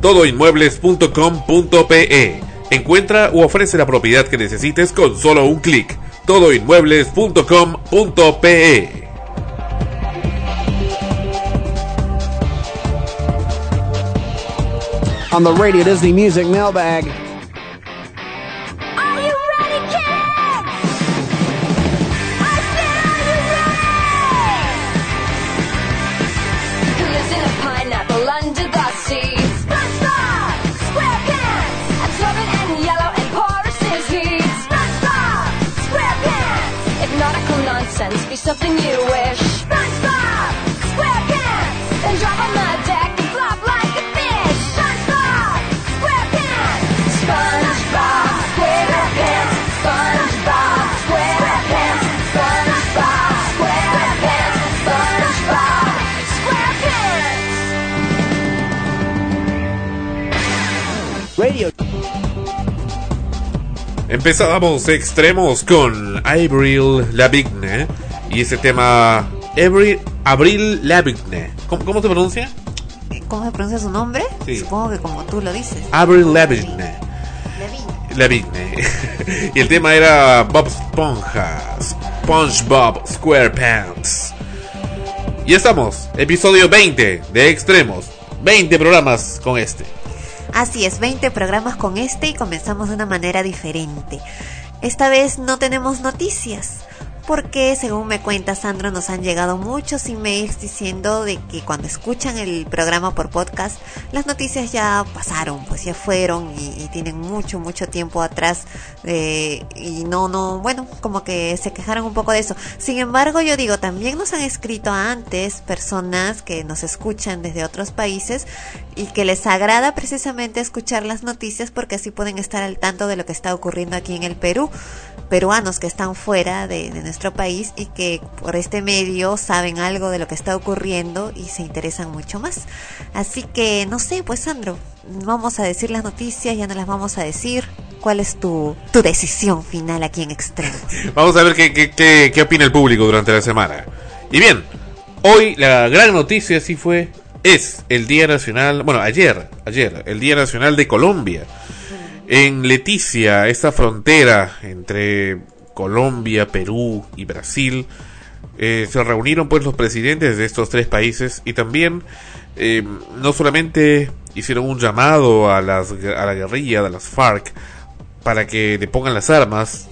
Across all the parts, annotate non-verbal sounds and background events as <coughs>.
Todoinmuebles.com.pe Encuentra o ofrece la propiedad que necesites con solo un clic. Todoinmuebles.com.pe On the Radio Disney Music Mailbag. Something you wish. SpongeBob SquarePants and drop on the deck and flop like a fish. SpongeBob SquarePants SpongeBob SquarePants SpongeBob SquarePants SpongeBob SquarePants SpongeBob SquarePants Radio. Empezábamos extremos con Avril Lavigne y ese tema Avril, Avril Lavigne. ¿Cómo, ¿Cómo, se pronuncia? ¿Cómo se pronuncia su nombre? Sí. Supongo que como tú lo dices. Avril Lavigne. Lavigne. <laughs> y el tema era Bob Esponja, SpongeBob SquarePants. Y estamos, episodio 20 de Extremos. 20 programas con este. Así es, 20 programas con este y comenzamos de una manera diferente. Esta vez no tenemos noticias, porque según me cuenta Sandro nos han llegado muchos emails diciendo de que cuando escuchan el programa por podcast las noticias ya pasaron, pues ya fueron y, y tienen mucho, mucho tiempo atrás eh, y no, no, bueno, como que se quejaron un poco de eso. Sin embargo, yo digo, también nos han escrito antes personas que nos escuchan desde otros países y que les agrada precisamente escuchar las noticias porque así pueden estar al tanto de lo que está ocurriendo aquí en el Perú. Peruanos que están fuera de, nuestro país y que por este medio saben algo de lo que está ocurriendo y se interesan mucho más. Así que no sé, pues Sandro, vamos a decir las noticias, ya no las vamos a decir. ¿Cuál es tu, tu decisión final aquí en Extremos? <laughs> Vamos a ver qué, qué, qué, qué opina el público durante la semana. Y bien, hoy la gran noticia sí fue, es el Día Nacional, bueno, ayer, ayer, el Día Nacional de Colombia. En Leticia, esta frontera entre Colombia, Perú y Brasil, eh, se reunieron pues los presidentes de estos tres países y también eh, no solamente hicieron un llamado a, las, a la guerrilla de las FARC para que depongan las armas,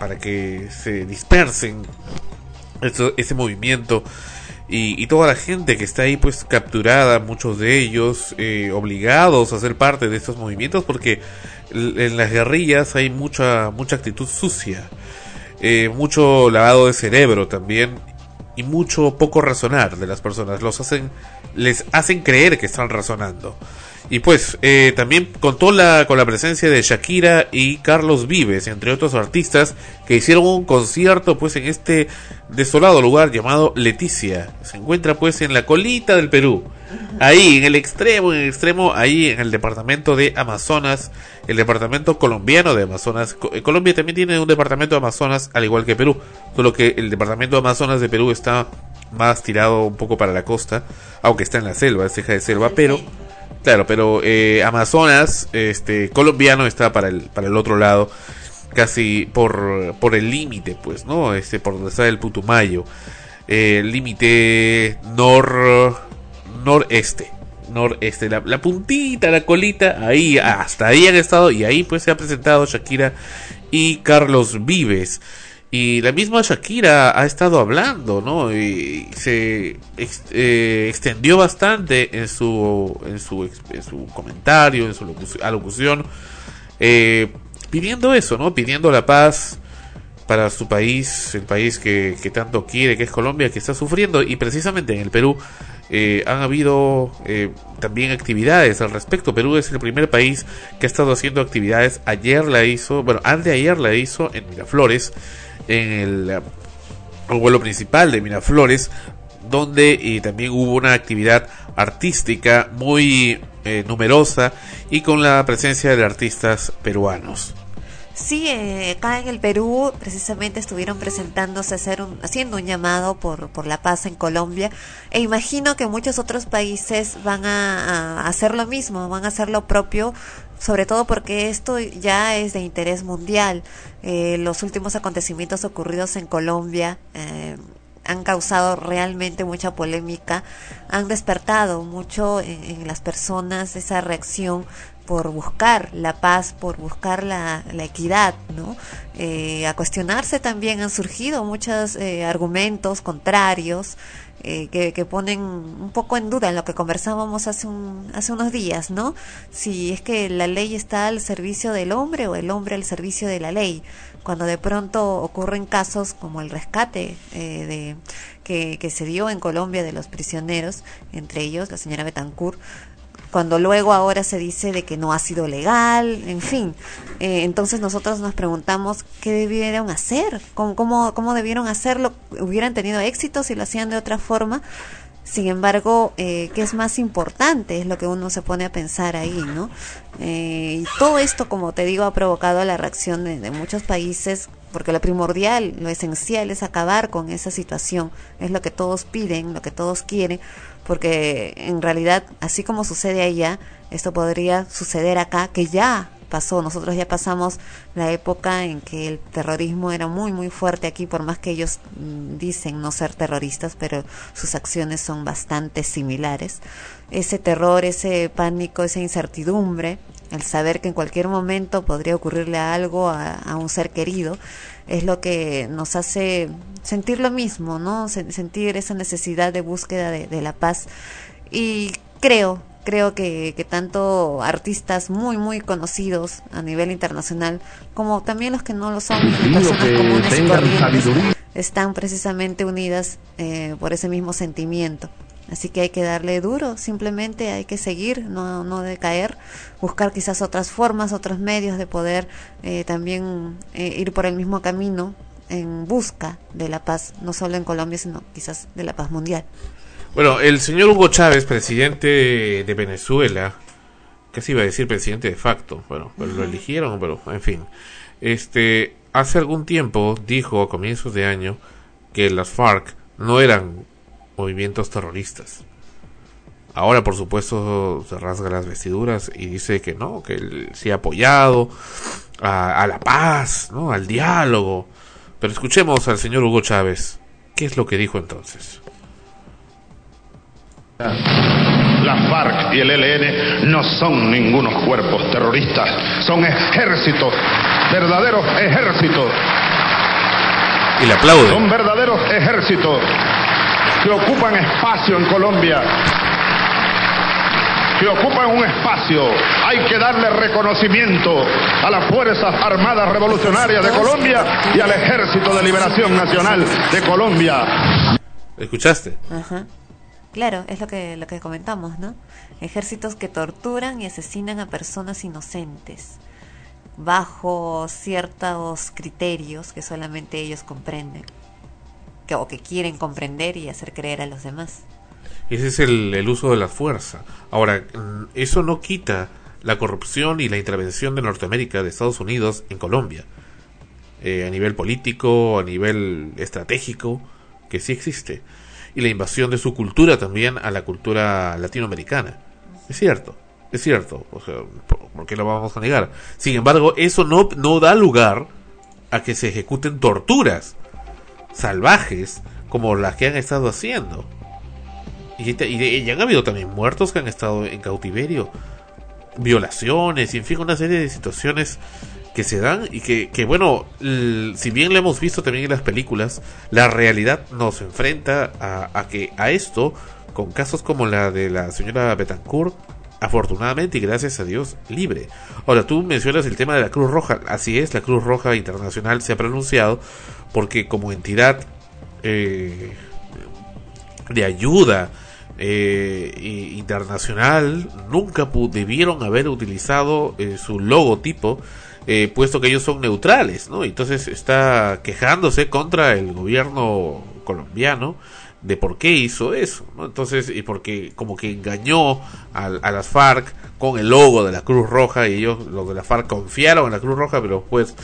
para que se dispersen ese movimiento y, y, toda la gente que está ahí pues capturada, muchos de ellos eh, obligados a ser parte de estos movimientos porque en las guerrillas hay mucha mucha actitud sucia, eh, mucho lavado de cerebro también y mucho poco razonar de las personas. Los hacen les hacen creer que están razonando. Y pues eh, también contó la, con la presencia de Shakira y Carlos Vives, entre otros artistas, que hicieron un concierto pues en este desolado lugar llamado Leticia. Se encuentra pues en la colita del Perú. Ahí, en el extremo, en el extremo, ahí en el departamento de Amazonas, el departamento colombiano de Amazonas. Colombia también tiene un departamento de Amazonas, al igual que Perú, solo que el departamento de Amazonas de Perú está más tirado un poco para la costa, aunque está en la selva, es ceja de selva, pero Claro, pero eh, Amazonas, este, colombiano está para el, para el otro lado, casi por, por el límite, pues, ¿no? Este, por donde está el Putumayo, eh, límite nor, noreste, noreste, la, la puntita, la colita, ahí, hasta ahí han estado y ahí pues se ha presentado Shakira y Carlos Vives. Y la misma Shakira ha estado hablando, ¿no? Y se eh, extendió bastante en su, en su, en su comentario, en su alocución, eh, pidiendo eso, ¿no? Pidiendo la paz para su país, el país que, que, tanto quiere, que es Colombia, que está sufriendo. Y precisamente en el Perú eh, han habido eh, también actividades al respecto. Perú es el primer país que ha estado haciendo actividades. Ayer la hizo, bueno, antes de ayer la hizo en Miraflores, en el, el vuelo principal de Miraflores, donde también hubo una actividad artística muy eh, numerosa y con la presencia de artistas peruanos. Sí, eh, acá en el Perú precisamente estuvieron presentándose, un, haciendo un llamado por, por la paz en Colombia e imagino que muchos otros países van a, a hacer lo mismo, van a hacer lo propio, sobre todo porque esto ya es de interés mundial. Eh, los últimos acontecimientos ocurridos en Colombia eh, han causado realmente mucha polémica, han despertado mucho en, las personas esa reacción por buscar la paz, por buscar la, la equidad, ¿no? Eh, a cuestionarse también han surgido muchos eh, argumentos contrarios eh, que, que, ponen un poco en duda en lo que conversábamos hace, un, hace unos días, ¿no? Si es que la ley está al servicio del hombre o el hombre al servicio de la ley. Cuando de pronto ocurren casos como el rescate de, que, que se dio en Colombia de los prisioneros, entre ellos la señora Betancourt, cuando luego ahora se dice de que no ha sido legal, en fin. Eh, entonces nosotros nos preguntamos qué debieron hacer, ¿Cómo, cómo, cómo debieron hacerlo, hubieran tenido éxito si lo hacían de otra forma. Sin embargo, eh, ¿qué es más importante? Es lo que uno se pone a pensar ahí, ¿no? Eh, y todo esto, como te digo, ha provocado la reacción de, de muchos países porque lo primordial, lo esencial es acabar con esa situación, es lo que todos piden, lo que todos quieren, porque en realidad, así como sucede allá, esto podría suceder acá, que ya pasó, nosotros ya pasamos la época en que el terrorismo era muy muy fuerte aquí, por más que ellos dicen no ser terroristas, pero sus acciones son bastante similares. Ese terror, ese pánico, esa incertidumbre, el saber que en cualquier momento podría ocurrirle algo a, a un ser querido, es lo que nos hace sentir lo mismo, ¿no? sentir esa necesidad de búsqueda de, de la paz. Y creo, creo que, que, tanto artistas muy muy conocidos a nivel internacional como también los que no lo son personas comunes y corrientes están precisamente unidas eh, por ese mismo sentimiento. Así que hay que darle duro simplemente hay que seguir no no decaer buscar quizás otras formas otros medios de poder eh, también eh, ir por el mismo camino en busca de la paz no solo en Colombia sino quizás de la paz mundial bueno, el señor Hugo Chávez, presidente de Venezuela, casi iba a decir presidente de facto, bueno, pero lo eligieron, pero en fin. Este, hace algún tiempo dijo a comienzos de año que las FARC no eran movimientos terroristas. Ahora, por supuesto, se rasga las vestiduras y dice que no, que él sí ha apoyado a, a la paz, ¿no? al diálogo. Pero escuchemos al señor Hugo Chávez. ¿Qué es lo que dijo entonces? Las FARC y el ELN no son ningunos cuerpos terroristas, son ejércitos, verdaderos ejércitos. Y le aplauden. Son verdaderos ejércitos que ocupan espacio en Colombia, que ocupan un espacio. Hay que darle reconocimiento a las Fuerzas Armadas Revolucionarias de Colombia y al Ejército de Liberación Nacional de Colombia. ¿Escuchaste? Ajá. Claro, es lo que, lo que comentamos, ¿no? Ejércitos que torturan y asesinan a personas inocentes bajo ciertos criterios que solamente ellos comprenden que, o que quieren comprender y hacer creer a los demás. Ese es el, el uso de la fuerza. Ahora, eso no quita la corrupción y la intervención de Norteamérica, de Estados Unidos, en Colombia. Eh, a nivel político, a nivel estratégico, que sí existe y la invasión de su cultura también a la cultura latinoamericana. Es cierto, es cierto, o sea, ¿por qué lo vamos a negar? Sin embargo, eso no, no da lugar a que se ejecuten torturas salvajes como las que han estado haciendo. Y, y, han habido también muertos que han estado en cautiverio, violaciones y en fin, una serie de situaciones que se dan y que, que bueno, si bien lo hemos visto también en las películas, la realidad nos enfrenta a, a, que a esto, con casos como la de la señora Betancourt, afortunadamente y gracias a Dios, libre. Ahora, tú mencionas el tema de la Cruz Roja, así es, la Cruz Roja Internacional se ha pronunciado porque como entidad eh, de ayuda eh, internacional nunca debieron haber utilizado eh, su logotipo, eh, puesto que ellos son neutrales, ¿no? Entonces está quejándose contra el gobierno colombiano de por qué hizo eso, ¿no? Entonces, y porque como que engañó al- a, las FARC con el logo de la Cruz Roja y ellos, los de la FARC, confiaron en la Cruz Roja, pero pues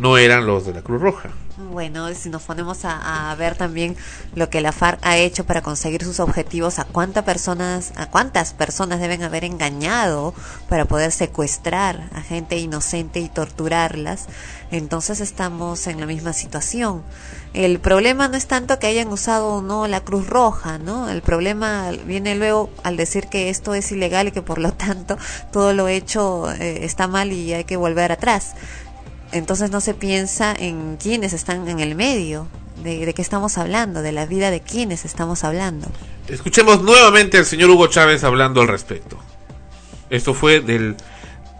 no eran los de la Cruz Roja. Bueno, si nos ponemos a, ver también lo que la FARC ha hecho para conseguir sus objetivos, a cuántas personas, a cuántas personas deben haber engañado para poder secuestrar a gente inocente y torturarlas, entonces estamos en la misma situación. El problema no es tanto que hayan usado o no la Cruz Roja, ¿no? El problema viene luego al decir que esto es ilegal y que por lo <laughs> tanto todo lo hecho eh, está mal y hay que volver atrás entonces no se piensa en quiénes están en el medio, de, de qué estamos hablando, de la vida de quiénes estamos hablando. Escuchemos nuevamente al señor Hugo Chávez hablando al respecto. Esto fue del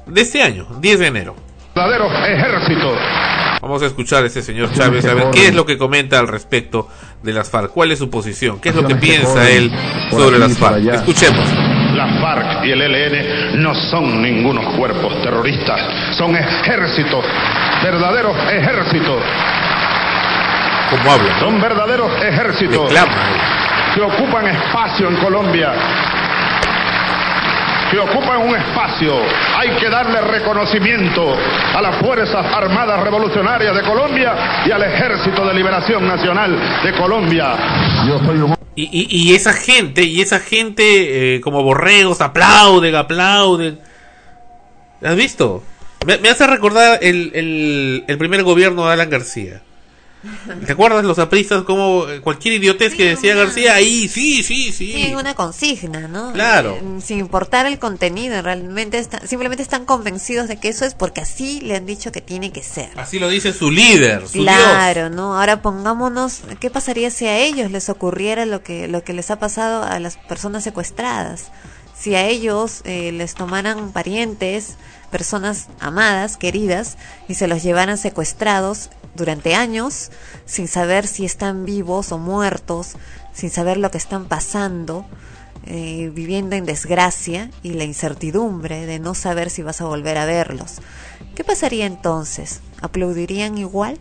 de este año, 10 de enero. verdadero ejército. Vamos a escuchar a este señor Chávez a ver qué es lo que comenta al respecto de las FARC, cuál es su posición, qué es lo que piensa él sobre las FARC. Escuchemos. La FARC y el ELN no son ningunos cuerpos terroristas, son ejércitos, verdaderos ejércitos, ¿Cómo habla? no? son verdaderos ejércitos que ocupan espacio en Colombia, que ocupan un espacio. Hay que darle reconocimiento a las Fuerzas Armadas Revolucionarias de Colombia y al Ejército de Liberación Nacional de Colombia. Y, y, esa gente, y esa gente eh, como borregos aplauden, aplauden. ¿Has visto? Me, me hace recordar el, el, el primer gobierno de Alan García. <laughs> ¿Te acuerdas los apristas como eh, cualquier idiotez que Sí, decía una- García? Ahí, sí, sí, sí. Tienen una consigna, ¿no? Claro. Eh, Sin importar el contenido, realmente está- simplemente están convencidos de que eso es porque así le han dicho que tiene que ser. Así lo dice su líder, su Claro, ¿no? Ahora pongámonos, ¿qué pasaría si a ellos les ocurriera lo que, lo que les ha pasado a las personas secuestradas? Si a ellos eh, les tomaran parientes, personas amadas, queridas, y se los llevaran secuestrados durante años, sin saber si están vivos o muertos, sin saber lo que están pasando, eh, viviendo en desgracia y la incertidumbre de no saber si vas a volver a verlos. ¿Qué pasaría entonces? ¿Aplaudirían igual?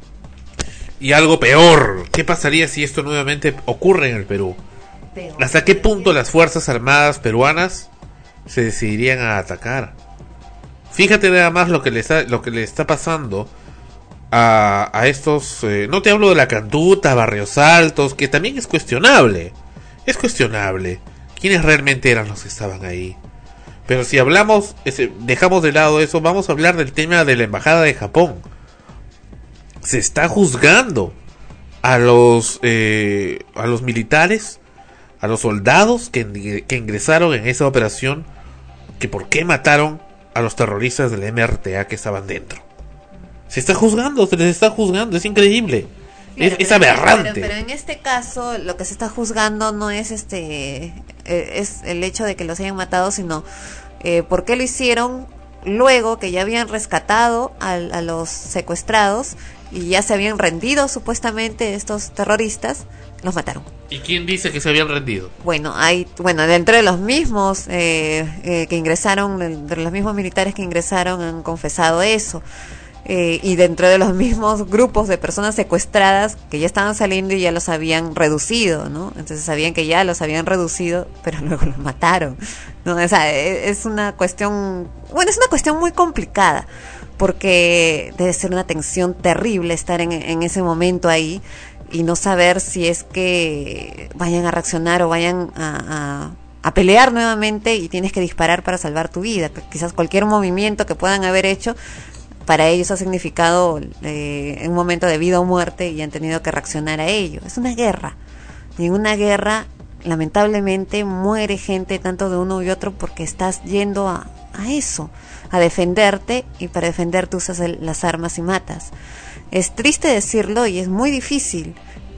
Y algo peor, ¿qué pasaría si esto nuevamente ocurre en el Perú? ¿Hasta qué punto las Fuerzas Armadas peruanas se decidirían a atacar? Fíjate nada más lo que le está, lo que le está pasando a, a estos... eh, no te hablo de la Cantuta, Barrios Altos, que también es cuestionable. Es cuestionable. ¿Quiénes realmente eran los que estaban ahí? Pero si hablamos, dejamos de lado eso, vamos a hablar del tema de la Embajada de Japón. Se está juzgando a los, eh, a los militares, a los soldados que, que ingresaron en esa operación, que por qué mataron a los terroristas del MRTA que estaban dentro. Se está juzgando, se les está juzgando, es increíble. Es, Claro, es pero- aberrante. Pero, pero en este caso lo que se está juzgando no es este eh, es el hecho de que los hayan matado, sino eh, por qué lo hicieron luego que ya habían rescatado al- a, los secuestrados y ya se habían rendido supuestamente estos terroristas, los mataron. ¿Y quién dice que se habían rendido? Bueno, hay, bueno, dentro de los mismos eh, eh, que ingresaron, de los mismos militares que ingresaron han confesado eso. Eh, y dentro de los mismos grupos de personas secuestradas que ya estaban saliendo y ya los habían reducido, ¿no? Entonces sabían que ya los habían reducido, pero <laughs> luego los mataron, ¿no? O sea, e- es una cuestión, bueno, es una cuestión muy complicada, porque debe ser una tensión terrible estar en, en ese momento ahí y no saber si es que vayan a reaccionar o vayan a, a- pelear nuevamente y tienes que disparar para salvar tu vida. Quizás cualquier movimiento que puedan haber hecho para ellos ha significado eh, un momento de vida o muerte y han tenido que reaccionar a ello. Es una guerra. Y en una guerra, lamentablemente, muere gente tanto de uno y otro porque estás yendo a, a eso, a defenderte y para defenderte usas el- las armas y matas. Es triste decirlo y es muy difícil.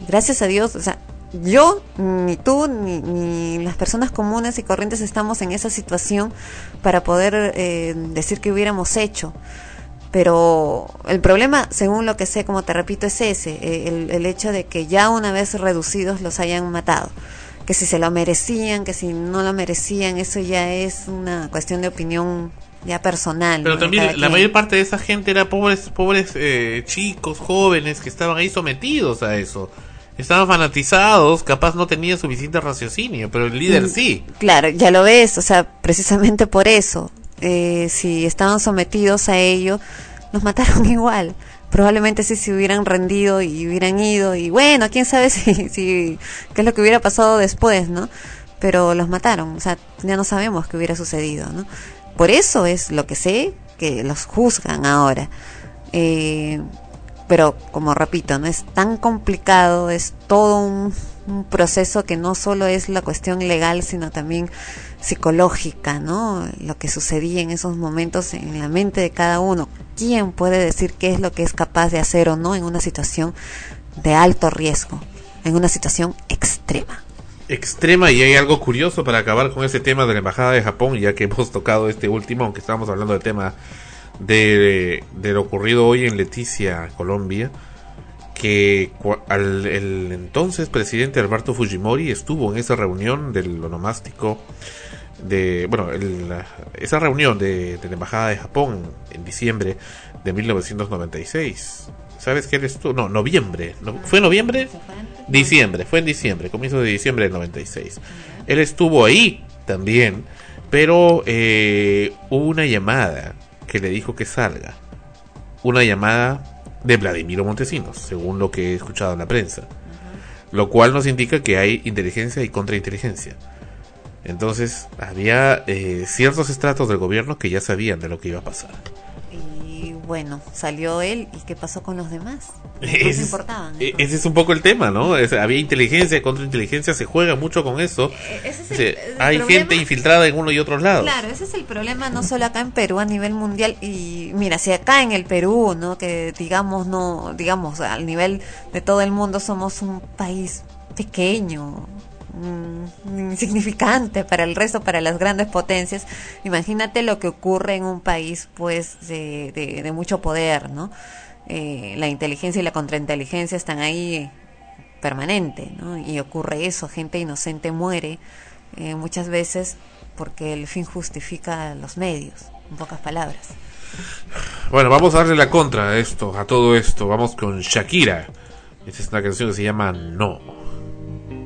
Gracias a Dios, o sea, yo, ni tú, ni, ni las personas comunes y corrientes estamos en esa situación para poder eh, decir que hubiéramos hecho. Pero el problema, según lo que sé, como te repito, es ese, eh, el, el hecho de que ya una vez reducidos los hayan matado. Que que si se lo merecían, que si no lo merecían, eso ya es una cuestión de opinión ya personal. Pero también la mayor parte de esa gente era pobres, pobres eh, chicos, jóvenes que estaban ahí sometidos a eso. Estaban fanatizados, capaz no tenían suficiente raciocinio, pero el líder Mm, sí. Claro, ya lo ves, o sea, precisamente por eso, eh, si estaban sometidos a ello, los mataron <laughs> igual. Probablemente sí se hubieran rendido y hubieran ido y bueno, quién sabe <laughs> si, si qué es lo que hubiera pasado después, ¿no? Pero los mataron, o sea, ya no sabemos qué hubiera sucedido, ¿no? Por eso es lo que sé que los juzgan ahora. Eh, pero como repito, no es tan complicado, es todo un, un proceso que no solo es la cuestión legal, sino también psicológica, ¿no? Lo que sucedía en esos momentos en la mente de cada uno. ¿Quién puede decir qué es lo que es capaz de hacer o no en una situación de alto riesgo, en una situación extrema? Extrema y hay algo curioso para acabar con ese tema de la embajada de Japón, ya que hemos tocado este último, aunque estábamos hablando del tema de, lo ocurrido hoy en Leticia, Colombia, que al, el entonces presidente Alberto Fujimori estuvo en esa reunión del onomástico de bueno el- esa reunión de, la embajada de Japón en diciembre de 1996 sabes que él estuvo no noviembre. No- fue noviembre diciembre fue en diciembre comienzo de diciembre del 96 él estuvo ahí también pero eh, hubo una llamada que le dijo que salga una llamada de Vladimiro Montesinos, según lo que he escuchado en la prensa. Lo cual nos indica que hay inteligencia y contrainteligencia. Entonces, había eh, ciertos estratos del gobierno que ya sabían de lo que iba a pasar. Bueno, salió él y qué pasó con los demás. <laughs> No es, importaban. e- entonces. ese es un poco el tema, ¿no? Es- había inteligencia contrainteligencia, se juega mucho con eso. E-, Ese es el hay problema. gente infiltrada en uno y otros lados. Claro, ese es el problema no solo acá en Perú a nivel mundial y mira, si acá en el Perú, ¿no? Que digamos no, digamos al nivel de todo el mundo somos un país pequeño, mm, insignificante para el resto, para las grandes potencias. Imagínate lo que ocurre en un país pues de, mucho poder, ¿no? Eh, la inteligencia y la contrainteligencia están ahí permanente. Y ocurre eso, gente inocente muere eh, muchas veces porque el fin justifica los medios, en pocas palabras. Bueno, vamos a darle la contra a esto, a todo esto. Vamos con Shakira. Esta es una canción que se llama No.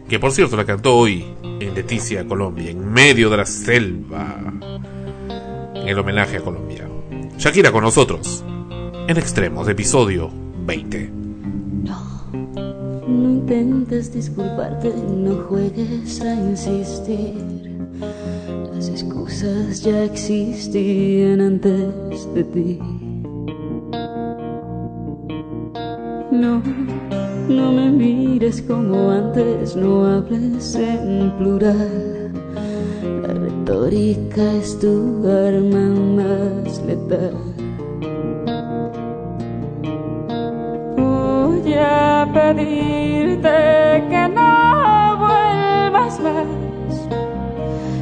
Que por cierto la cantó hoy en Leticia, Colombia, en medio de la selva. En el homenaje a Colombia. Shakira con nosotros. En extremos, episodio 20. No intentes disculparte, no juegues a insistir. Las excusas ya existían antes de ti. No, no me mires como antes, no hables en plural. La retórica es tu arma más letal. Voy a pedirte que no vuelvas más.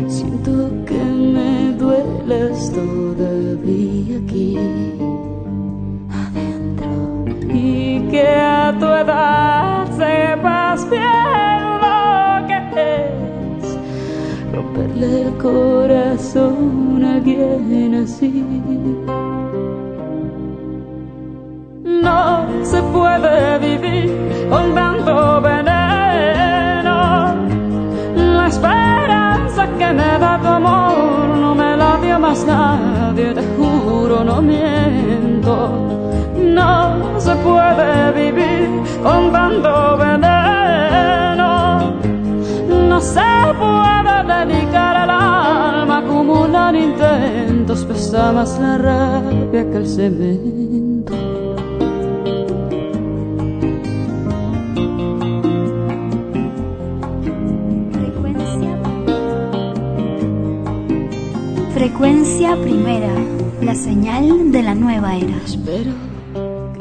Siento que me duelas todavía aquí que a tu edad sepas bien lo que es romperle el corazón a alguien así. No se puede vivir con tanto veneno. La esperanza que me da tu amor no me la dio más nadie, te juro, no miento. No se puede vivir con tanto veneno. No se puede dedicar el alma a acumular intentos, pesa más la rabia que el cemento. Frecuencia. Frecuencia primera. La señal de la nueva era. Espero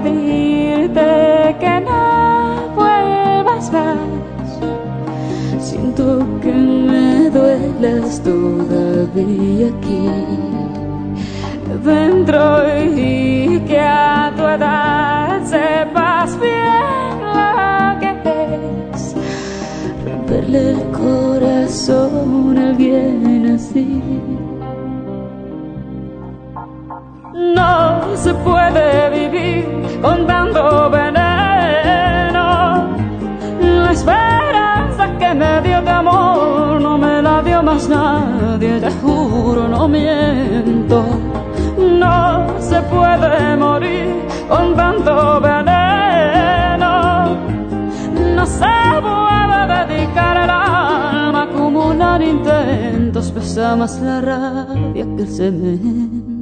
Pedirte que no vuelvas más. Siento que me duelas todavía aquí dentro y que a tu edad sepas bien lo que es romperle el corazón a alguien así. No se puede vivir con tanto veneno. La esperanza que me dio de amor no me la dio más nadie, te juro, no miento. No se puede morir con tanto veneno. No se puede dedicar el alma a acumular intentos, pesa más la rabia que el cemento.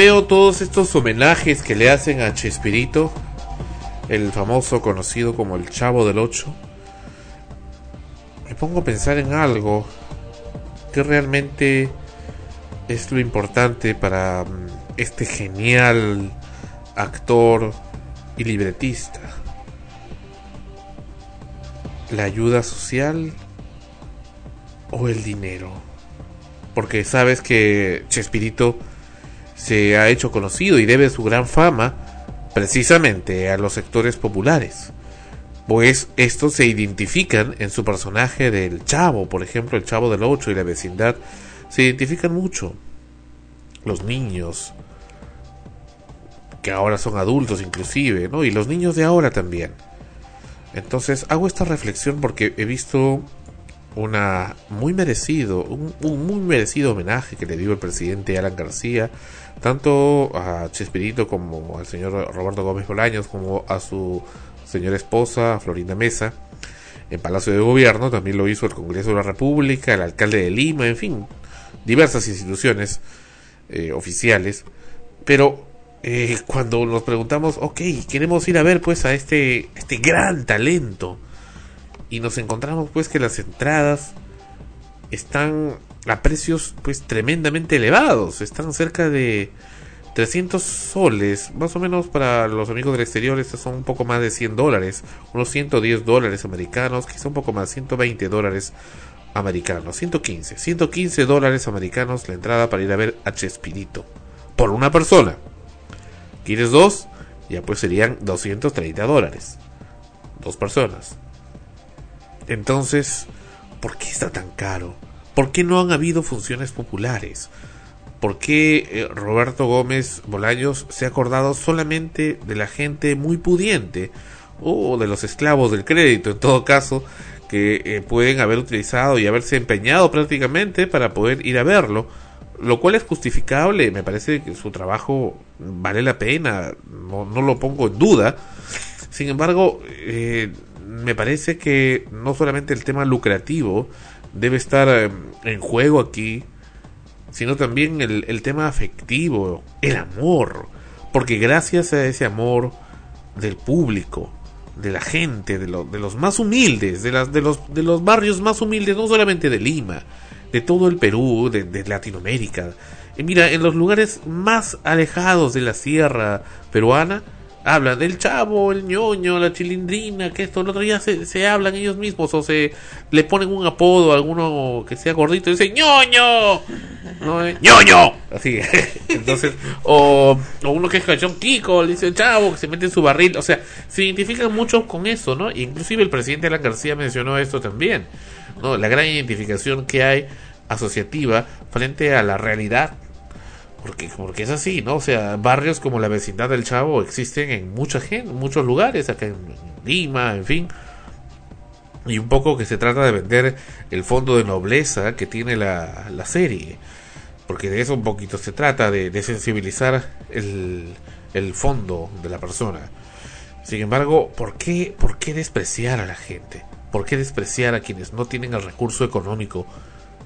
Veo todos estos homenajes que le hacen a Chespirito, el famoso conocido como el Chavo del Ocho, me pongo a pensar en algo que realmente es lo importante para mm, este genial actor y libretista. La ayuda social o el dinero. Porque sabes que Chespirito se ha hecho conocido y debe su gran fama precisamente a los sectores populares. Pues estos se identifican en su personaje del Chavo, por ejemplo, el Chavo del Ocho y la vecindad, se identifican mucho. Los niños, que ahora son adultos inclusive, ¿no? Y los niños de ahora también. Entonces hago esta reflexión porque he visto una muy merecido, un, un muy merecido homenaje que le dio el presidente Alan García, tanto a Chespirito como al señor Roberto Gómez Bolaños, como a su señora esposa Florinda Mesa, en Palacio de Gobierno, también lo hizo el Congreso de la República, el alcalde de Lima, en fin, diversas instituciones eh, oficiales, pero eh, cuando nos preguntamos, ok, queremos ir a ver pues a este, este gran talento, y nos encontramos pues que las entradas están a precios pues tremendamente elevados, están cerca de 300 soles, más o menos para los amigos del exterior estos son un poco más de 100 dólares, unos 110 dólares americanos, quizá un poco más, 120 dólares americanos, 115, 115 dólares americanos la entrada para ir a ver a Chespirito, por una persona. ¿Quieres dos? Ya pues serían 230 dólares, dos personas. Entonces, ¿por qué está tan caro? ¿Por qué no han habido funciones populares? ¿Por qué eh, Roberto Gómez Bolaños se ha acordado solamente de la gente muy pudiente o de los esclavos del crédito en todo caso que eh, pueden haber utilizado y haberse empeñado prácticamente para poder ir a verlo? Lo cual es justificable, me parece que su trabajo vale la pena, no, lo pongo en duda. Sin embargo, eh, me parece que no solamente el tema lucrativo debe estar eh, en juego aquí, sino también el, tema afectivo, el amor, porque gracias a ese amor del público, de la gente, de, lo- de los más humildes, de los barrios más humildes, no solamente de Lima, de todo el Perú, de, de Latinoamérica. Y mira, en los lugares más alejados de la sierra peruana, hablan del chavo, el ñoño, la chilindrina, que esto, el otro día se, se hablan ellos mismos o se le ponen un apodo a alguno que sea gordito y dicen ñoño, ¿no? Eh, ñoño, así. <laughs> Entonces, o, o uno que es cachón Kiko, le dice chavo, que se mete en su barril, o sea, se identifican mucho con eso, ¿no? Inclusive el presidente Alan García mencionó esto también, ¿no? La gran identificación que hay asociativa frente a la realidad porque, porque es así, ¿no? O sea, barrios como la vecindad del Chavo existen en mucha gente, muchos lugares, acá en Lima, en fin. Y un poco que se trata de vender el fondo de nobleza que tiene la, la serie. Porque de eso un poquito se trata, de, sensibilizar el, el fondo de la persona. Sin embargo, ¿por qué, ¿por qué despreciar a la gente? ¿Por qué despreciar a quienes no tienen el recurso económico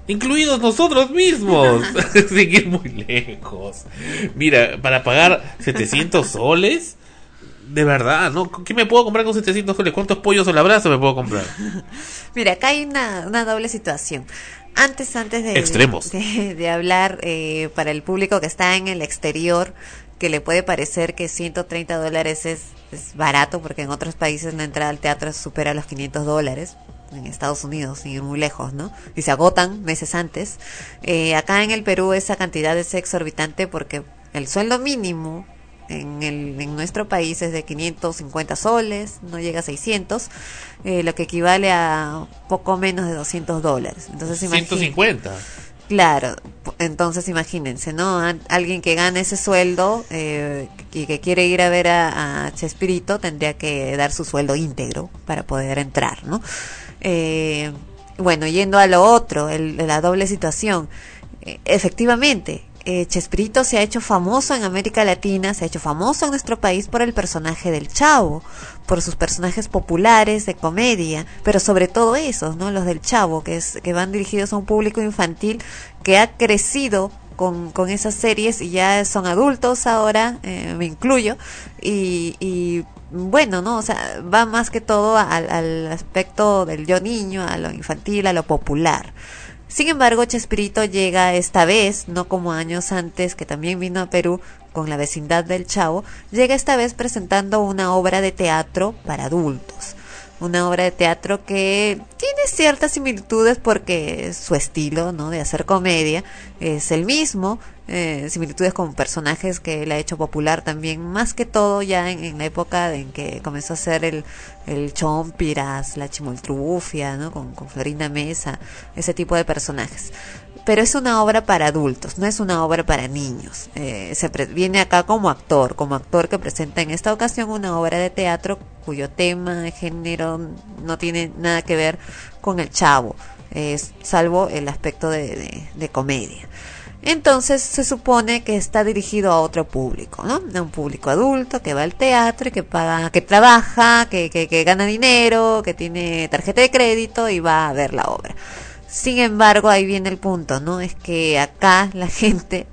incluidos nosotros mismos, <laughs> <laughs> sin ir muy lejos. Mira, para pagar 700 soles, de verdad, ¿no? ¿Qué me puedo comprar con 700 soles? ¿Cuántos pollos a la brasa me puedo comprar? <laughs> Mira, acá hay una, una doble situación. Antes, antes de, Extremos. de, de hablar eh, para el público que está en el exterior, que le puede parecer que 130 dólares es, es barato, porque en otros países la entrada al teatro supera los 500 dólares, en Estados Unidos, sin ir muy lejos, ¿no? Y se agotan meses antes. Eh, acá en el Perú esa cantidad es exorbitante porque el sueldo mínimo en, el, en nuestro país es de 550 soles, no llega a 600, eh, lo que equivale a poco menos de 200 dólares. Entonces, imagín- 150. Claro, entonces imagínense, ¿no? Alguien que gane ese sueldo eh, y que quiere ir a ver a, a Chespirito tendría que dar su sueldo íntegro para poder entrar, ¿no? Eh, bueno, yendo a lo otro, el, la doble situación. Eh, efectivamente, eh, Chespirito se ha hecho famoso en América Latina, se ha hecho famoso en nuestro país por el personaje del Chavo, por sus personajes populares de comedia, pero sobre todo esos, ¿no? Los del Chavo, que, es, que van dirigidos a un público infantil que ha crecido con, con esas series y ya son adultos ahora, eh, me incluyo, y, y bueno, ¿no? O sea, va más que todo al, al aspecto del yo niño, a lo infantil, a lo popular. Sin embargo, Chespirito llega esta vez, no como años antes, que también vino a Perú con la vecindad del Chavo, llega esta vez presentando una obra de teatro para adultos. Una obra de teatro que tiene ciertas similitudes porque su estilo ¿no? de hacer comedia es el mismo, eh, similitudes con personajes que él ha hecho popular también, más que todo ya en, la época en que comenzó a hacer el, el Chompiras, la Chimoltrufia, ¿no? con, con Florinda Mesa, ese tipo de personajes. Pero es una obra para adultos, no es una obra para niños. Eh, se pre- viene acá como actor, como actor que presenta en esta ocasión una obra de teatro cuyo tema, género, no tiene nada que ver con el chavo, salvo el aspecto de comedia. Entonces se supone que está dirigido a otro público, ¿no? A un público adulto que va al teatro y que paga, que trabaja, que, que, que gana dinero, que tiene tarjeta de crédito y va a ver la obra. Sin embargo, ahí viene el punto, ¿no? Es que acá la gente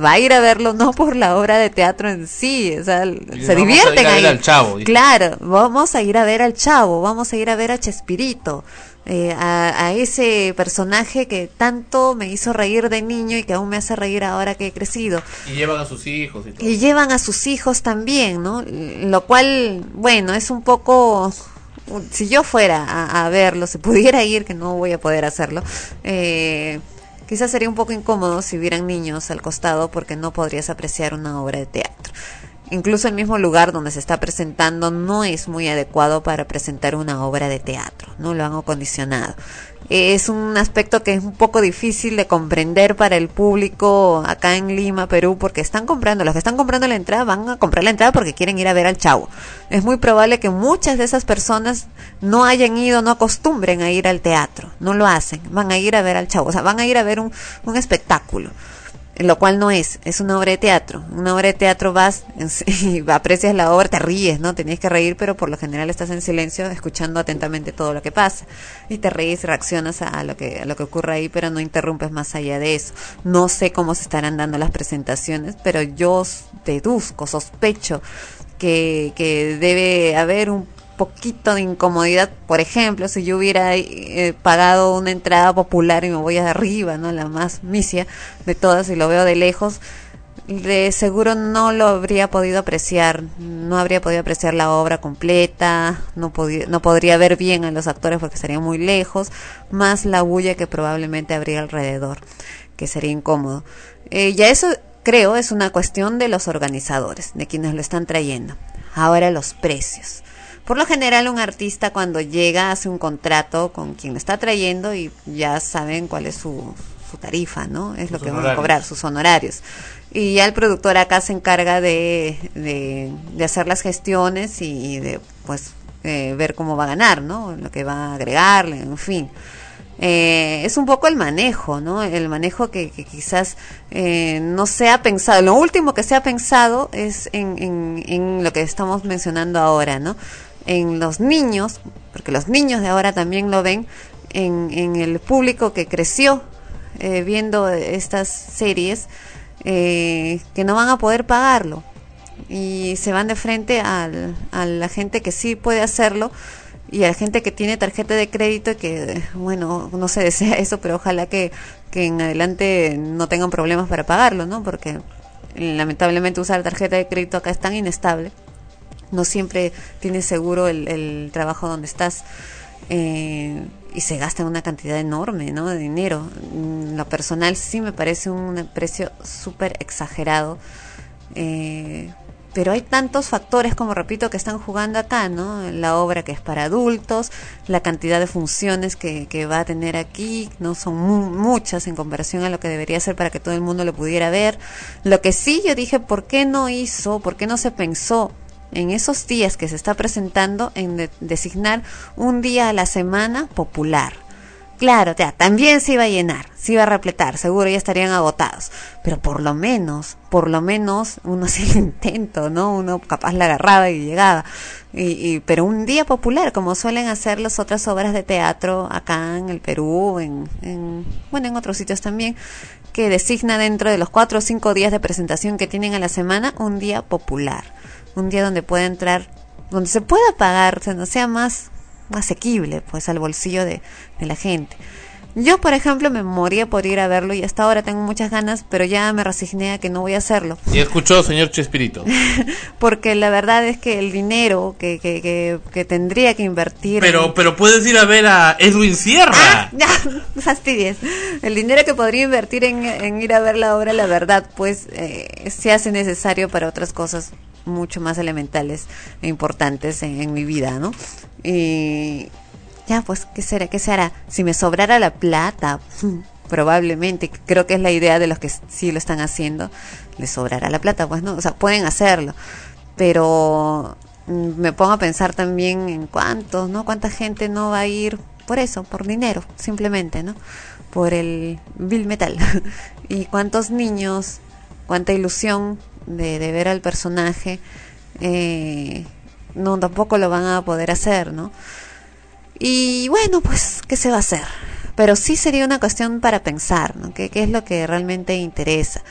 va a ir a verlo no por la obra de teatro en sí, o sea, se "Vamos a divierten ir a ver ahí. al Chavo". Claro, vamos a ir a ver al chavo, vamos a ir a ver a Chespirito, eh, a, a ese personaje que tanto me hizo reír de niño y que aún me hace reír ahora que he crecido. Y llevan a sus hijos y todo. Y llevan a sus hijos también, ¿no? Lo cual, bueno, es un poco... Si yo fuera a, a verlo, si pudiera ir, que no voy a poder hacerlo, eh, quizás sería un poco incómodo si hubieran niños al costado porque no podrías apreciar una obra de teatro. Incluso el mismo lugar donde se está presentando no es muy adecuado para presentar una obra de teatro, no lo han acondicionado. Es un aspecto que es un poco difícil de comprender para el público acá en Lima, Perú, porque están comprando, los que están comprando la entrada van a comprar la entrada porque quieren ir a ver al chavo. Es muy probable que muchas de esas personas no hayan ido, no acostumbren a ir al teatro, no lo hacen, van a ir a ver al chavo, o sea, van a ir a ver un, un espectáculo. Lo cual no es, es una obra de teatro. Una obra de teatro vas <laughs> y aprecias la obra, te ríes, ¿no? Tenías que reír, pero por lo general estás en silencio escuchando atentamente todo lo que pasa. Y te ríes, reaccionas a, a lo que a lo que ocurre ahí, pero no interrumpes más allá de eso. No sé cómo se estarán dando las presentaciones, pero yo deduzco, sospecho que, que debe haber un poquito de incomodidad, por ejemplo, si yo hubiera eh, pagado una entrada popular y me voy arriba, ¿no? La más misia de todas y lo veo de lejos, de seguro no lo habría podido apreciar, no habría podido apreciar la obra completa, no, no podría ver bien a los actores porque estarían muy lejos, más la bulla que probablemente habría alrededor, que sería incómodo. Eh, ya eso creo es una cuestión de los organizadores, de quienes lo están trayendo. Ahora los precios. Por lo general un artista cuando llega hace un contrato con quien lo está trayendo y ya saben cuál es su, su tarifa, ¿no? Es lo que van a honorarios. cobrar, sus honorarios. Y ya el productor acá se encarga de, de, de hacer las gestiones y de pues eh, ver cómo va a ganar, ¿no? Lo que va a agregarle, en fin. Eh, es un poco el manejo, ¿no? El manejo que, que quizás eh, no se ha pensado. Lo último que se ha pensado es en, en, en lo que estamos mencionando ahora, ¿no? En los niños, porque los niños de ahora también lo ven, en, el público que creció eh, viendo estas series, eh, que no van a poder pagarlo y se van de frente al, a la gente que sí puede hacerlo y a la gente que tiene tarjeta de crédito y que, bueno, no se desea eso, pero ojalá que, que en adelante no tengan problemas para pagarlo, ¿no? Porque lamentablemente usar tarjeta de crédito acá es tan inestable. No siempre tienes seguro el, trabajo donde estás. Eh, y se gasta una cantidad enorme ¿no? de dinero. Mm, Lo personal sí me parece un precio súper exagerado. Eh, pero hay tantos factores, como repito, que están jugando acá, ¿no? La obra que es para adultos, la cantidad de funciones que, que va a tener aquí, no son mu- muchas en comparación a lo que debería ser para que todo el mundo lo pudiera ver. Lo que sí yo dije, ¿por qué no hizo, por qué no se pensó en esos días que se está presentando en de- designar un día a la semana popular? Claro, ya, también se iba a llenar, se iba a repletar, seguro ya estarían agotados. Pero por lo menos, por lo menos, uno <laughs> hacía el intento, ¿no? Uno capaz la agarraba y llegaba. Y, y- pero un día popular, como suelen hacer las otras obras de teatro acá en el Perú, en, en, bueno, en otros sitios también, que designa dentro de los cuatro o cinco días de presentación que tienen a la semana un día popular. Un día donde pueda entrar, donde se pueda pagar, o sea, no sea más asequible pues al bolsillo de, de la gente. Yo, por ejemplo, me moría por ir a verlo y hasta ahora tengo muchas ganas, pero ya me resigné a que no voy a hacerlo. Y escuchó, señor Chespirito. <laughs> Porque la verdad es que el dinero que, que, que, que tendría que invertir... Pero, en- pero puedes ir a ver a Edwin Sierra. <laughs> Ya, no fastidies. El dinero que podría invertir en, en ir a ver la obra, la verdad, pues eh, se hace necesario para otras cosas mucho más elementales e importantes en, en mi vida, ¿no? Y ya, pues, ¿qué será? ¿Qué se hará? Si me sobrara la plata, probablemente, creo que es la idea de los que sí lo están haciendo, les sobrará la plata, pues, ¿no? O sea, pueden hacerlo, pero mm, me pongo a pensar también en cuántos, ¿no? Cuánta gente no va a ir por eso, por dinero, simplemente, ¿no? Por el Bill Metal. <laughs> y cuántos niños, cuánta ilusión de, ver al personaje, eh, no, tampoco lo van a poder hacer, ¿no? Y bueno, pues, ¿qué se va a hacer? Pero sí sería una cuestión para pensar, ¿no? ¿Qué, qué es lo que realmente interesa?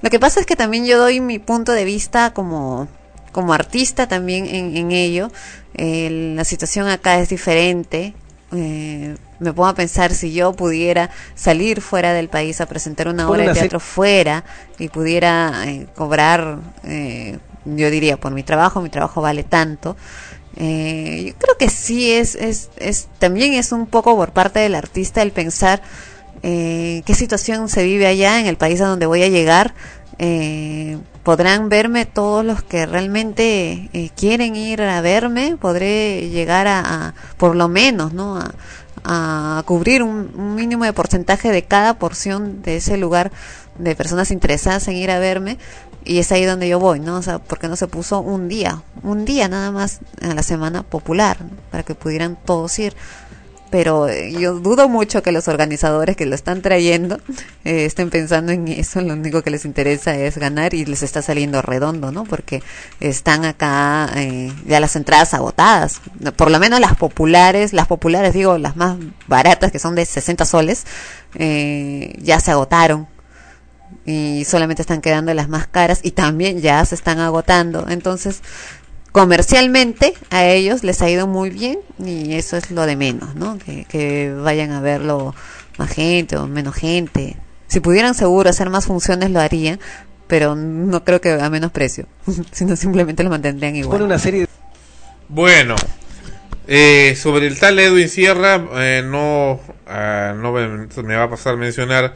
Lo que pasa es que también yo doy mi punto de vista como, como artista también en, en ello. Eh, la situación acá es diferente. Eh, me pongo a pensar si yo pudiera salir fuera del país a presentar una obra de teatro fuera y pudiera eh, cobrar, eh, yo diría, por mi trabajo, mi trabajo vale tanto. Eh, yo creo que sí es, es, es, también es un poco por parte del artista el pensar eh, qué situación se vive allá en el país a donde voy a llegar. Eh, podrán verme todos los que realmente eh, quieren ir a verme, podré llegar a, a por lo menos, ¿no? A, a cubrir un, mínimo de porcentaje de cada porción de ese lugar de personas interesadas en ir a verme y es ahí donde yo voy, ¿no? O sea, porque no se puso un día, un día nada más a la semana popular, para que pudieran todos ir. Pero eh, yo dudo mucho que los organizadores que lo están trayendo eh, estén pensando en eso, lo único que les interesa es ganar y les está saliendo redondo, ¿no? Porque están acá eh, ya las entradas agotadas, por lo menos las populares, las populares digo, las más baratas que son de 60 soles, eh, ya se agotaron. Y solamente están quedando las más caras y también ya se están agotando, entonces comercialmente a ellos les ha ido muy bien y eso es lo de menos, ¿no? Que, que vayan a verlo más gente o menos gente. Si pudieran seguro hacer más funciones lo harían, pero no creo que a menos precio, <laughs> sino simplemente lo mantendrían Pone igual. una serie de... Bueno, eh, sobre el tal Edwin Sierra, eh, no, ah, no me, me va a pasar a mencionar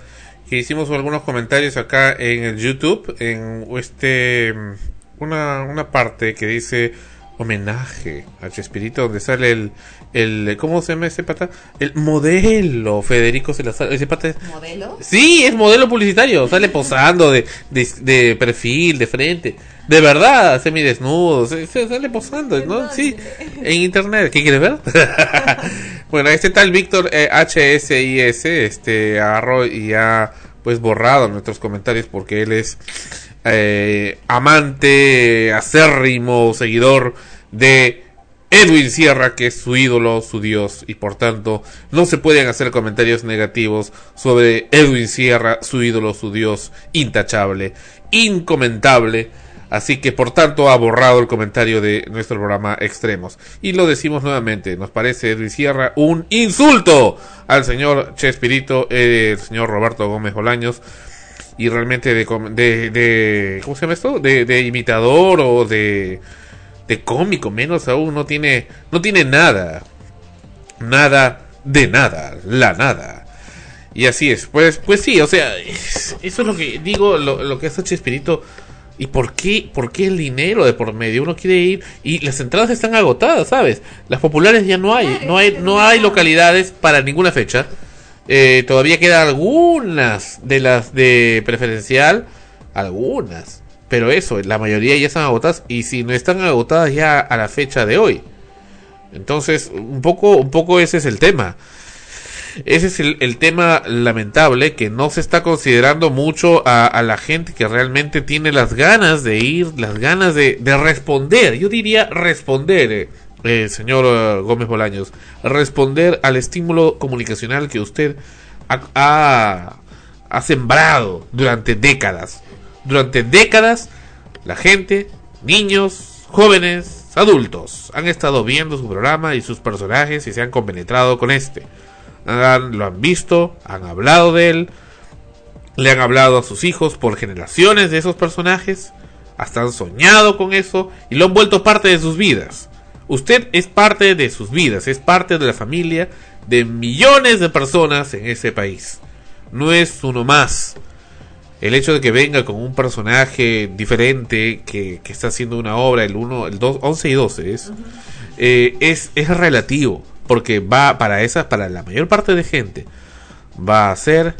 que hicimos algunos comentarios acá en el YouTube, en este una, una parte que dice homenaje a Chespirito, donde sale el, el ¿cómo se llama ese pata? El modelo Federico Salazar, ese pata es- ¿Modelo? Sí, es modelo publicitario, sale posando de, de, de perfil, de frente. De verdad, semidesnudo, se, se sale posando, ¿no? Sí, en internet. ¿Qué quieres ver? <laughs> bueno, este tal Víctor eh, HSIS este, agarró y ha pues borrado nuestros comentarios porque él es eh, amante, acérrimo, seguidor de Edwin Sierra, que es su ídolo, su dios, y por tanto no se pueden hacer comentarios negativos sobre Edwin Sierra, su ídolo, su dios, intachable, incomentable. Así que por tanto ha borrado el comentario de nuestro programa Extremos. Y lo decimos nuevamente, nos parece Edwin Sierra un insulto al señor Chespirito, eh, el señor Roberto Gómez Bolaños, y realmente de, de, de ¿cómo se llama esto? De, imitador o de, de cómico, menos aún, no tiene, no tiene nada, nada de nada, la nada. Y así es, pues, pues sí, o sea, es- eso es lo que digo, lo, lo que hace Chespirito. ¿Y por qué, por qué el dinero de por medio? Uno quiere ir y las entradas están agotadas, ¿sabes? Las populares ya no hay, no hay, no hay localidades para ninguna fecha. Eh, todavía quedan algunas de las de preferencial, algunas, pero eso, la mayoría ya están agotadas y si no están agotadas ya a la fecha de hoy. Entonces, un poco, un poco ese es el tema. Ese es el, tema lamentable que no se está considerando mucho a, la gente que realmente tiene las ganas de ir, las ganas de, de responder. Yo diría responder, eh, señor eh, Gómez Bolaños, responder al estímulo comunicacional que usted ha, sembrado durante décadas. Durante décadas, la gente, niños, jóvenes, adultos, han estado viendo su programa y sus personajes y se han compenetrado con este lo han visto, han hablado de él, le han hablado a sus hijos por generaciones de esos personajes, hasta han soñado con eso y lo han vuelto parte de sus vidas. Usted es parte de sus vidas, es parte de la familia de millones de personas en ese país. No es uno más. El hecho de que venga con un personaje diferente que, que está haciendo una obra, el 1, el 2, 11 y 12 es, eh, es, es relativo. Porque va para esas, para la mayor parte de gente, va a ser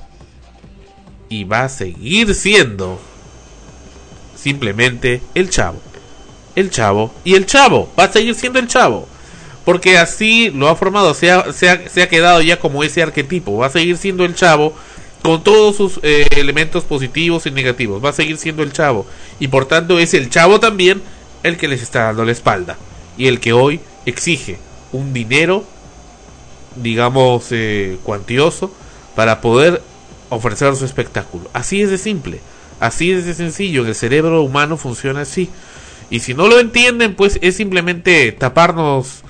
y va a seguir siendo simplemente el chavo. El chavo y el chavo. Va a seguir siendo el chavo. Porque así lo ha formado, se ha, se ha, se ha quedado ya como ese arquetipo. Va a seguir siendo el chavo con todos sus eh, elementos positivos y negativos. Va a seguir siendo el chavo. Y por tanto es el chavo también el que les está dando la espalda. Y el que hoy exige un dinero, digamos, eh, cuantioso para poder ofrecer su espectáculo. Así es de simple. Así es de sencillo. El cerebro humano funciona así. Y si no lo entienden, pues es simplemente taparnos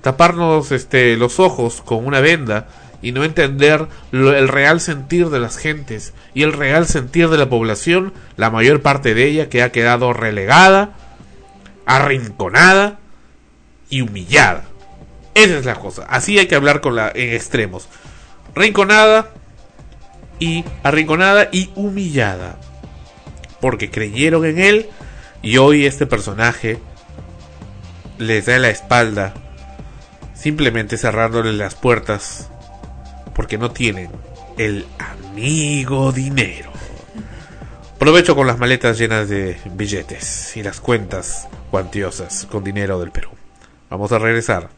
taparnos este los ojos con una venda y no entender el real sentir de las gentes y el real sentir de la población, la mayor parte de ella que ha quedado relegada, arrinconada y humillada. Esa es la cosa. Así hay que hablar con la en extremos. Rinconada y arrinconada y humillada. Porque creyeron en él y hoy este personaje les da la espalda simplemente cerrándoles las puertas porque no tienen el amigo dinero. Provecho con las maletas llenas de billetes y las cuentas cuantiosas con dinero del Perú. Vamos a regresar.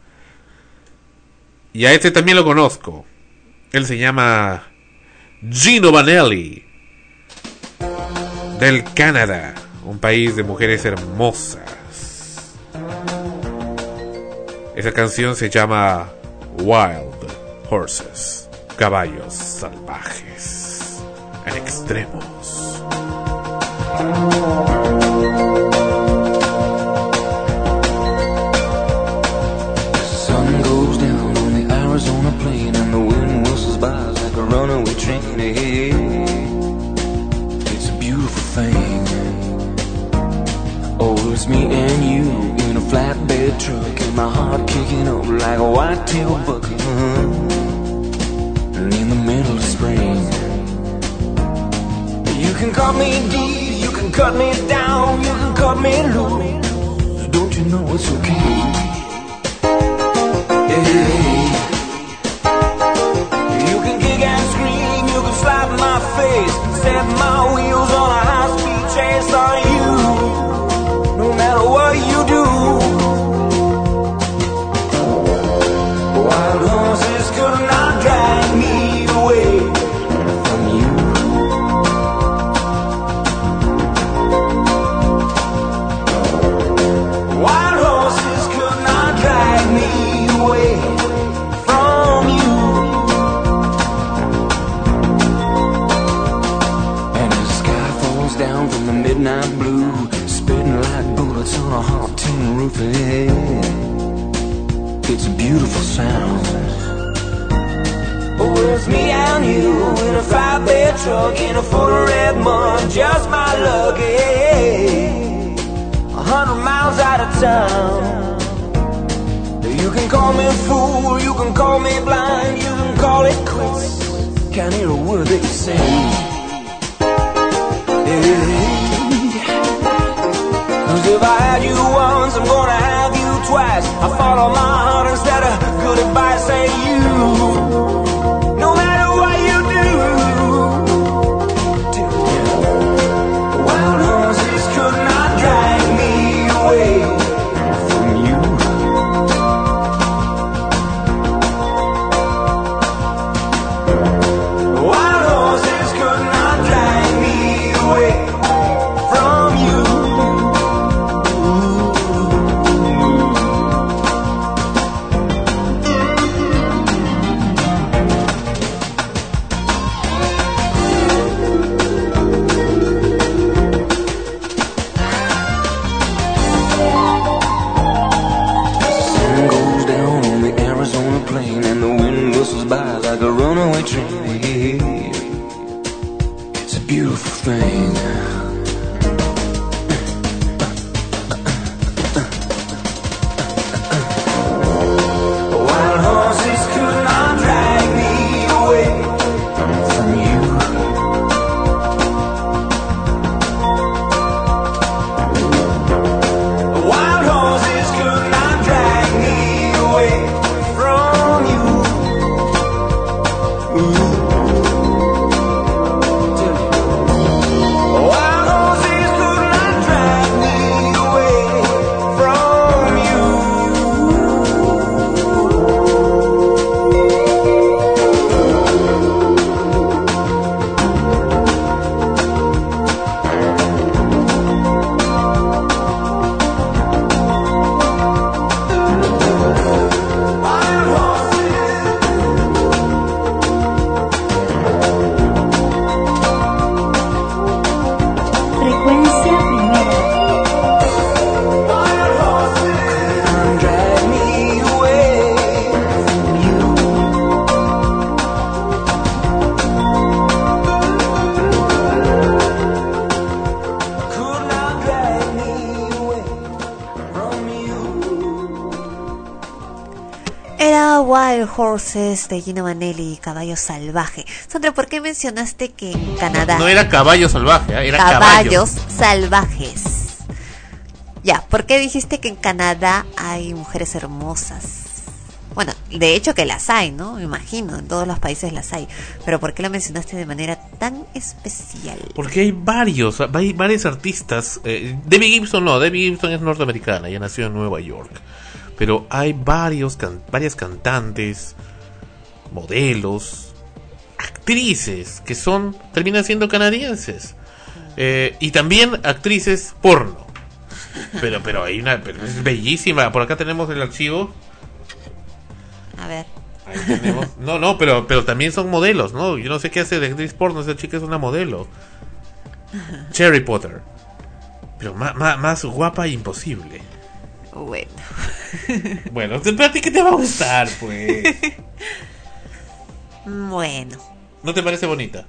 Y a este también lo conozco. Él se llama Gino Vanelli. Del Canadá. Un país de mujeres hermosas. Esa canción se llama Wild Horses. Caballos salvajes. En extremos. Flatbed truck and my heart kicking up like a white-tail buck. And in the middle of spring, you can cut me deep, you can cut me down, you can cut me loose. Don't you know it's okay? Five-bed in a full of red mud, just my luck. A hundred miles out of town. You can call me a fool, you can call me blind, you can call it quits. Can't hear a word they say. Cause if I had you once, I'm gonna have you twice. I follow my heart instead of good advice. Say you, Wild Horses de Gino Vanelli, Caballo Salvaje. Sandra, ¿por qué mencionaste que en Canadá... No era caballo salvaje, ¿eh? era caballos caballo. salvajes. Ya, ¿por qué dijiste que en Canadá hay mujeres hermosas? Bueno, de hecho que las hay, ¿no? Me imagino, en todos los países las hay. Pero ¿por qué lo mencionaste de manera tan especial? Porque hay varios, hay varios artistas. Eh, Debbie Gibson no, Debbie Gibson es norteamericana, ella nació en Nueva York. Pero hay varios can- varias cantantes, modelos, actrices que son terminan siendo canadienses Eh, y también actrices porno. Pero pero hay una pero es bellísima. Por acá tenemos el archivo. A ver. Ahí tenemos. No, no, pero pero también son modelos, ¿no? Yo no sé qué hace de actriz porno. Esa chica es una modelo. Cherry Potter. Pero más, más, más guapa imposible. Bueno. Bueno, ¿pero a ti qué te va a gustar, pues? <laughs> Bueno. ¿No te parece bonita?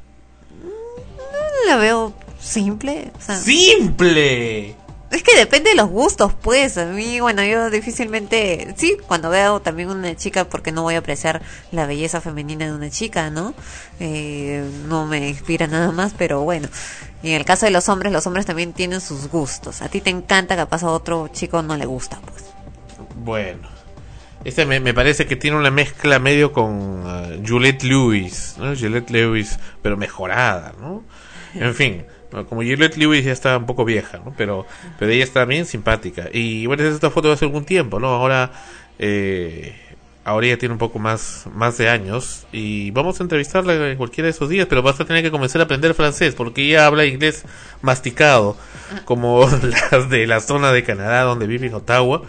La veo simple. o sea, ¡Simple! Es que depende de los gustos, pues. A mí, bueno, yo difícilmente. Sí, cuando veo también una chica, porque no voy a apreciar la belleza femenina de una chica, ¿no? Eh, no me inspira nada más, pero bueno. Y en el caso de los hombres, los hombres también tienen sus gustos. A ti te encanta, capaz a otro chico no le gusta, pues. Bueno. Este me, me parece que tiene una mezcla medio con uh, Juliette Lewis, ¿no? Juliette Lewis, pero mejorada, ¿no? En fin, como Juliette Lewis ya está un poco vieja, ¿no? Pero, pero ella está bien simpática. Y bueno, esta foto hace algún tiempo, ¿no? Ahora, eh, ahora ella tiene un poco más, más de años y vamos a entrevistarla en cualquiera de esos días, pero vas a tener que comenzar a aprender francés porque ella habla inglés masticado, como <laughs> las de la zona de Canadá donde vive en Ottawa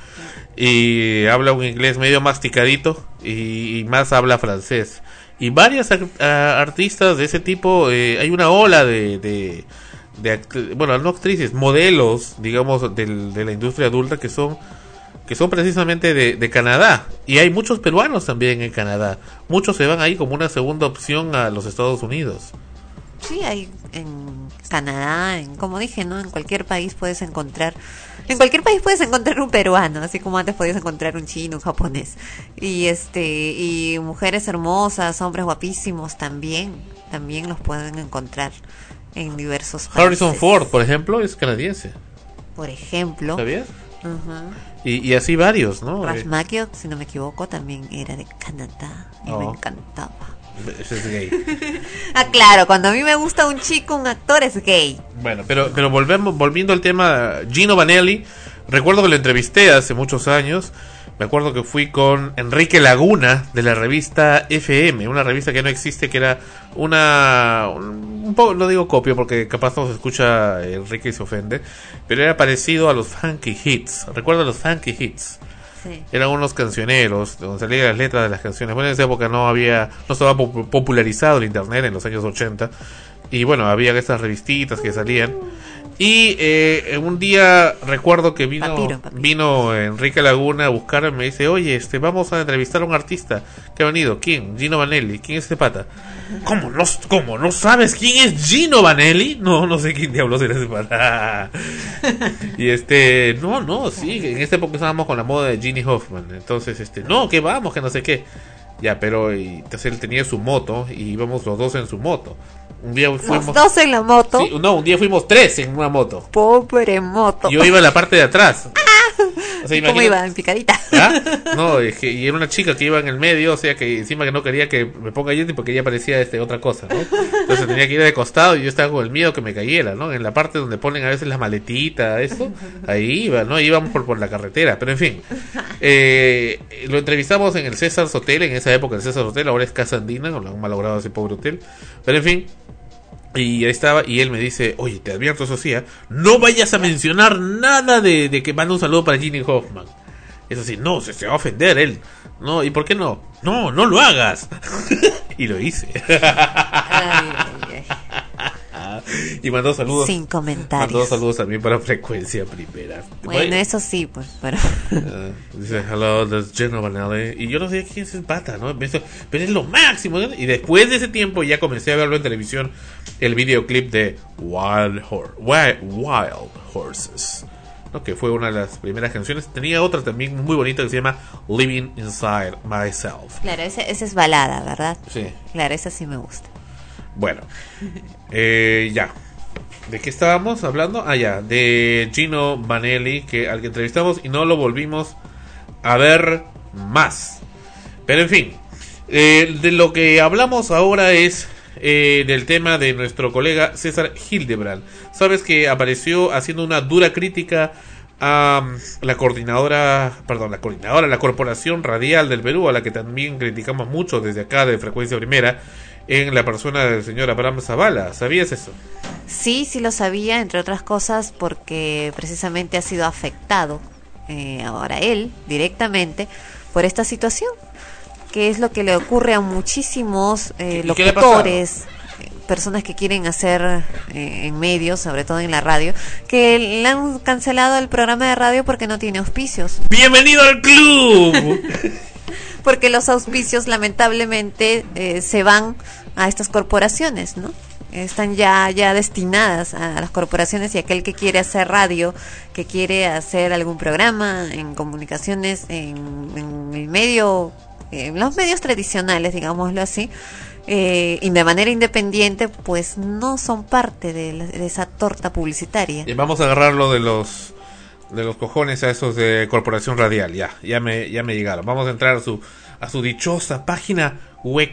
y habla un inglés medio masticadito y, y más habla francés. Y varias artistas de ese tipo, eh, hay una ola de, de, bueno, no actrices, modelos, digamos, del- de la industria adulta que son que son precisamente de, de Canadá. Y hay muchos peruanos también en Canadá. Muchos se van ahí como una segunda opción a los Estados Unidos. Sí, hay en Canadá, en, como dije, ¿no? En cualquier país puedes encontrar, en cualquier país puedes encontrar un peruano, así como antes podías encontrar un chino, un japonés. Y este, y mujeres hermosas, hombres guapísimos también, también los pueden encontrar en diversos países. Harrison Ford, por ejemplo, es canadiense. Por ejemplo. ¿Sabías? Y, y así varios, ¿no? Eh, Macchio, si no me equivoco, también era de Canadá y me Oh. encantaba. ese es gay. <laughs> Ah, claro, cuando a mí me gusta un chico, un actor es gay. Bueno, pero, pero volvemos, volviendo al tema, Gino Vanelli, recuerdo que lo entrevisté hace muchos años, me acuerdo que fui con Enrique Laguna de la revista FM, una revista que no existe, que era una, un, poco, no digo copia porque capaz no se escucha Enrique y se ofende, pero era parecido a los Funky Hits, recuerdo los Funky Hits. Sí. Eran unos cancioneros donde salían las letras de las canciones. Bueno, en esa época no había, no estaba pop- popularizado el internet en los años 80. Y bueno, había estas revistitas que salían. Y eh, un día recuerdo que vino, Papiro, papiro. vino Enrique Laguna a buscarme y me dice, oye, este, vamos a entrevistar a un artista que ha venido. ¿Quién? Gino Vanelli. ¿Quién es este pata? ¿Cómo no, cómo no sabes quién es Gino Vanelli? No, no sé quién diablos era ese pata. <laughs> y este, no, no, sí, en esta época estábamos con la moda de Ginny Hoffman. Entonces, este, no, que vamos, que no sé qué. Ya, pero y, entonces él tenía su moto y íbamos los dos en su moto. Un día fuimos. Los dos en la moto. Sí, no, un día fuimos tres en una moto. Pobre moto. Yo iba en la parte de atrás. <laughs> O sea, ¿Cómo iba? En picadita. ¿Ah? <laughs> No, es que, y era una chica que iba en el medio, o sea que encima que no quería que me ponga Yeti porque ella parecía este otra cosa, ¿no? Entonces tenía que ir de costado y yo estaba con el miedo que me cayera, ¿no? En la parte donde ponen a veces las maletitas, eso, ahí iba, ¿no? Íbamos por, por la carretera, pero en fin. Eh, lo entrevistamos en el César Hotel, en esa época el César Hotel, ahora es Casa Andina, lo han malogrado ese pobre hotel, pero en fin. Y ahí estaba, y él me dice, oye, te advierto eso sí, ¿ah? no vayas a mencionar nada de, de que manda un saludo para Ginny Hoffman. Eso sí, no, se, se va a ofender él. No, ¿y por qué no? No, no lo hagas. <laughs> y lo hice. Ay, <laughs> y mandó saludos. Sin comentarios. Mandó saludos también para frecuencia primera. Bueno, eso sí, pues, pero... Ah, dice, hello, this is Gino Vanelli. Y yo no sé quién es el pata, ¿no? Pero es lo máximo. Y después de ese tiempo ya comencé a verlo en televisión, el videoclip de Wild, Wild, Wild Horses. ¿no? Que fue una de las primeras canciones. Tenía otra también muy bonita que se llama Living Inside Myself. Claro, ese es balada, ¿verdad? Sí. Claro, esa sí me gusta. Bueno, eh, ya. ¿De qué estábamos hablando? Ah, ya, de Gino Vanelli, que al que entrevistamos y no lo volvimos a ver más. Pero en fin, eh, de lo que hablamos ahora es eh, del tema de nuestro colega César Hildebrand. Sabes que apareció haciendo una dura crítica a mm, la coordinadora, perdón, la coordinadora, la Corporación Radial del Perú, a la que también criticamos mucho desde acá de Frecuencia Primera, en la persona del señor Abraham Zavala. ¿Sabías eso? Sí, sí lo sabía, entre otras cosas porque precisamente ha sido afectado eh, ahora él directamente por esta situación, que es lo que le ocurre a muchísimos eh, locutores, eh, personas que quieren hacer eh, en medios, sobre todo en la radio, que le han cancelado el programa de radio porque no tiene auspicios. ¡Bienvenido al club! <laughs> porque los auspicios lamentablemente eh, se van a estas corporaciones, ¿no? Están ya ya destinadas a, las corporaciones y aquel que quiere hacer radio, que quiere hacer algún programa en comunicaciones, en, el medio, en los medios tradicionales, digámoslo así, eh, y de manera independiente, pues no son parte de, la- de esa torta publicitaria. Vamos a agarrarlo de los de los cojones a esos de Corporación Radial. Ya, ya me, ya me llegaron. Vamos a entrar a su a su dichosa página web.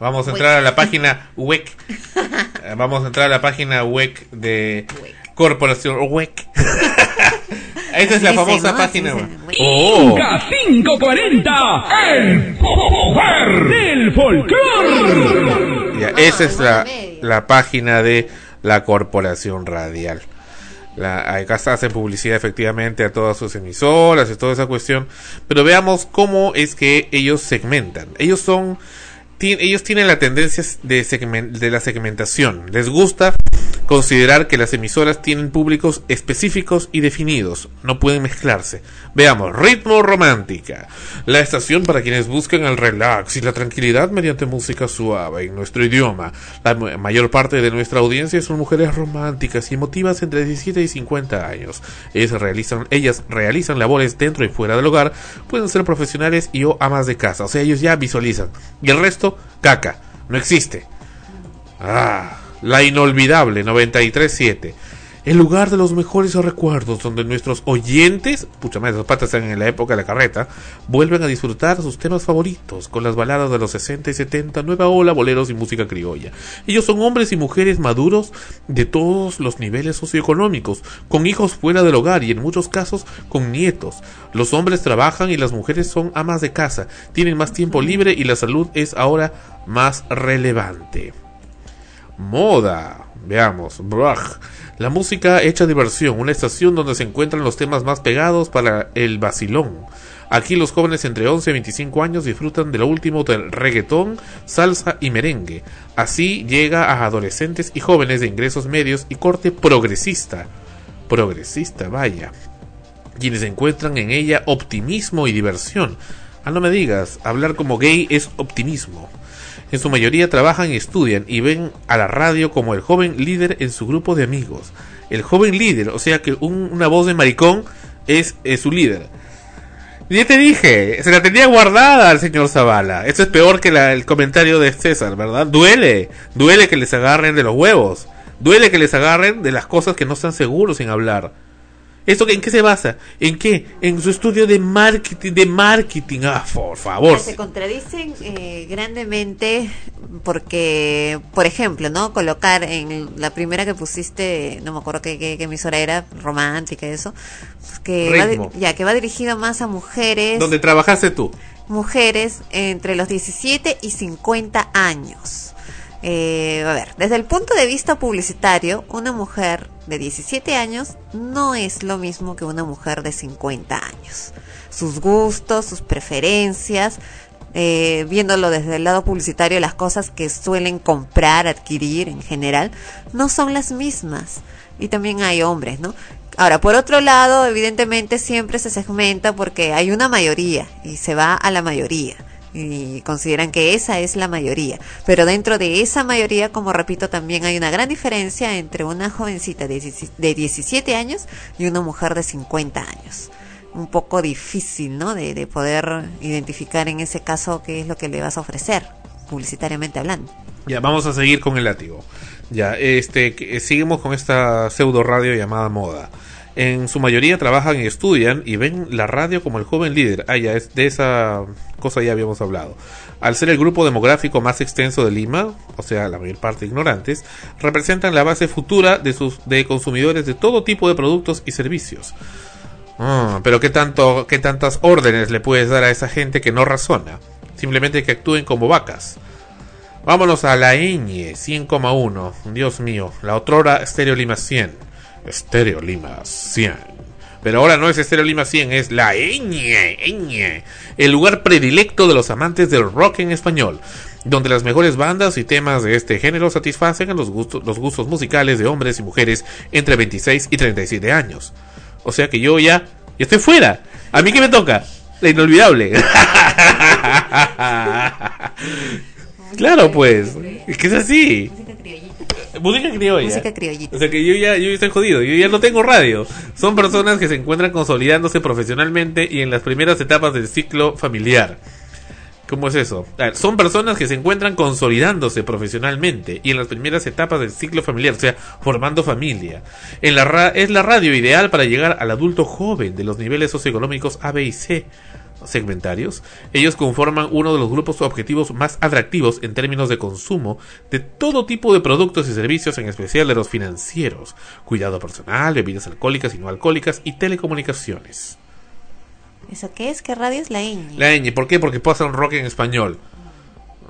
<laughs> Vamos a entrar a la página. Eh, Vamos a entrar a la página web de Corporación web. <laughs> Esa es la famosa página. Oh. Inca 540, el poder del folclore. Ya, esa es la, la página de la Corporación Radial. La, acá se hacen publicidad efectivamente a todas sus emisoras y toda esa cuestión. Pero veamos cómo es que ellos segmentan. Ellos son. Ellos tienen la tendencia de, de la segmentación. Les gusta considerar que las emisoras tienen públicos específicos y definidos. No pueden mezclarse. Veamos, ritmo romántica. La estación para quienes buscan el relax y la tranquilidad mediante música suave en nuestro idioma. La ma- mayor parte de nuestra audiencia son mujeres románticas y emotivas entre 17 y 50 años. Ellas realizan, ellas realizan labores dentro y fuera del hogar. Pueden ser profesionales y o amas de casa. O sea, ellos ya visualizan. Y el resto, caca. No existe. Ah, la inolvidable 937. El lugar de los mejores recuerdos donde nuestros oyentes, pucha madre, esos patas están en la época de la carreta, vuelven a disfrutar sus temas favoritos con las baladas de los 60 y 70, nueva ola, boleros y música criolla. Ellos son hombres y mujeres maduros de todos los niveles socioeconómicos, con hijos fuera del hogar y en muchos casos con nietos. Los hombres trabajan y las mujeres son amas de casa, tienen más tiempo libre y la salud es ahora más relevante. Moda. Veamos. Braj. La música hecha diversión, una estación donde se encuentran los temas más pegados para el vacilón. Aquí los jóvenes entre 11 y 25 años disfrutan de lo último del reggaetón, salsa y merengue. Así llega a adolescentes y jóvenes de ingresos medios y corte progresista. Progresista, vaya. Quienes encuentran en ella optimismo y diversión. Ah, no me digas, hablar como gay es optimismo. En su mayoría trabajan y estudian y ven a la radio como el joven líder en su grupo de amigos. El joven líder, o sea que un- una voz de maricón es, su líder. Ya te dije, se la tenía guardada al señor Zavala. Esto es peor que la- el comentario de César, ¿verdad? Duele, duele que les agarren de los huevos. Duele que les agarren de las cosas que no están seguros en hablar. ¿Esto en qué se basa? ¿En qué? En su estudio de marketing, de marketing. Ah, por favor. Se contradicen eh, grandemente porque, por ejemplo, ¿no? Colocar en la primera que pusiste, no me acuerdo qué, qué- qué emisora era, romántica, eso, que va, ya, que va dirigido más a mujeres, Donde trabajaste tú. mujeres entre los 17 y 50 años. Eh, a ver, desde el punto de vista publicitario, una mujer de 17 años no es lo mismo que una mujer de 50 años. Sus gustos, sus preferencias, eh, viéndolo desde el lado publicitario, las cosas que suelen comprar, adquirir en general, no son las mismas. Y también hay hombres, ¿no? Ahora, por otro lado, evidentemente siempre se segmenta porque hay una mayoría y se va a la mayoría y consideran que esa es la mayoría. Pero dentro de esa mayoría, como repito, también hay una gran diferencia entre una jovencita de 17 de 17 años y una mujer de 50 años. Un poco difícil, ¿no? De, de poder identificar en ese caso qué es lo que le vas a ofrecer, publicitariamente hablando. Ya, vamos a seguir con el látigo. Ya, este, eh, seguimos con esta pseudo radio llamada moda. En su mayoría trabajan y estudian y ven la radio como el joven líder. Ah, ya, es de esa cosa ya habíamos hablado. Al ser el grupo demográfico más extenso de Lima, o sea, la mayor parte ignorantes, representan la base futura de sus de consumidores de todo tipo de productos y servicios. Ah, pero ¿qué, tanto, ¿qué tantas órdenes le puedes dar a esa gente que no razona? Simplemente que actúen como vacas. Vámonos a la ñ 100,1. Dios mío, la otrora Stereo Lima 100. Stereo Lima 100. Pero ahora no es Stereo Lima 100, es la ñ, ñ, el lugar predilecto de los amantes del rock en español, donde las mejores bandas y temas de este género satisfacen los gustos, los gustos musicales de hombres y mujeres entre 26 y 37 años. O sea que yo ya, ya estoy fuera. ¿A mí qué me toca? La inolvidable. <laughs> claro, pues. Es que es así. Música criolla. Música criollita. O sea que yo ya, yo ya estoy jodido, yo ya no tengo radio. Son personas que se encuentran consolidándose profesionalmente y en las primeras etapas del ciclo familiar. ¿Cómo es eso? Ver, son personas que se encuentran consolidándose profesionalmente y en las primeras etapas del ciclo familiar, o sea, formando familia. En la ra- es la radio ideal para llegar al adulto joven de los niveles socioeconómicos A, B y C segmentarios. Ellos conforman uno de los grupos objetivos más atractivos en términos de consumo de todo tipo de productos y servicios, en especial de los financieros, cuidado personal, bebidas alcohólicas y no alcohólicas y telecomunicaciones. ¿Eso qué es? ¿Qué radio es la ñ? La ñ, ¿por qué? Porque pasan rock en español.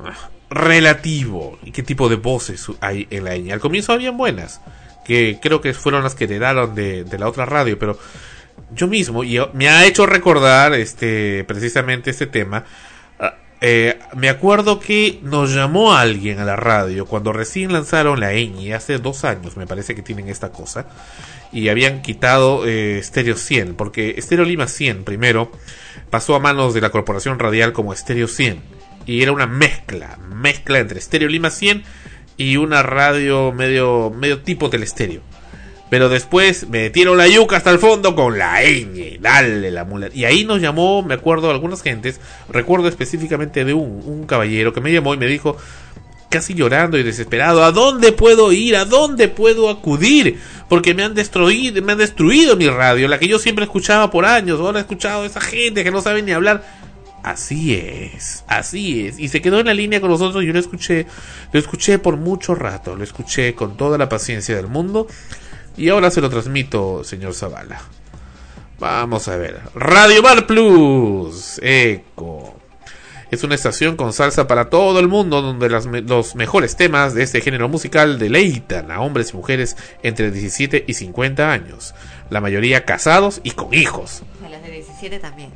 Ah, Relativo. ¿Y qué tipo de voces hay en la ñ? Al comienzo habían buenas, que creo que fueron las que heredaron de, de la otra radio, pero yo mismo, y me ha hecho recordar este precisamente este tema. ah, eh, me acuerdo que nos llamó alguien a la radio cuando recién lanzaron la ñ, hace dos años me parece que tienen esta cosa, y habían quitado eh, Stereo 100, porque Stereo Lima 100 primero pasó a manos de la Corporación Radial como Stereo 100, y era una mezcla, mezcla entre Stereo Lima 100 y una radio medio, medio tipo telestéreo. Pero después me metieron la yuca hasta el fondo con la ñ, dale la mula. Y ahí nos llamó, me acuerdo, algunas gentes, recuerdo específicamente de un, un caballero que me llamó y me dijo, casi llorando y desesperado, ¿a dónde puedo ir? ¿A dónde puedo acudir? Porque me han destruido, me han destruido mi radio, la que yo siempre escuchaba por años, ahora he escuchado a esa gente que no sabe ni hablar. Así es, así es. Y se quedó en la línea con nosotros, yo lo escuché, lo escuché por mucho rato, lo escuché con toda la paciencia del mundo. Y ahora se lo transmito, señor Zavala. Vamos a ver. Radio Bar Plus. Eco. Es una estación con salsa para todo el mundo donde las los mejores temas de este género musical deleitan a hombres y mujeres entre 17 y 50 años. La mayoría casados y con hijos. A las de 17 también.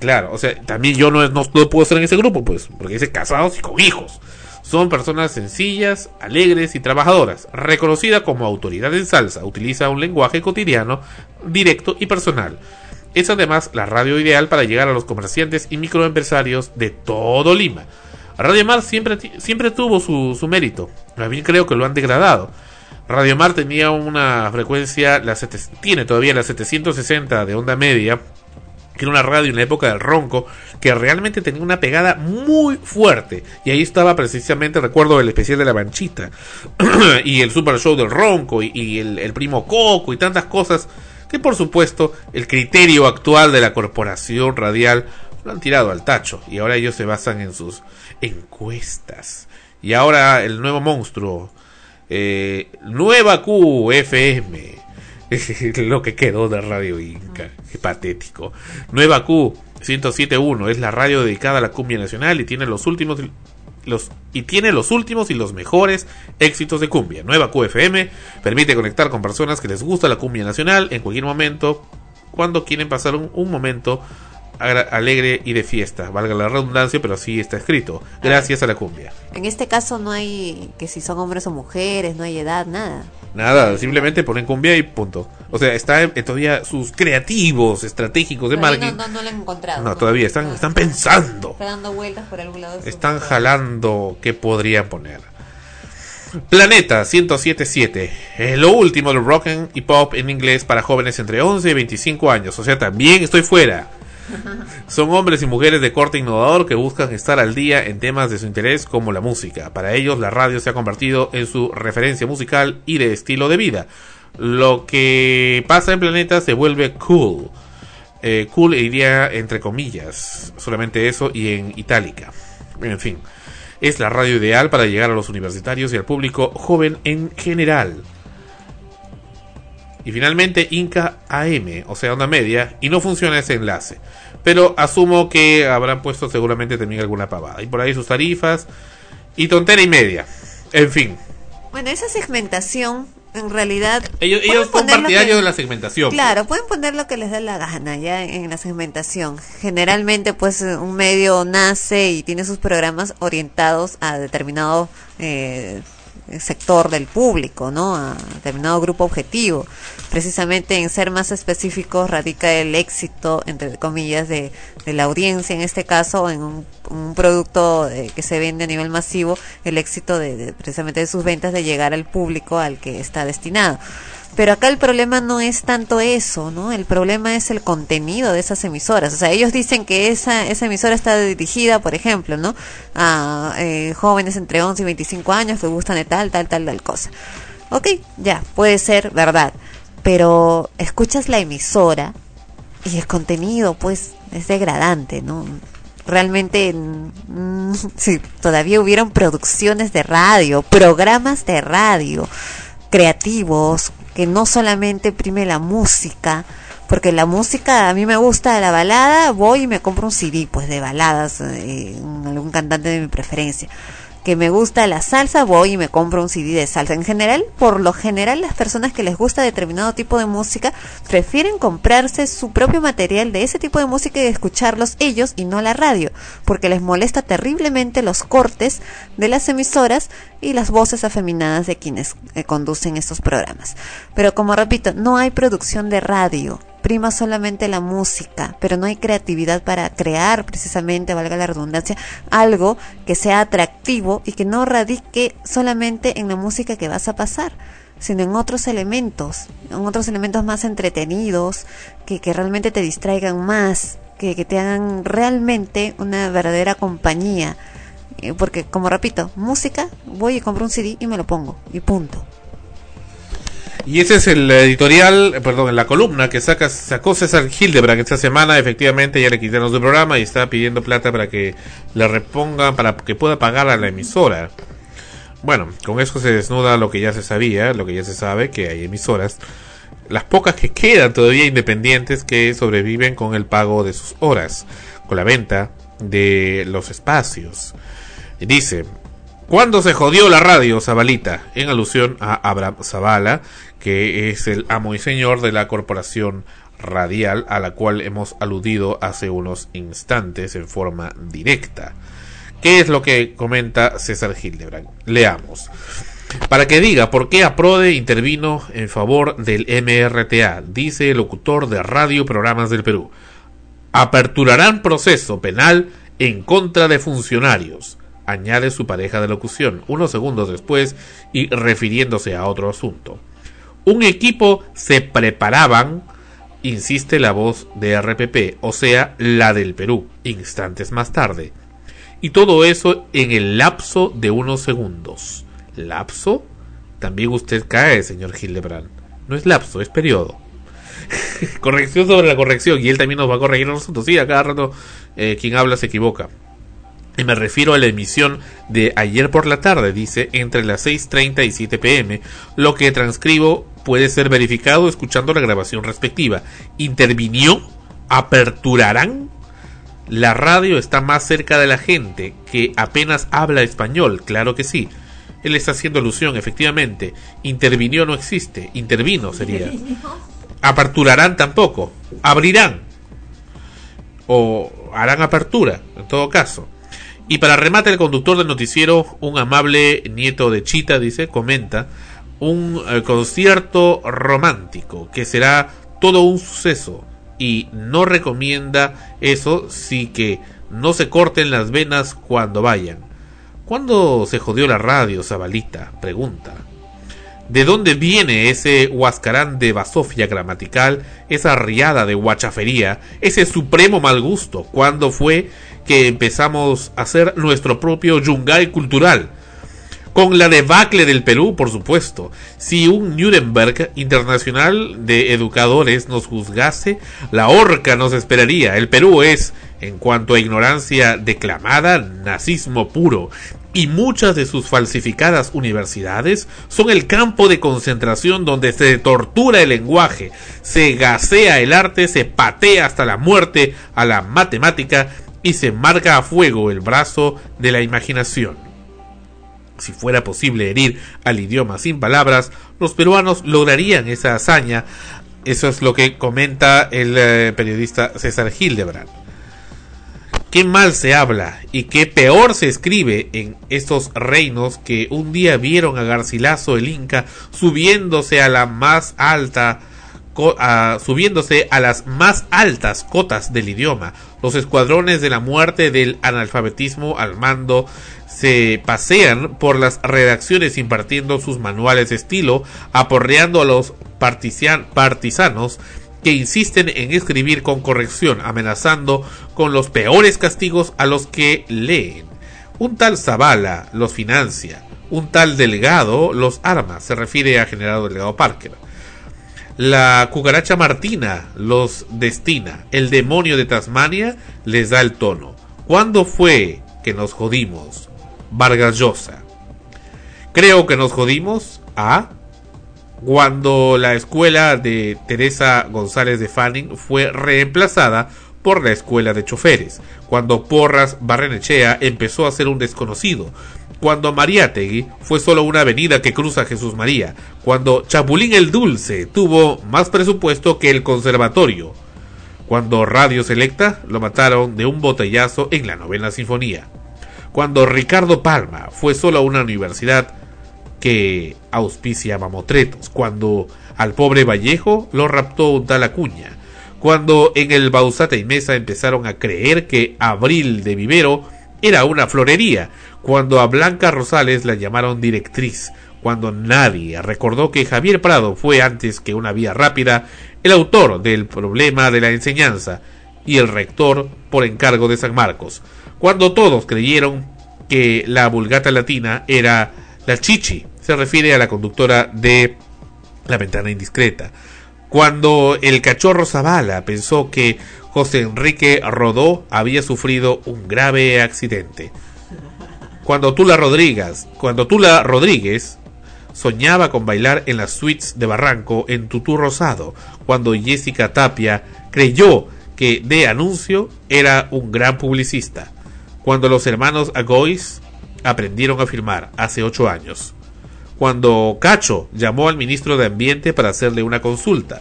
Claro, o sea, también yo no, no, no puedo estar en ese grupo, pues, porque dice casados y con hijos. Son personas sencillas, alegres y trabajadoras. Reconocida como autoridad en salsa, utiliza un lenguaje cotidiano, directo y personal. Es además la radio ideal para llegar a los comerciantes y microempresarios de todo Lima. Radio Mar siempre, siempre tuvo su, su mérito. Bien creo que lo han degradado. Radio Mar tenía una frecuencia, la tiene todavía la 760 de onda media, que era una radio en la época del ronco que realmente tenía una pegada muy fuerte. Y ahí estaba precisamente recuerdo el especial de la manchita <clears throat> y el super show del ronco y, y el, el primo coco y tantas cosas que por supuesto el criterio actual de la corporación radial lo han tirado al tacho. Y ahora ellos se basan en sus encuestas. Y ahora el nuevo monstruo eh, nueva QFM <laughs> lo que quedó de Radio Inca. Qué patético. Nueva Q 107.1 es la radio dedicada a la cumbia nacional y tiene los últimos los y tiene los últimos y los mejores éxitos de cumbia. Nueva QFM permite conectar con personas que les gusta la cumbia nacional en cualquier momento cuando quieren pasar un, momento alegre y de fiesta, valga la redundancia, pero así está escrito, gracias a la cumbia. En este caso no hay que si son hombres o mujeres, no hay edad, nada. Nada, simplemente ponen cumbia y punto. O sea, está eh, todavía sus creativos, estratégicos de Todavía marketing. no, no, no lo han encontrado. No, todavía están, están pensando. Está dando vueltas por algún lado. de su- Están jalando qué podrían poner. Planeta 1077. Es lo último del rock and y pop en inglés para jóvenes entre 11 y 25 años. O sea, también estoy fuera. <laughs> Son hombres y mujeres de corte innovador que buscan estar al día en temas de su interés como la música. Para ellos la radio se ha convertido en su referencia musical y de estilo de vida. Lo que pasa en Planeta se vuelve cool. Eh, cool iría entre comillas, solamente eso y en itálica. En fin, es la radio ideal para llegar a los universitarios y al público joven en general. Y finalmente Inca AM, o sea, onda media, y no funciona ese enlace. Pero asumo que habrán puesto seguramente también alguna pavada. Y por ahí sus tarifas y tontera y media. En fin, Bueno, esa segmentación, en realidad... ellos, son partidarios que- de la segmentación. Claro, pueden poner lo que les dé la gana ya en la segmentación. Generalmente, pues, un medio nace y tiene sus programas orientados a determinado eh, sector del público, ¿no? A determinado grupo objetivo. Precisamente en ser más específicos radica el éxito, entre comillas, de, de la audiencia, en este caso, en un, un producto eh, que se vende a nivel masivo, el éxito de, de- precisamente de sus ventas de llegar al público al que está destinado. Pero acá el problema no es tanto eso, ¿no? El problema es el contenido de esas emisoras. O sea, ellos dicen que esa, esa emisora está dirigida, por ejemplo, ¿no? A eh, jóvenes entre 11 y 25 años que gustan de tal, tal, tal, tal cosa. Ok, ya, puede ser verdad. Pero escuchas la emisora y el contenido, pues, es degradante, ¿no? Realmente, mm, <laughs> si todavía hubieron producciones de radio, programas de radio creativos, que no solamente prime la música, porque la música a mí me gusta la balada, voy y me compro un CD pues de baladas, eh, algún cantante de mi preferencia. Que me gusta la salsa, voy y me compro un CD de salsa. En general, por lo general, las personas que les gusta determinado tipo de música prefieren comprarse su propio material de ese tipo de música y escucharlos ellos y no la radio, porque les molesta terriblemente los cortes de las emisoras y las voces afeminadas de quienes eh, conducen estos programas. Pero como repito, no hay producción de radio, prima solamente la música, pero no hay creatividad para crear precisamente, valga la redundancia, algo que sea atractivo y que no radique solamente en la música que vas a pasar sino en otros elementos, en otros elementos más entretenidos, que, que realmente te distraigan más, que, que te hagan realmente una verdadera compañía. Eh, Porque, como repito, música, voy y compro un CD y me lo pongo, y punto. Y ese es el editorial, perdón, la columna que saca, sacó César Hildebrand esta semana. Efectivamente, ya le quitaron su programa y está pidiendo plata para que le repongan, para que pueda pagar a la emisora. Bueno, con eso se desnuda lo que ya se sabía, lo que ya se sabe, que hay emisoras, las pocas que quedan todavía independientes que sobreviven con el pago de sus horas, con la venta de los espacios. Dice, ¿Cuándo se jodió la radio, Zabalita? En alusión a Abraham Zabala, que es el amo y señor de la corporación radial a la cual hemos aludido hace unos instantes en forma directa. ¿Qué es lo que comenta César Hildebrand? Leamos. Para que diga por qué Aprode intervino en favor del MRTA, dice el locutor de Radio Programas del Perú. Aperturarán proceso penal en contra de funcionarios, añade su pareja de locución, unos segundos después y refiriéndose a otro asunto. Un equipo se preparaban, insiste la voz de RPP, o sea, la del Perú, instantes más tarde. Y todo eso en el lapso de unos segundos. ¿Lapso? También usted cae, señor Hildebrand. No es lapso, es periodo. <laughs> corrección sobre la corrección. Y él también nos va a corregir a nosotros. Sí, a cada rato eh, quien habla se equivoca. Y me refiero a la emisión de ayer por la tarde, dice, entre las 6.30 y 7 pm. Lo que transcribo puede ser verificado escuchando la grabación respectiva. ¿Intervinió? ¿Aperturarán? La radio está más cerca de la gente que apenas habla español, claro que sí. Él está haciendo alusión, efectivamente. Intervinió no existe, intervino sería. Aperturarán tampoco, abrirán. O harán apertura, en todo caso. Y para remate, el conductor del noticiero, un amable nieto de Chita, dice, comenta, un eh, concierto romántico que será todo un suceso y no recomienda eso, sí que no se corten las venas cuando vayan. ¿Cuándo se jodió la radio, Zabalita? Pregunta. ¿De dónde viene ese huascarán de basofia gramatical, esa riada de guachafería, ese supremo mal gusto? ¿Cuándo fue que empezamos a hacer nuestro propio yungay cultural? Con la debacle del Perú, por supuesto. Si un Nuremberg internacional de educadores nos juzgase, la horca nos esperaría. El Perú es, en cuanto a ignorancia declamada, nazismo puro. y muchas de sus falsificadas universidades son el campo de concentración donde se tortura el lenguaje, se gasea el arte, se patea hasta la muerte a la matemática y se marca a fuego el brazo de la imaginación. Si fuera posible herir al idioma sin palabras, los peruanos lograrían esa hazaña. Eso es lo que comenta el eh, periodista César Hildebrand qué mal se habla y qué peor se escribe en estos reinos que un día vieron a Garcilaso el Inca subiéndose a la más alta subiéndose a las más altas cotas del idioma. Los escuadrones de la muerte del analfabetismo al mando se pasean por las redacciones impartiendo sus manuales de estilo, aporreando a los partisanos que insisten en escribir con corrección, amenazando con los peores castigos a los que leen. Un tal Zavala los financia, un tal Delgado los arma, se refiere a General Delgado Parker. La cucaracha Martina los destina, el demonio de Tasmania les da el tono. ¿Cuándo fue que nos jodimos? Vargas Llosa. Creo que nos jodimos a cuando la escuela de Teresa González de Fanning fue reemplazada por la escuela de choferes, cuando Porras Barrenechea empezó a ser un desconocido, cuando Mariátegui fue solo una avenida que cruza Jesús María, cuando Chapulín el Dulce tuvo más presupuesto que el conservatorio, cuando Radio Selecta lo mataron de un botellazo en la novena sinfonía, cuando Ricardo Palma fue solo una universidad que auspicia mamotretos, cuando al pobre Vallejo lo raptó un tal Acuña, cuando en el Bausata y Mesa empezaron a creer que Abril de Vivero era una florería, cuando a Blanca Rosales la llamaron directriz, cuando nadie recordó que Javier Prado fue antes que una vía rápida el autor del problema de la enseñanza y el rector por encargo de San Marcos, cuando todos creyeron que la vulgata latina era la chichi se refiere a la conductora de La ventana indiscreta. Cuando el cachorro Zavala pensó que José Enrique Rodó había sufrido un grave accidente. Cuando Tula Rodríguez, cuando Tula Rodríguez soñaba con bailar en las suites de Barranco en tutú rosado, cuando Jessica Tapia creyó que de anuncio era un gran publicista, cuando los hermanos Agois aprendieron a filmar hace ocho años. Cuando Cacho llamó al ministro de Ambiente para hacerle una consulta,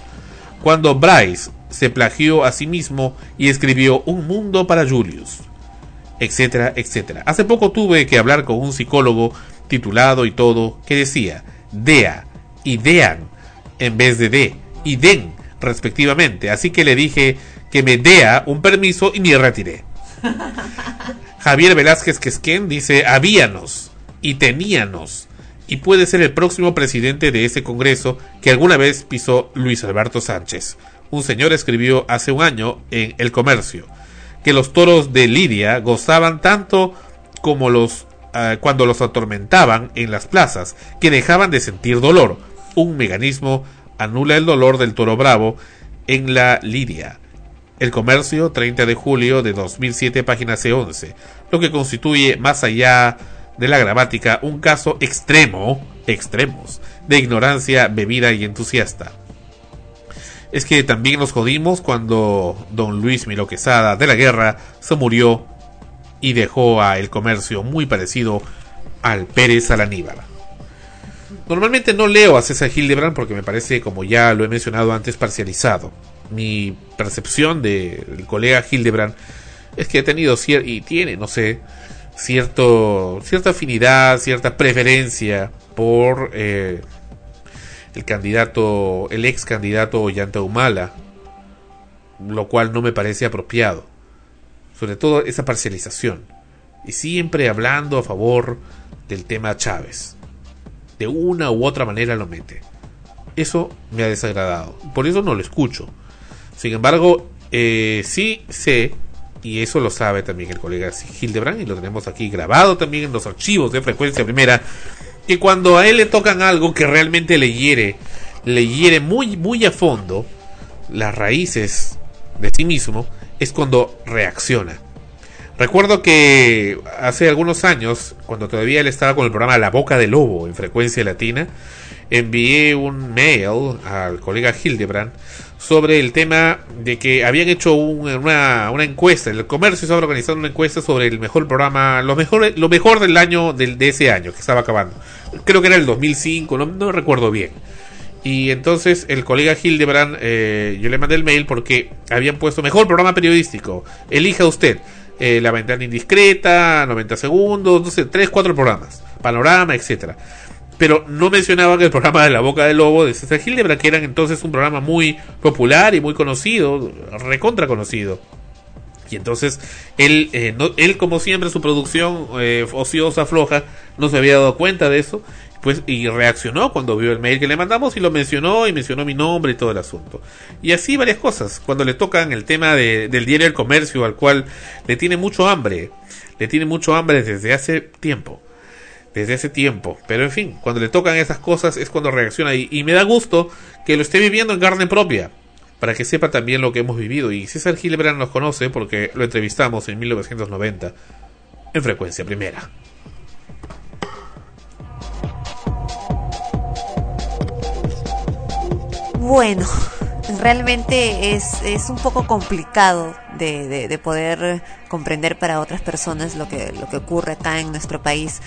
cuando Bryce se plagió a sí mismo y escribió Un mundo para Julius, etcétera, etcétera. Hace poco tuve que hablar con un psicólogo titulado y todo que decía DEA y DEAN en vez de DE y DEN respectivamente, así que le dije que me dea un permiso y me retiré. <laughs> Javier Velázquez Quesquén dice habíanos y teníanos y puede ser el próximo presidente de ese Congreso que alguna vez pisó Luis Alberto Sánchez. Un señor escribió hace un año en El Comercio que los toros de Lidia gozaban tanto como los eh, cuando los atormentaban en las plazas, que dejaban de sentir dolor. Un mecanismo anula el dolor del toro bravo en la Lidia. El Comercio, 30 de julio de 2007, página C11, lo que constituye más allá de la gramática un caso extremo, extremos, de ignorancia bebida y entusiasta. Es que también nos jodimos cuando don Luis Milo Quesada de la Guerra se murió y dejó a el comercio muy parecido al Pérez Alaníbar. Normalmente no leo a César Hildebrand porque me parece, como ya lo he mencionado antes, parcializado. Mi percepción del colega Hildebrand es que ha tenido y tiene, no sé, cierto, cierta afinidad, cierta preferencia por eh, el candidato, el ex candidato Ollanta Humala, lo cual no me parece apropiado. Sobre todo esa parcialización. Y siempre hablando a favor del tema Chávez. De una u otra manera lo mete. Eso me ha desagradado. Por eso no lo escucho. Sin embargo, eh, sí sé y eso lo sabe también el colega Hildebrand y lo tenemos aquí grabado también en los archivos de frecuencia primera, que cuando a él le tocan algo que realmente le hiere, le hiere muy, muy a fondo las raíces de sí mismo, es cuando reacciona. Recuerdo que hace algunos años, cuando todavía él estaba con el programa La Boca del Lobo en frecuencia latina, envié un mail al colega Hildebrand sobre el tema de que habían hecho un- una, una encuesta, el comercio estaba organizando una encuesta sobre el mejor programa, lo mejor, lo mejor del año, del, de ese año que estaba acabando. Creo que era el 2005, no, no recuerdo bien. Y entonces el colega Hildebrand, eh, yo le mandé el mail porque habían puesto mejor programa periodístico. Elija usted. Eh, la ventana indiscreta, 90 segundos, no sé, 3, 4 programas. Panorama, etcétera Pero no mencionaban el programa de La Boca del Lobo de César Hildebrand, que era entonces un programa muy popular y muy conocido, recontra conocido. Y entonces él, eh, no- él como siempre, su producción eh, ociosa, floja, no se había dado cuenta de eso. Pues, y reaccionó cuando vio el mail que le mandamos y lo mencionó y mencionó mi nombre y todo el asunto. Y así varias cosas. Cuando le tocan el tema de- del diario El Comercio, al cual le tiene mucho hambre, le tiene mucho hambre desde hace tiempo desde hace tiempo. Pero en fin, cuando le tocan esas cosas es cuando reacciona y, me da gusto que lo esté viviendo en carne propia. Para que sepa también lo que hemos vivido. Y César Hildebrand nos conoce porque lo entrevistamos en 1990 en frecuencia primera. Bueno, realmente es, es un poco complicado de, de- de poder comprender para otras personas lo que, lo que ocurre acá en nuestro país.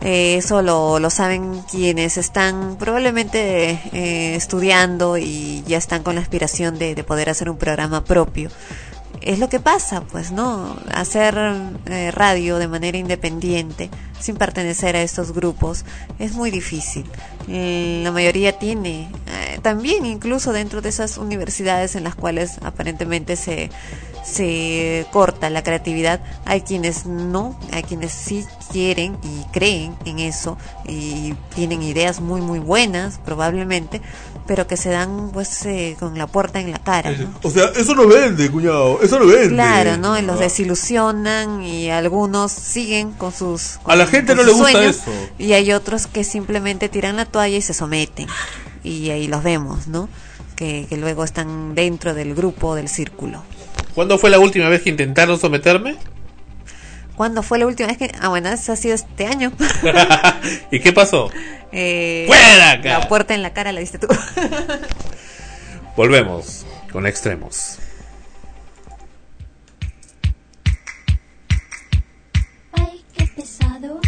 Eh, eso lo, lo saben quienes están probablemente eh, estudiando y ya están con la aspiración de, de poder hacer un programa propio. Es lo que pasa, pues, ¿no? Hacer eh, radio de manera independiente, sin pertenecer a estos grupos, es muy difícil. Eh, la mayoría tiene, eh, también incluso dentro de esas universidades en las cuales aparentemente se, se corta la creatividad, hay quienes no, hay quienes sí quieren y creen en eso y tienen ideas muy muy buenas probablemente, pero que se dan pues eh, con la puerta en la cara. ¿no? O sea, eso no vende, cuñado. Eso no vende. Claro, ¿no? Y los Ah. desilusionan y algunos siguen con sus... A la gente no le gusta sueños, eso. Y hay otros que simplemente tiran la toalla y se someten. Y ahí los vemos, ¿no? Que, que luego están dentro del grupo, del círculo. ¿Cuándo fue la última vez que intentaron someterme? ¿Cuándo fue la última vez que...? Ah, bueno, eso ha sido este año. <laughs> ¿Y qué pasó? Eh, ¡Fuera acá! La puerta en la cara la diste tú. <laughs> Volvemos con extremos. Ay, qué pesado, qué pesado.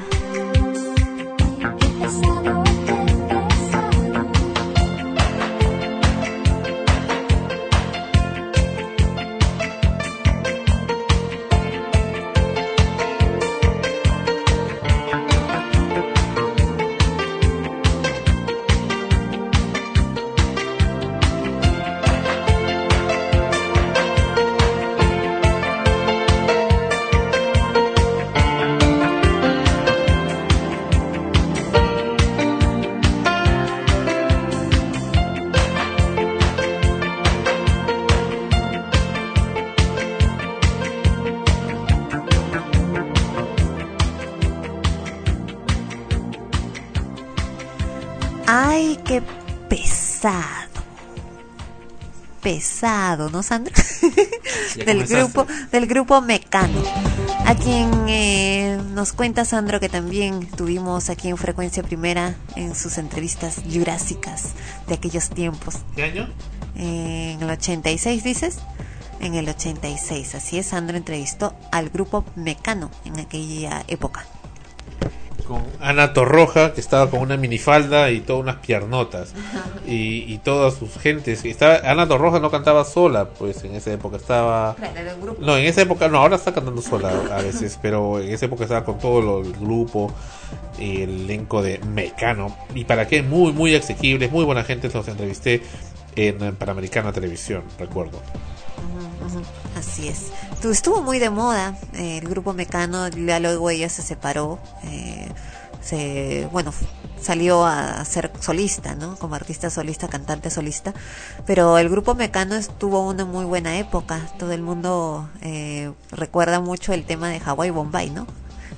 Pesado. Pesado, ¿no, Sandra? <laughs> Del grupo, del grupo Mecano. A quien eh, nos cuenta Sandro que también tuvimos aquí en Frecuencia Primera en sus entrevistas jurásicas de aquellos tiempos. ¿Qué año? En el 86, dices. En el 86, así es, Sandro entrevistó al grupo Mecano en aquella época. Con Ana Torroja, que estaba con una minifalda y todas unas piernotas. Y, y todas sus gentes. Estaba, Ana Torroja no cantaba sola, pues en esa época estaba. No, en esa época, no, ahora está cantando sola a veces, pero en esa época estaba con todo el grupo y el elenco de Mecano. Y para qué, muy, muy asequibles, muy buena gente, los entrevisté en Panamericana Televisión, recuerdo. Así es. Tu- Estuvo muy de moda eh, el grupo Mecano, ya luego ella se separó, eh, se, bueno, salió a ser solista, ¿no? Como artista solista, cantante solista, pero el grupo Mecano estuvo una muy buena época, todo el mundo eh, recuerda mucho el tema de Hawaii Bombay, ¿no?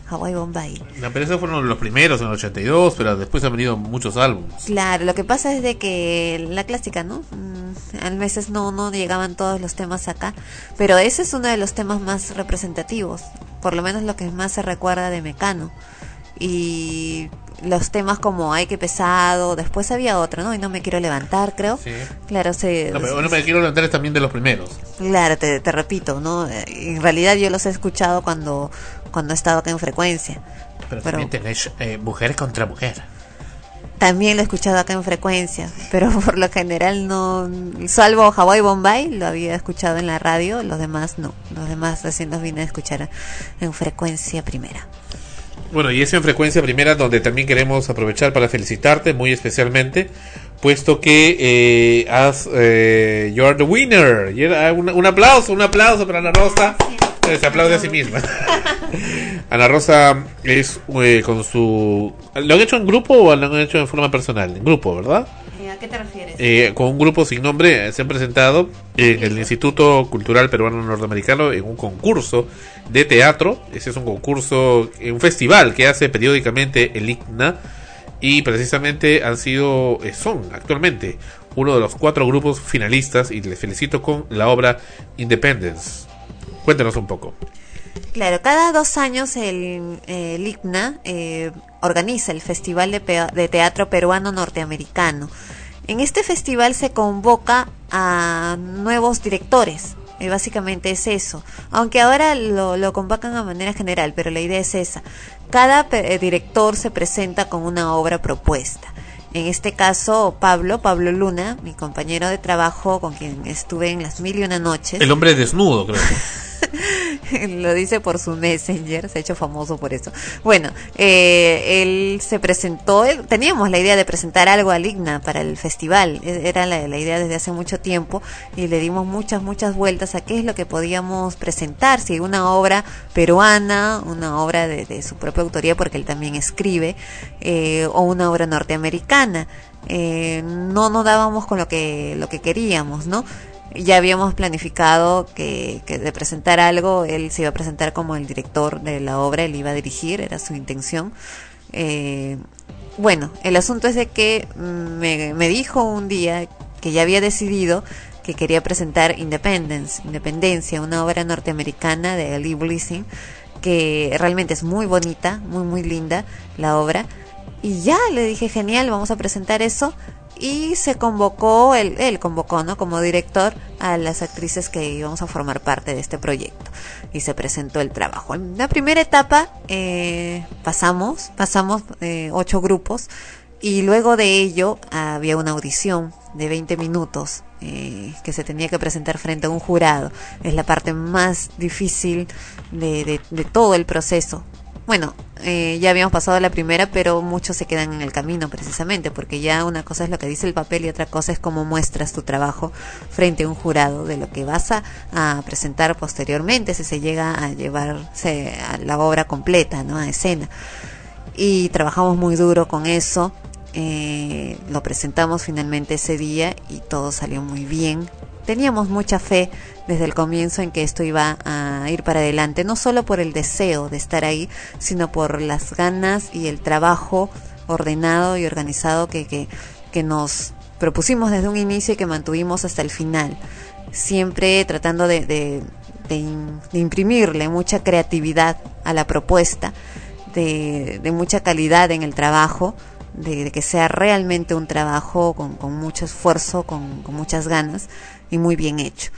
Hawaii Bombay. No, pero esos fueron los primeros en el 82, pero después han venido muchos álbumes. Claro, lo que pasa es de que la clásica, ¿no? Mm, A veces no, no llegaban todos los temas acá, pero ese es uno de los temas más representativos, por lo menos lo que más se recuerda de Mecano. Y los temas como Ay, qué pesado, después había otro, ¿no? Y no me quiero levantar, creo. Sí. Claro, se, No, pero no me quiero levantar es también de los primeros. Claro, te, te repito, ¿no? Eh, En realidad yo los he escuchado cuando, cuando he estado acá en frecuencia. Pero, Pero- también tenés eh, mujer contra mujer. También lo he escuchado acá en frecuencia, <laughs> pero por lo general no, salvo Hawaii Bombay, lo había escuchado en la radio, los demás no, los demás recién los vine a escuchar en frecuencia primera. Bueno, y es en frecuencia primera donde también queremos aprovechar para felicitarte muy especialmente, puesto que eh, has, eh, you are the winner. Un, un aplauso, un aplauso para Ana Rosa. Se aplaude a sí misma. <laughs> Ana Rosa es eh, con su... ¿Lo han hecho en grupo o lo han hecho en forma personal? En grupo, ¿verdad? ¿A qué te refieres? Eh, con un grupo sin nombre eh, se han presentado en el Instituto Cultural Peruano Norteamericano en un concurso de teatro. Ese es un concurso, eh, un festival que hace periódicamente el ICNA y precisamente han sido, eh, son actualmente uno de los cuatro grupos finalistas y les felicito con la obra Independence. Cuéntanos un poco. Claro, cada dos años el, eh, el ICNA eh, organiza el Festival de, de Teatro Peruano Norteamericano. En este festival se convoca a nuevos directores. Y básicamente es eso. Aunque ahora lo, lo convocan a manera general, pero la idea es esa. Cada eh, director se presenta con una obra propuesta. En este caso, Pablo, Pablo Luna, mi compañero de trabajo con quien estuve en las mil y una noches. El hombre desnudo, creo. <laughs> <laughs> lo dice por su messenger, se ha hecho famoso por eso. Bueno, eh, él se presentó, él- teníamos la idea de presentar algo al IGNA para el festival, e- era la, idea desde hace mucho tiempo y le dimos muchas, muchas vueltas a qué es lo que podíamos presentar, si una obra peruana, una obra de, de su propia autoría porque él también escribe, eh, o una obra norteamericana. Eh, no nos dábamos con lo que, lo que queríamos, ¿no? Ya habíamos planificado que, que de presentar algo, él se iba a presentar como el director de la obra, él iba a dirigir, era su intención. Eh, bueno, el asunto es de que mm, me, me dijo un día que ya había decidido que quería presentar Independence, Independencia, una obra norteamericana de Lee Blissing, que realmente es muy bonita, muy muy linda la obra. Y ya le dije, genial, vamos a presentar eso. Y se convocó, él, él convocó, ¿no? Como director a las actrices que íbamos a formar parte de este proyecto y se presentó el trabajo. En la primera etapa eh, pasamos, pasamos eh, ocho grupos y luego de ello había una audición de 20 minutos eh, que se tenía que presentar frente a un jurado. Es la parte más difícil de, de, de todo el proceso. Bueno, eh, ya habíamos pasado la primera, pero muchos se quedan en el camino precisamente, porque ya una cosa es lo que dice el papel y otra cosa es cómo muestras tu trabajo frente a un jurado de lo que vas a, presentar posteriormente, si se llega a llevarse a la obra completa, ¿no? A escena. Y trabajamos muy duro con eso. Eh, lo presentamos finalmente ese día y todo salió muy bien. Teníamos mucha fe desde el comienzo en que esto iba a ir para adelante, no solo por el deseo de estar ahí, sino por las ganas y el trabajo ordenado y organizado que, que, que nos propusimos desde un inicio y que mantuvimos hasta el final, siempre tratando de, de, imprimirle mucha creatividad a la propuesta, de, mucha calidad en el trabajo, de que sea realmente un trabajo con, con mucho esfuerzo, con, con muchas ganas y muy bien hecho.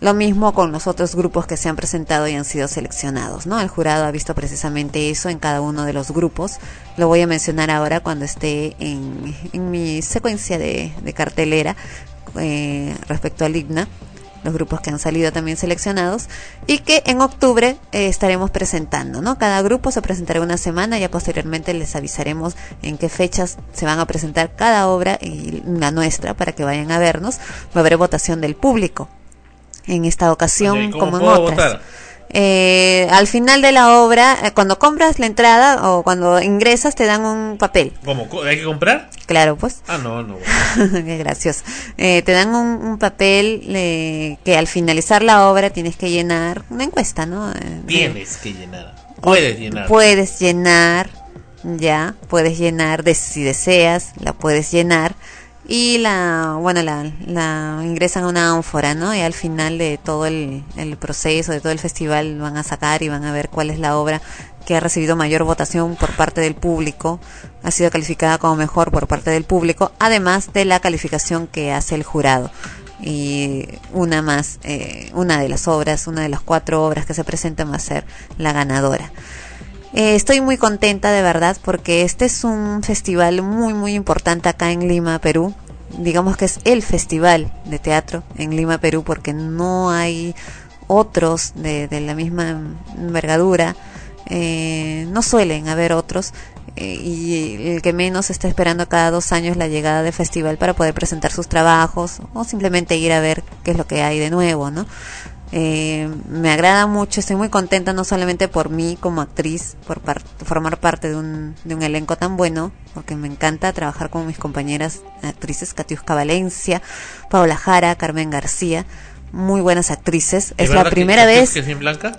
Lo mismo con los otros grupos que se han presentado y han sido seleccionados, ¿no? El jurado ha visto precisamente eso en cada uno de los grupos. Lo voy a mencionar ahora cuando esté en, mi secuencia de, de cartelera eh, respecto al IGNA, los grupos que han salido también seleccionados y que en octubre eh, estaremos presentando, ¿no? Cada grupo se presentará una semana, ya posteriormente les avisaremos en qué fechas se van a presentar cada obra y la nuestra para que vayan a vernos. Va a haber votación del público en esta ocasión Oye, ¿y cómo como en otras. votar? Eh, al final de la obra, eh, cuando compras la entrada o cuando ingresas te dan un papel. ¿Cómo? ¿Hay que comprar? Claro, pues. Ah, no, no. <laughs> Qué gracioso. Eh, te dan un, un papel que al finalizar la obra tienes que llenar una encuesta, ¿no? Eh, Tienes que llenar. Puedes llenar. Puedes llenar, ya, puedes llenar, de, si deseas, la puedes llenar. Y la, bueno, la, la ingresan a una ánfora, ¿no? Y al final de todo el, el proceso, de todo el festival, van a sacar y van a ver cuál es la obra que ha recibido mayor votación por parte del público, ha sido calificada como mejor por parte del público, además de la calificación que hace el jurado. Y una más, eh, una de las obras, una de las cuatro obras que se presentan va a ser la ganadora. Eh, estoy muy contenta de verdad porque este es un festival muy muy importante acá en Lima, Perú. Digamos que es el festival de teatro en Lima, Perú, porque no hay otros de, la misma envergadura. Eh, no suelen haber otros eh, y el que menos está esperando cada dos años la llegada del festival para poder presentar sus trabajos o simplemente ir a ver qué es lo que hay de nuevo, ¿no? Eh, me agrada mucho, estoy muy contenta no solamente por mí como actriz, por par- formar parte de un, de un elenco tan bueno, porque me encanta trabajar con mis compañeras actrices, Katiuska Valencia, Paola Jara, Carmen García, muy buenas actrices. Es la primera que- vez que es blanca?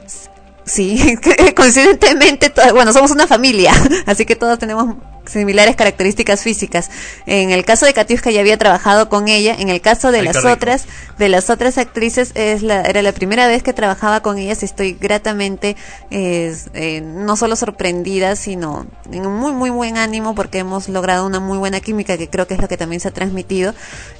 Sí, <laughs> coincidentemente, bueno, somos una familia, <laughs> así que todos tenemos similares características físicas. En el caso de Katiuska ya había trabajado con ella, en el caso de Ay, las otras, de las otras actrices es la, era la primera vez que trabajaba con ellas. Y estoy gratamente es, eh, no solo sorprendida, sino en un muy muy buen ánimo porque hemos logrado una muy buena química que creo que es lo que también se ha transmitido.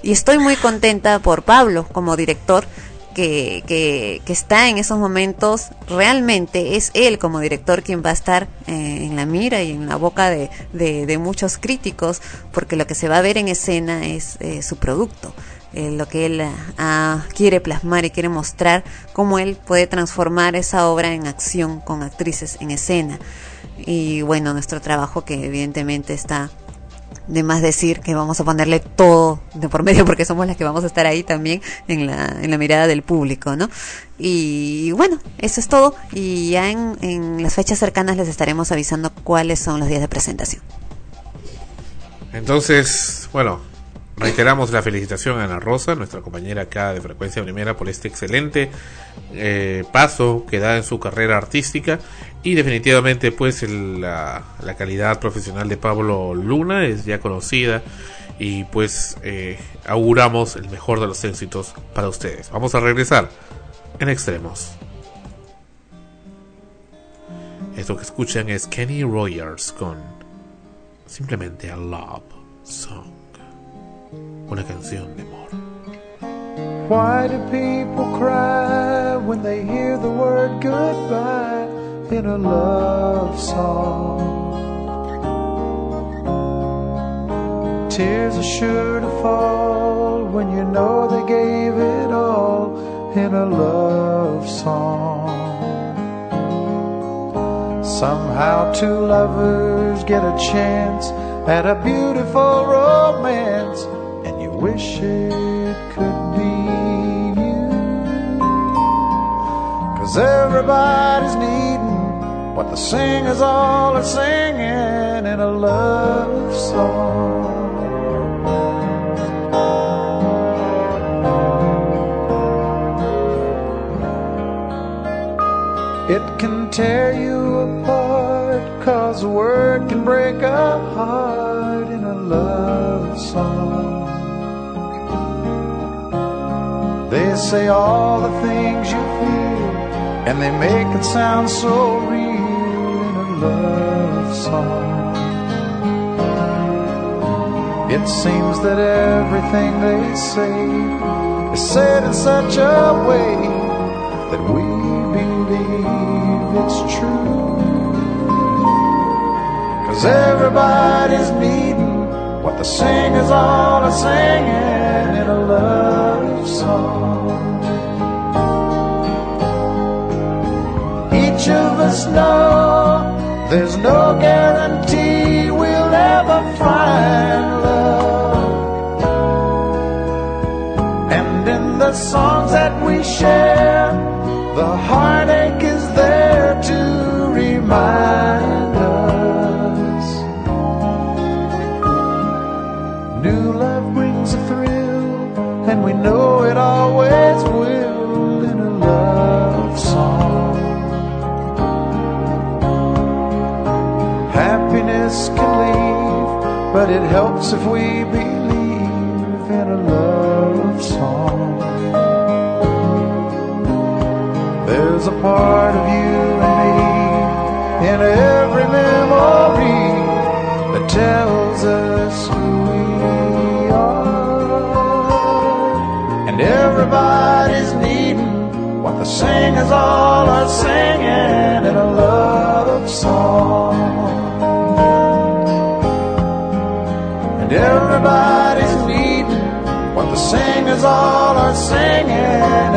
Y estoy muy contenta por Pablo como director que, que, que está en esos momentos, realmente es él como director quien va a estar eh, en la mira y en la boca de, muchos críticos, porque lo que se va a ver en escena es eh, su producto. eh, lo que él ah, quiere plasmar y quiere mostrar, cómo él puede transformar esa obra en acción con actrices en escena. Y bueno, nuestro trabajo que evidentemente está de más decir que vamos a ponerle todo de por medio porque somos las que vamos a estar ahí también en la, en la mirada del público, ¿no? Y bueno, eso es todo y ya en, en las fechas cercanas les estaremos avisando cuáles son los días de presentación. Entonces, bueno, reiteramos la felicitación a Ana Rosa, nuestra compañera acá de Frecuencia Primera, por este excelente eh, paso que da en su carrera artística y definitivamente pues la calidad profesional de Pablo Luna es ya conocida y pues eh, auguramos el mejor de los éxitos para ustedes. Vamos a regresar en extremos. Esto que escuchan es Kenny Rogers con simplemente a love song. Una canción de amor. Why do people cry when they hear the word goodbye in a love song? Tears are sure to fall when you know they gave it all in a love song. Somehow two lovers get a chance at a beautiful romance, wish it could be you. Cause everybody's needing what the singers all are singing in a love song. It can tear you apart, cause a word can break a heart in a love song. Say all the things you feel, and they make it sound so real in a love song. It seems that everything they say is said in such a way that we believe it's true. Cause everybody's needing what the singers all are singing in a love song. Each of us know there's no guarantee we'll ever find love. And in the songs that we share, the heartache but it helps if we believe in a love song. There's a part of you and me in every memory that tells us who we are. And everybody's needing what the singers all are singing in a love song. Everybody's needing what the singers all are singing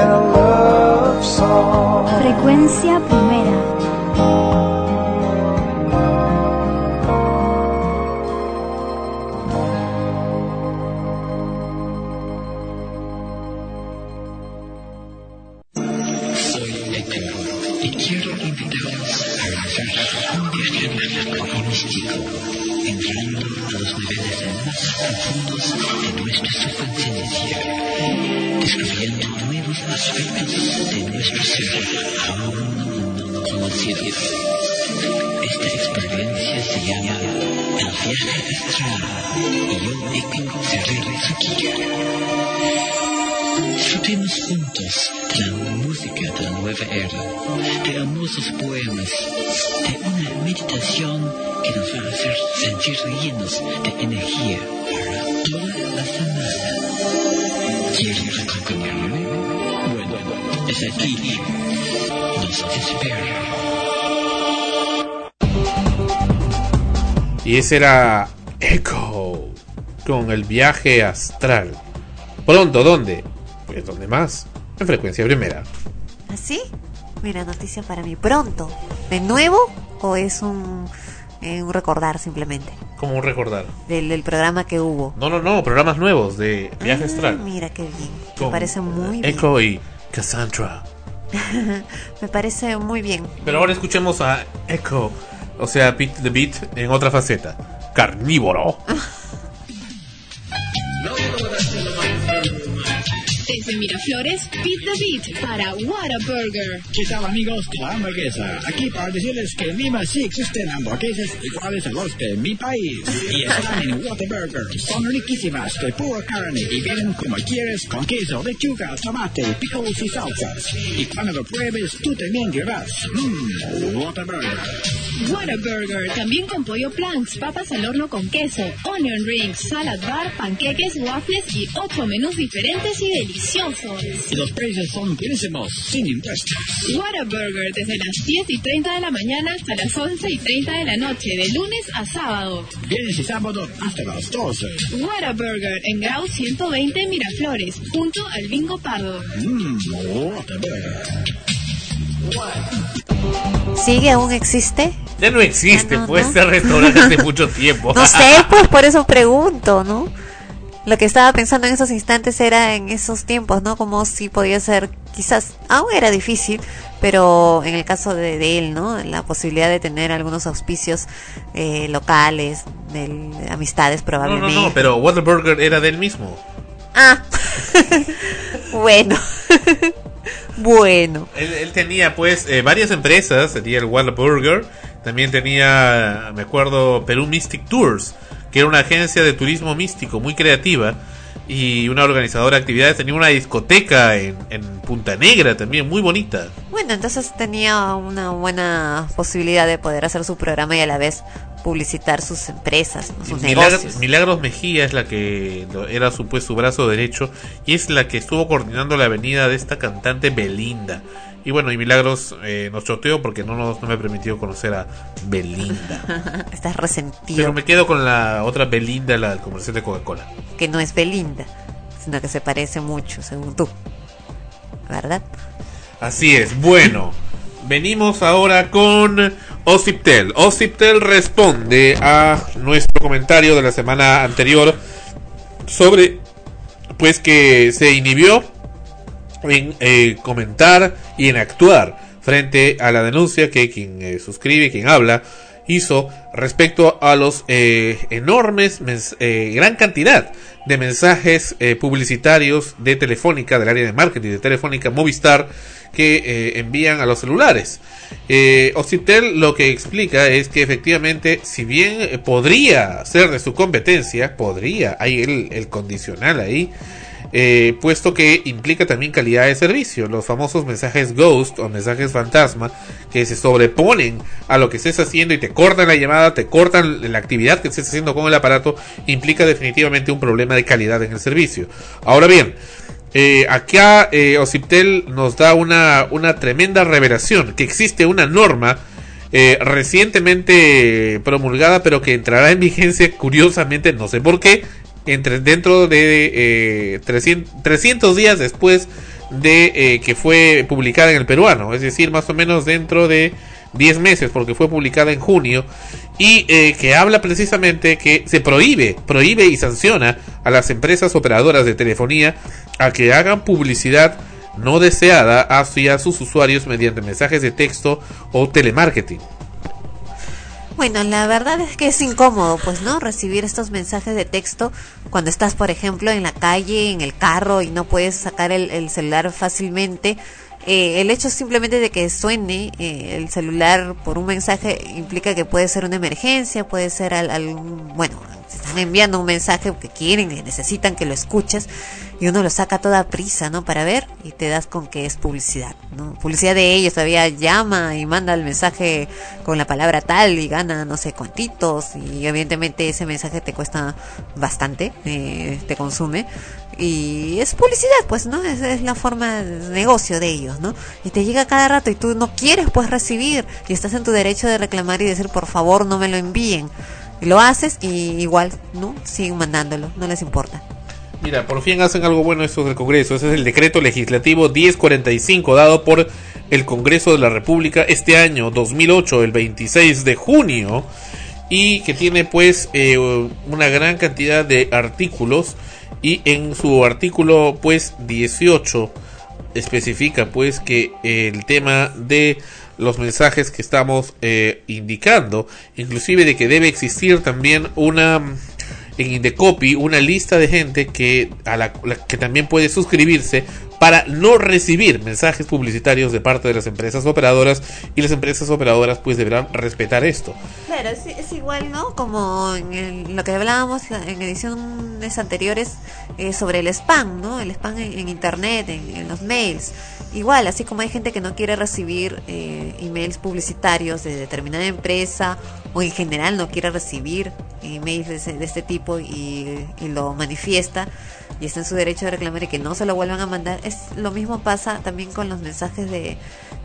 in a love song. Frecuencia primera. Los niveles más profundos de nuestra subconsciencia, descubriendo nuevos aspectos de nuestro ser aún no conocidos. Esta experiencia se llama el viaje astral y yo, seré su guía. Disfrutemos juntos la música de la nueva era, de hermosos poemas, de una meditación que nos va a hacer sentir llenos de energía para toda la semana. ¿Quieres acompañarme? Bueno, es aquí. Nos espera. Y ese era Echo con el viaje astral. Pronto, ¿dónde? Pues ¿dónde más? En frecuencia primera. ¿Así? Mira, noticia para mí. ¿Pronto? ¿De nuevo? ¿O es un, eh, un recordar simplemente? Como un recordar. Del, del programa que hubo. No, no, no, programas nuevos de viaje Ah, astral. Mira qué bien. Me Con parece muy bien. Echo y Cassandra. <laughs> Me parece muy bien. Pero ahora escuchemos a Echo, o sea, Pete the Beat en otra faceta. Carnívoro. <laughs> Desde Miraflores, Pit the Beat para Whataburger. ¿Qué tal amigos de la hamburguesa? Aquí para decirles que en Lima sí existen hamburguesas iguales a los de mi país. Y están en Whataburger. Son riquísimas de pura carne y vienen como quieres con queso, lechuga, tomate, pickles y salsas. Y cuando lo pruebes tú también dirás, mmm, Whataburger. Whataburger, también con pollo planks, papas al horno con queso, onion rings, salad bar, panqueques, waffles y ocho menús diferentes y deliciosos. Y los precios son buenísimos, sin impuestos. Whataburger desde las 10 y 30 de la mañana hasta las 11 y 30 de la noche, de lunes a sábado. Viernes y sábado hasta las 12. Whataburger en Grau 120 Miraflores, junto al Bingo Pardo. Mmm, Whataburger. ¿Sigue? ¿Aún existe? Ya no existe, Ya no, pues ¿no? este restaurante hace <laughs> mucho tiempo. No sé, pues por eso pregunto, ¿no? Lo que estaba pensando en esos instantes era en esos tiempos, ¿no? Como si podía ser, quizás, aún era difícil, pero en el caso de, de él, ¿no? La posibilidad de tener algunos auspicios eh, locales, de, amistades No, no, probablemente. no, pero Whataburger era del mismo. Ah, <laughs> bueno. <laughs> bueno. Él, él tenía pues eh, varias empresas, tenía el Whataburger, también tenía, me acuerdo, Perú Mystic Tours, que era una agencia de turismo místico muy creativa y una organizadora de actividades, tenía una discoteca en, en Punta Negra también, muy bonita. Bueno, entonces tenía una buena posibilidad de poder hacer su programa y a la vez publicitar sus empresas, ¿no? sus Milagros, negocios. Milagros Mejía es la que era su, pues, su brazo derecho y es la que estuvo coordinando la venida de esta cantante Belinda. Y bueno, y Milagros eh, nos choteó porque no, nos, no me permitió conocer a Belinda. <laughs> Estás resentido. Pero me quedo con la otra Belinda, la del comercial de Coca-Cola. que no es Belinda, sino que se parece mucho, según tú. ¿Verdad? Así es, bueno. <laughs> Venimos ahora con Ociptel. Ociptel responde a nuestro comentario de la semana anterior sobre pues que se inhibió en eh, comentar y en actuar frente a la denuncia que quien eh, suscribe, quien habla, hizo respecto a los eh, enormes, eh, gran cantidad de mensajes eh, publicitarios de Telefónica, del área de marketing de Telefónica Movistar, que envían a los celulares. Eh, lo que explica es que efectivamente, si bien podría ser de su competencia, podría, hay el condicional ahí, eh, puesto que implica también calidad de servicio. Los famosos mensajes ghost o mensajes fantasma que se sobreponen a lo que estés haciendo y te cortan la llamada, te cortan la actividad que estés haciendo con el aparato, implica definitivamente un problema de calidad en el servicio. Ahora bien, eh, acá eh, Ociptel nos da una, una tremenda revelación, que existe una norma eh, recientemente promulgada, pero que entrará en vigencia curiosamente, no sé por qué, entre, dentro de eh, 300, 300 días después de eh, que fue publicada en el peruano, es decir, más o menos dentro de 10 meses, porque fue publicada en junio, y eh, que habla precisamente que se prohíbe, prohíbe y sanciona a las empresas operadoras de telefonía a que hagan publicidad no deseada hacia sus usuarios mediante mensajes de texto o telemarketing. Bueno, la verdad es que es incómodo, pues, ¿no? Recibir estos mensajes de texto cuando estás, por ejemplo, en la calle, en el carro y no puedes sacar el, el celular fácilmente. Eh, el hecho simplemente de que suene eh, el celular por un mensaje implica que puede ser una emergencia, puede ser al, algún, bueno, están enviando un mensaje que quieren, que necesitan que lo escuches y uno lo saca toda prisa, ¿no? Para ver y te das con que es publicidad, ¿no? Publicidad de ellos, todavía llama y manda el mensaje con la palabra tal y gana no sé cuantitos y evidentemente ese mensaje te cuesta bastante, eh, te consume y es publicidad, pues, ¿no? Es, la forma de negocio de ellos, ¿no? Y te llega cada rato y tú no quieres, pues, recibir y estás en tu derecho de reclamar y decir, por favor, no me lo envíen. Y lo haces y igual, ¿no? Siguen mandándolo, no les importa. Mira, por fin hacen algo bueno estos del Congreso. Ese es el decreto legislativo 1045 dado por el Congreso de la República este año 2008, el 26 de junio, y que tiene pues eh, una gran cantidad de artículos y en su artículo pues 18 especifica pues que el tema de los mensajes que estamos eh, indicando, inclusive de que debe existir también una en Indecopy una lista de gente que a la, que también puede suscribirse para no recibir mensajes publicitarios de parte de las empresas operadoras y las empresas operadoras pues deberán respetar esto. Claro, es, igual, ¿no? Como en el- lo que hablábamos en ediciones anteriores eh, sobre el spam, ¿no? El spam en, internet, en los mails. Igual, así como hay gente que no quiere recibir eh, emails publicitarios de determinada empresa o en general no quiere recibir emails de, de este tipo y, y lo manifiesta y está en su derecho de reclamar y que no se lo vuelvan a mandar, es lo mismo pasa también con los mensajes de,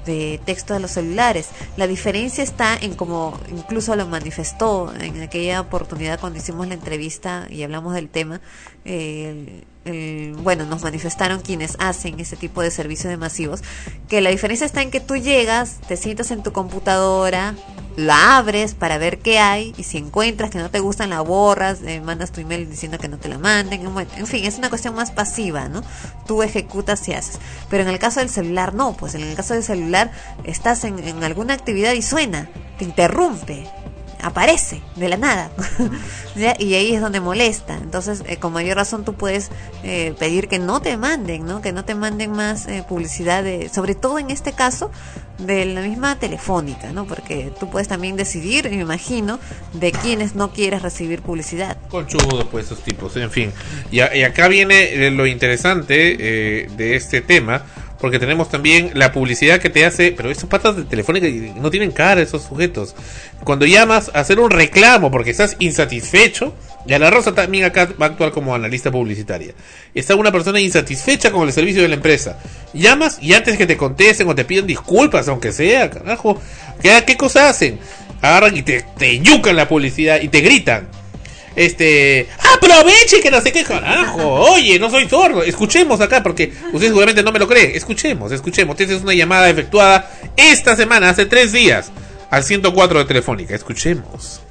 de texto de los celulares. La diferencia está en como incluso lo manifestó en aquella oportunidad cuando hicimos la entrevista y hablamos del tema. eh, el- bueno, nos manifestaron quienes hacen ese tipo de servicios de masivos, que la diferencia está en que tú llegas, te sientas en tu computadora, la abres para ver qué hay y si encuentras que no te gustan la borras, eh, mandas tu email diciendo que no te la manden, en fin, es una cuestión más pasiva, ¿no? Tú ejecutas y haces. Pero en el caso del celular no, pues en el caso del celular estás en, en alguna actividad y suena, te interrumpe, aparece de la nada. <laughs> ¿Ya? y ahí es donde molesta. Entonces eh, con mayor razón tú puedes eh, pedir que no te manden no que no te manden más eh, publicidad de, sobre todo en este caso de la misma telefónica no porque tú puedes también decidir me imagino de quienes no quieres recibir publicidad. Conchudos, pues, esos tipos, en fin. Y, a- y acá viene eh, lo interesante eh, de este tema, porque tenemos también la publicidad que te hace, pero estos patas de telefónica no tienen cara esos sujetos. Cuando llamas a hacer un reclamo porque estás insatisfecho, y a la Rosa también acá va a actuar como analista publicitaria. Está una persona insatisfecha con el servicio de la empresa. Llamas y antes que te contesten o te piden disculpas, aunque sea, carajo, ¿qué, qué cosa hacen? Agarran y te, te yucan la publicidad y te gritan este aproveche que no sé qué carajo oye no soy sordo escuchemos acá porque usted seguramente no me lo cree escuchemos escuchemos esta es una llamada efectuada esta semana hace tres días al 104 de Telefónica escuchemos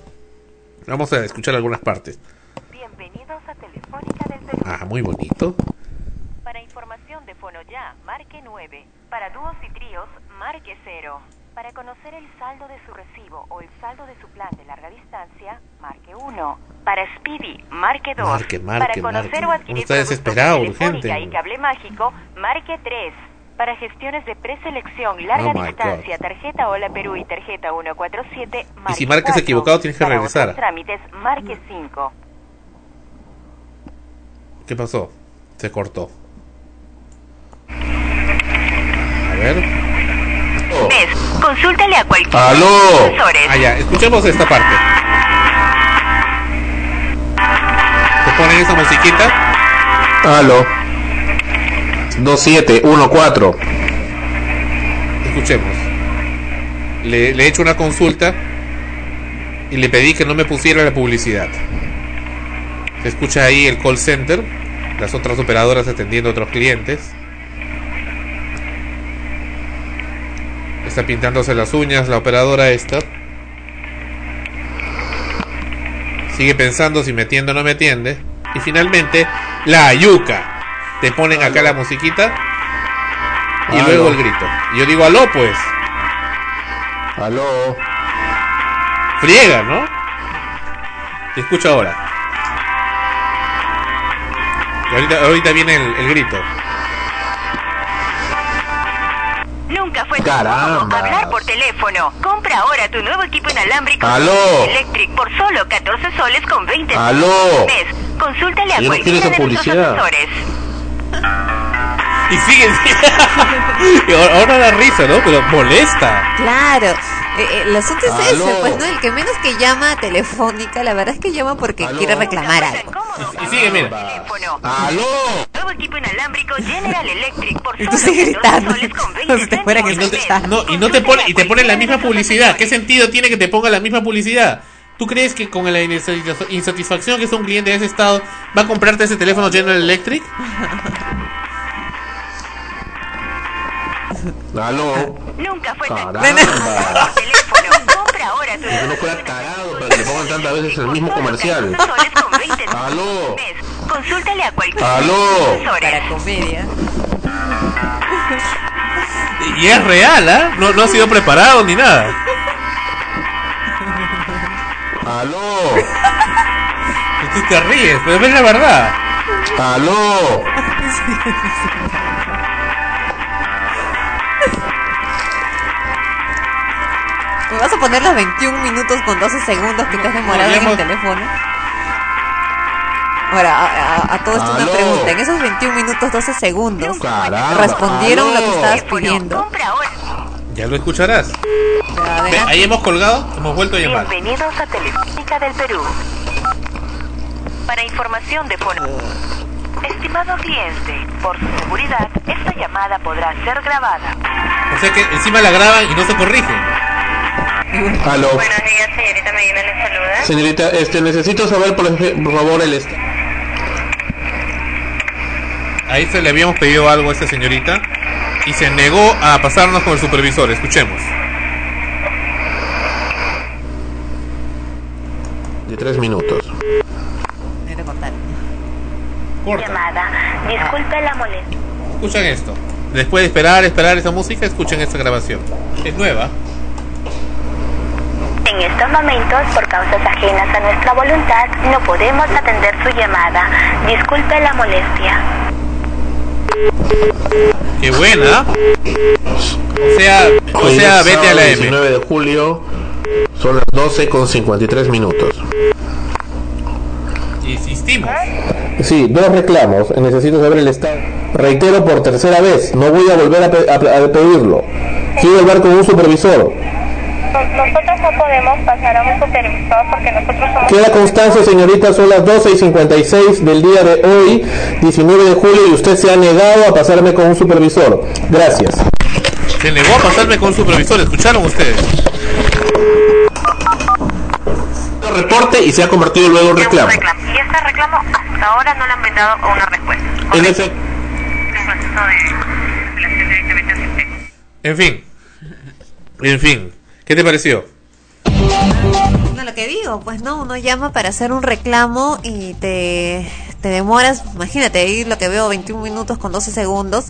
vamos a escuchar algunas partes Bienvenidos a Telefónica del Perú. ah muy bonito Para información de Fonoya, marque 9. Para dúos y tríos, marque 0. Para conocer el saldo de su recibo o el saldo de su plan de larga distancia, marque 1. Para Speedy, marque 2. Marque, marque, Para conocer marque. o adquirir está desesperado, urgente. y cable mágico, marque 3. Para gestiones de preselección, larga Oh distancia, tarjeta Hola Perú y tarjeta 147, marque si marcas 4. equivocado, tienes que Para regresar. trámites, marque 5. qué pasó se cortó a ver Mes, consúltale a cualquier aló asesores. ah ya escuchemos esta parte te ponen esa musiquita Aló. 2714. Escuchemos. Le, le he hecho una consulta y le pedí que no me pusiera la publicidad. Se escucha ahí el call center, las otras operadoras atendiendo a otros clientes. Está pintándose las uñas la operadora esta. Sigue pensando si me atiende o no me atiende. Y finalmente, la yuca. Te ponen acá la musiquita y Aló. luego el grito. Y yo digo, aló pues. Aló. Friega, ¿no? Te escucho ahora. Y ahorita, ahorita viene el, el grito. Nunca fue tan hablar por teléfono. Compra ahora tu nuevo equipo inalámbrico Aló. Electric por solo 14 soles con 20 Aló. mes. Consúltale a Yo no quiero cualquiera esa de nuestros publicidad. asesores. Y sigue. <laughs> y ahora, ahora da risa, ¿no? Pero molesta. Claro, eh, eh, el asunto es ese, Aló. pues no, el que menos que llama a telefónica, la verdad es que llama porque quiere reclamar algo. Y sigue, mira. Aló. Nuevo equipo inalámbrico General Electric por Y tú sigues 14 gritando, soles con 20 como si te fueran a Y no te, escuchar. no, y no te pone, y te ponen la misma publicidad. ¿Qué sentido tiene que te ponga la misma publicidad? ¿Tú crees que con la insatisfa- insatisfacción que es un cliente de ese estado va a comprarte ese teléfono General Electric? <laughs> Aló. Nunca fue tan Caramba. teléfono. Compra ahora tu Que no fuera tarado para que le pongan tantas veces el mismo comercial. soles con 20 Aló. Consúltale a cualquiera Aló. Para comedia. Y es real, ¿ah? No, no ha sido preparado ni nada. Aló. Tú te ríes, pero es la verdad. Aló. <laughs> ¿Me vas a poner los 21 minutos con 12 segundos que te has demorado en el teléfono? Ahora, a, a- a todo esto una pregunta. En esos 21 minutos 12 segundos, Caramba, ¿respondieron lo que estabas pidiendo? Ya lo escucharás. Ve, ahí hemos colgado, hemos vuelto a llamar. Bienvenidos a Telefónica del Perú. Para información de fono. Estimado cliente, por su seguridad, esta llamada podrá ser grabada. O sea que encima la graban y no se corrige. Aló. Buenos días, señorita Medina, le saluda. Señorita, este, necesito saber, por, favor, el... est- Ahí se le habíamos pedido algo a esta señorita y se negó a pasarnos con el supervisor. Escuchemos. de tres minutos. Voy a cortar. Llamada. Disculpe la molestia. Escuchen esto. Después de esperar, esperar esa música, escuchen esta grabación. Es nueva. En estos momentos, por causas ajenas a nuestra voluntad, no podemos atender su llamada. Disculpe la molestia. Qué buena. O sea, o sea, vete a la M. 19 de julio, son las 12 con 53 minutos. Insistimos. Sí, dos reclamos. Necesito saber el estado. Reitero por tercera vez, no voy a volver a, pe- a- a pedirlo. Quiero hablar con un supervisor. Nosotros no podemos pasar a un supervisor porque nosotros somos... Queda constancia, señorita, son las 12 y 56 del día de hoy, 19 de julio, y usted se ha negado a pasarme con un supervisor. Gracias. Se negó a pasarme con un supervisor. ¿Escucharon ustedes? Reporte y se ha convertido luego en reclamo. Y este reclamo hasta ahora no le han brindado una respuesta. En ese-. En fin. En fin. ¿Qué te pareció? No, lo que digo, pues no, uno llama para hacer un reclamo y te, te demoras, imagínate, ahí lo que veo 21 minutos con 12 segundos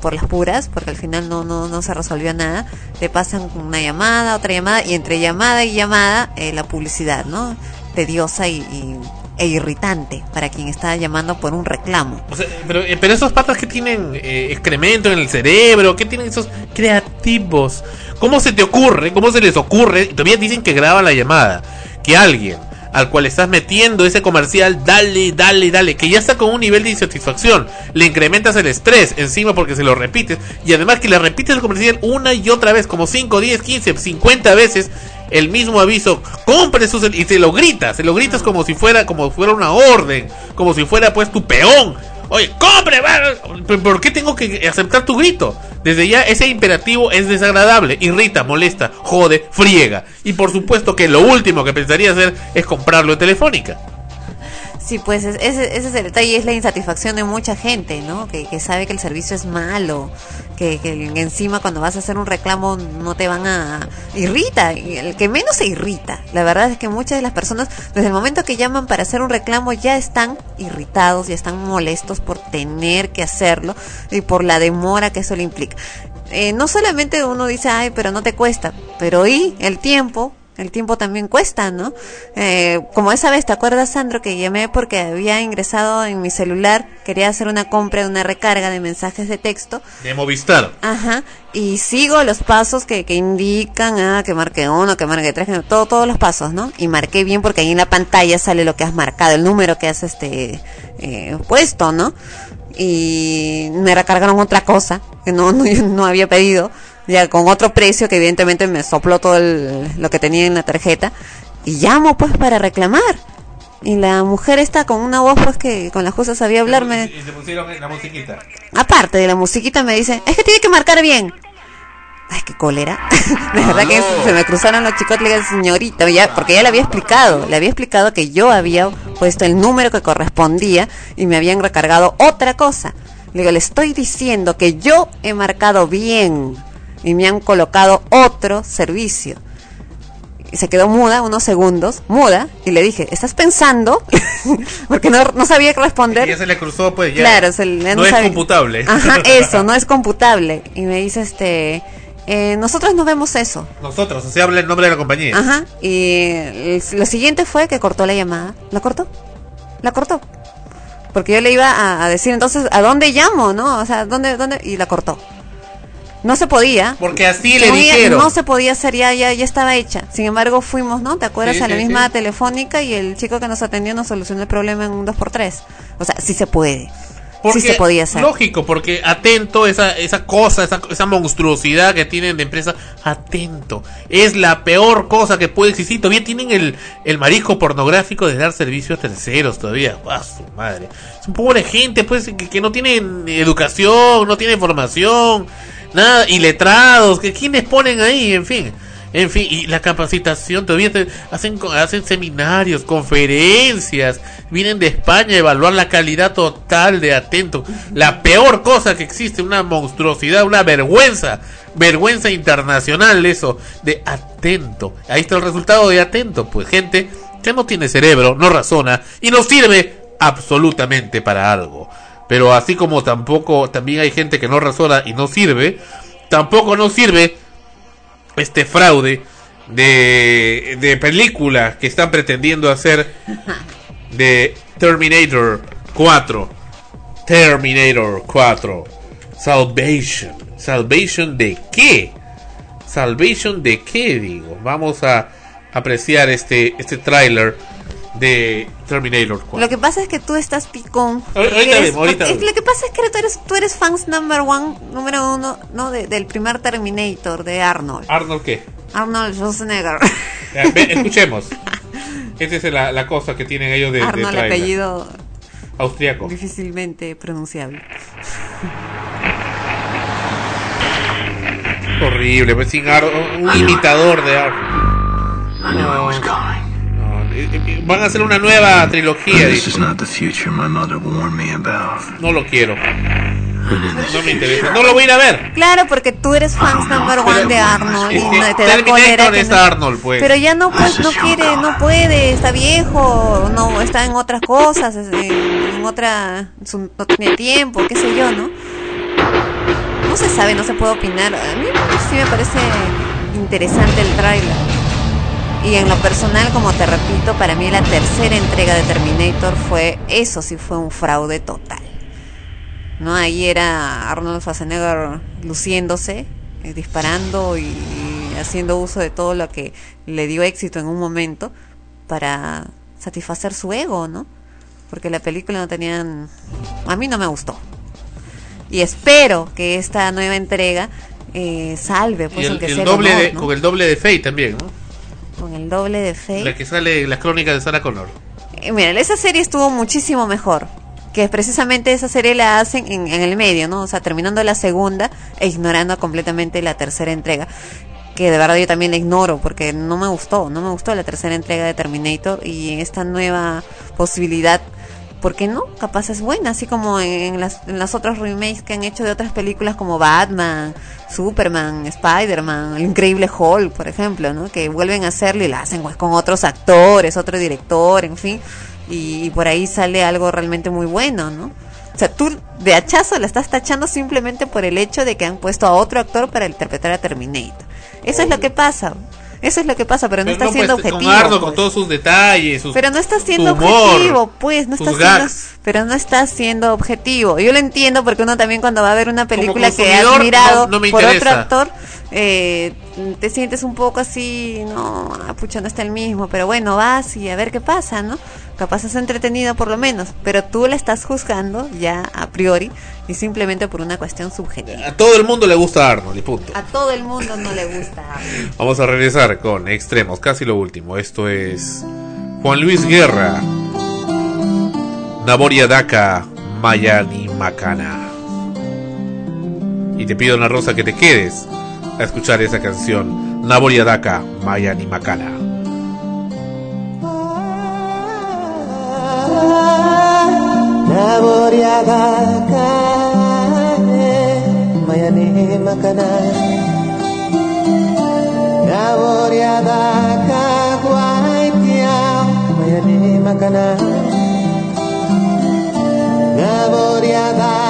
por las puras, porque al final no, no, no se resolvió nada, te pasan una llamada, otra llamada, y entre llamada y llamada eh, la publicidad, ¿no? Tediosa y, y- e irritante para quien está llamando por un reclamo. Pero, eh, pero esos patas que tienen eh, excremento en el cerebro, que tienen esos creativos. ¿Cómo se te ocurre? ¿Cómo se les ocurre? Y todavía dicen que graban la llamada. Que alguien al cual estás metiendo ese comercial, dale, dale, dale, que ya está con un nivel de insatisfacción, le incrementas el estrés encima porque se lo repites, y además que le repites el comercial una y otra vez, como 5, 10, 15, 50 veces, el mismo aviso, compre sus y se lo gritas, se lo gritas como si fuera, como si fuera una orden, como si fuera pues tu peón. Oye, compre, va. ¿Pero ¿por qué tengo que aceptar tu grito? Desde ya ese imperativo es desagradable, irrita, molesta, jode, friega. Y por supuesto que lo último que pensaría hacer es comprarlo en Telefónica. Sí, pues es- ese, ese es el detalle, es la insatisfacción de mucha gente, ¿no? Que, que sabe que el servicio es malo, que, que encima cuando vas a hacer un reclamo no te van a... Irrita, el que menos se irrita. La verdad es que muchas de las personas, desde el momento que llaman para hacer un reclamo, ya están irritados, ya están molestos por tener que hacerlo y por la demora que eso le implica. Eh, no solamente uno dice, ay, pero no te cuesta, pero y el tiempo, el tiempo también cuesta, ¿no? Eh, como esa vez, ¿te acuerdas, Sandro, que llamé porque había ingresado en mi celular, quería hacer una compra una recarga de mensajes de texto, De Movistar. ajá, y sigo los pasos que, que indican, ah, que marque uno, que marque tres, que todo, todos los pasos, ¿no? Y marqué bien porque ahí en la pantalla sale lo que has marcado, el número que has este eh, puesto, ¿no? Y me recargaron otra cosa que no, <laughs> no, yo no había pedido, ya con otro precio que evidentemente me sopló todo el- lo que tenía en la tarjeta. Y llamo pues para reclamar. Y la mujer está con una voz pues que con la justa sabía hablarme. Y te pusieron la musiquita. Aparte de la musiquita me dice, es que tiene que marcar bien. Ay, qué cólera. <laughs> De verdad que se me cruzaron los chicos, le digo, señorita, ya, porque ya le había explicado, le había explicado que yo había puesto el número que correspondía y me habían recargado otra cosa. Le digo, le estoy diciendo que yo he marcado bien y me han colocado otro servicio. Y se quedó muda unos segundos, muda, y le dije, ¿estás pensando? <laughs> porque no, no sabía qué responder. Y ya se le cruzó, pues ya. Claro, se le- no es sabe- computable. Ajá, <laughs> eso, no es computable. Y me dice, este, eh, nosotros no vemos eso. Nosotros, o sea, habla el nombre de la compañía. Ajá, y lo siguiente fue que cortó la llamada. ¿La cortó? La cortó. Porque yo le iba a, a decir entonces, ¿a dónde llamo, no? O sea, ¿dónde, dónde? Y la cortó. No se podía. Porque así le dijeron. No se podía hacer, ya, ya, ya estaba hecha. Sin embargo, fuimos, ¿no? ¿Te acuerdas? Sí, a la sí, misma sí. telefónica y el chico que nos atendió nos solucionó el problema en un 2x3. O sea, sí se puede. Porque, sí se podía hacer. Lógico, porque atento, esa, esa cosa, esa, esa monstruosidad que tienen de empresa, atento. Es la peor cosa que puede existir. Todavía tienen el, el marisco pornográfico de dar servicio a terceros todavía. ¡Ah, su madre! Es un pobre gente, pues, que, que no tienen educación, no tienen formación, nada, y letrados, que quiénes ponen ahí, en fin. En fin, y la capacitación, todavía te- hacen, hacen seminarios, conferencias, vienen de España a evaluar la calidad total de Atento. La peor cosa que existe, una monstruosidad, una vergüenza, vergüenza internacional eso, de Atento. Ahí está el resultado de Atento, pues gente que no tiene cerebro, no razona y no sirve absolutamente para algo. Pero así como tampoco, también hay gente que no razona y no sirve, tampoco no sirve este fraude de, de película que están pretendiendo hacer de Terminator 4. Terminator 4. Salvation. ¿Salvation de qué? ¿Salvation de qué, digo? Vamos a apreciar este, este tráiler de Terminator 4. Lo que pasa es que tú estás picón. Ahorita porque eres- vemos, ahorita porque- vemos. Lo que pasa es que tú eres, tú eres fans number one, número uno, ¿no? De- del primer Terminator, de Arnold. ¿Arnold qué? Arnold Schwarzenegger. Ya, ve, escuchemos. <laughs> Esa es la, la cosa que tienen ellos de, de Arnold, apellido Austriaco. difícilmente pronunciable. Horrible, pues sin un imitador de Arnold. No, van a hacer una nueva trilogía. This dice. is not the future my mother warned me about. No lo quiero. No me interesa. No lo voy a ir a ver. Claro, porque tú eres fans number one de Arnold y Es que no, te da cólera Terminator que es no- Arnold, pues. Pero ya no pues no quiere, no puede, está viejo, no está en otras cosas, es- en, en otra su- no tiene tiempo, qué sé yo, ¿no? No se sabe, no se puede opinar. A mí sí me parece interesante el tráiler. Y en lo personal, como te repito, para mí la tercera entrega de Terminator fue, eso sí fue un fraude total. ¿no? Ahí era Arnold Schwarzenegger luciéndose, eh, disparando y, y haciendo uso de todo lo que le dio éxito en un momento para satisfacer su ego, ¿no? Porque la película no tenían... A mí no me gustó. Y espero que esta nueva entrega eh, salve, pues Y el, aunque el sea doble honor, de, ¿no? con el doble de Faye también, ¿no? Con el doble de fe. La que sale en las crónicas de Sarah Connor. Eh, Mira, esa serie estuvo muchísimo mejor. Que precisamente esa serie la hacen en, en el medio, ¿no? O sea, terminando la segunda e ignorando completamente la tercera entrega. Que de verdad yo también la ignoro porque no me gustó, no me gustó la tercera entrega de Terminator y esta nueva posibilidad, ¿por qué no? Capaz es buena, así como en, las, en las otros remakes que han hecho de otras películas como Batman, Superman, Spider-Man, el increíble Hulk, por ejemplo, ¿no? Que vuelven a hacerlo y la hacen pues, con otros actores, otro director, en fin y, y por ahí sale algo realmente muy bueno, ¿no? O sea, tú de hachazo la estás tachando simplemente por el hecho de que han puesto a otro actor para interpretar a Terminator. Eso es lo que pasa. Eso es lo que pasa, pero no Pero está siendo pues, objetivo. Con pues. con todos sus detalles, sus, Pero no está siendo humor, objetivo, pues, no está siendo, pero no está siendo objetivo. Yo lo entiendo porque uno también cuando va a ver una película que has consumidor, mirado no- no me por otro actor, eh, te sientes un poco así, no, ah, pucha, no está el mismo, pero bueno, vas y a ver qué pasa, ¿no? Capaz es entretenido por lo menos, pero tú la estás juzgando ya a priori y simplemente por una cuestión subjetiva. A todo el mundo le gusta Arnold y punto. A todo el mundo no le gusta. <laughs> Vamos a regresar con extremos, casi lo último. Esto es Juan Luis Guerra, Naboria Daka, Mayani Macana. Y te pido, Ana Rosa, que te quedes a escuchar esa canción, Naboria Daka, Mayani Macana. Naboriagaka Mayani makana Naboriagaka Guaitia Mayani makana Naboriagaka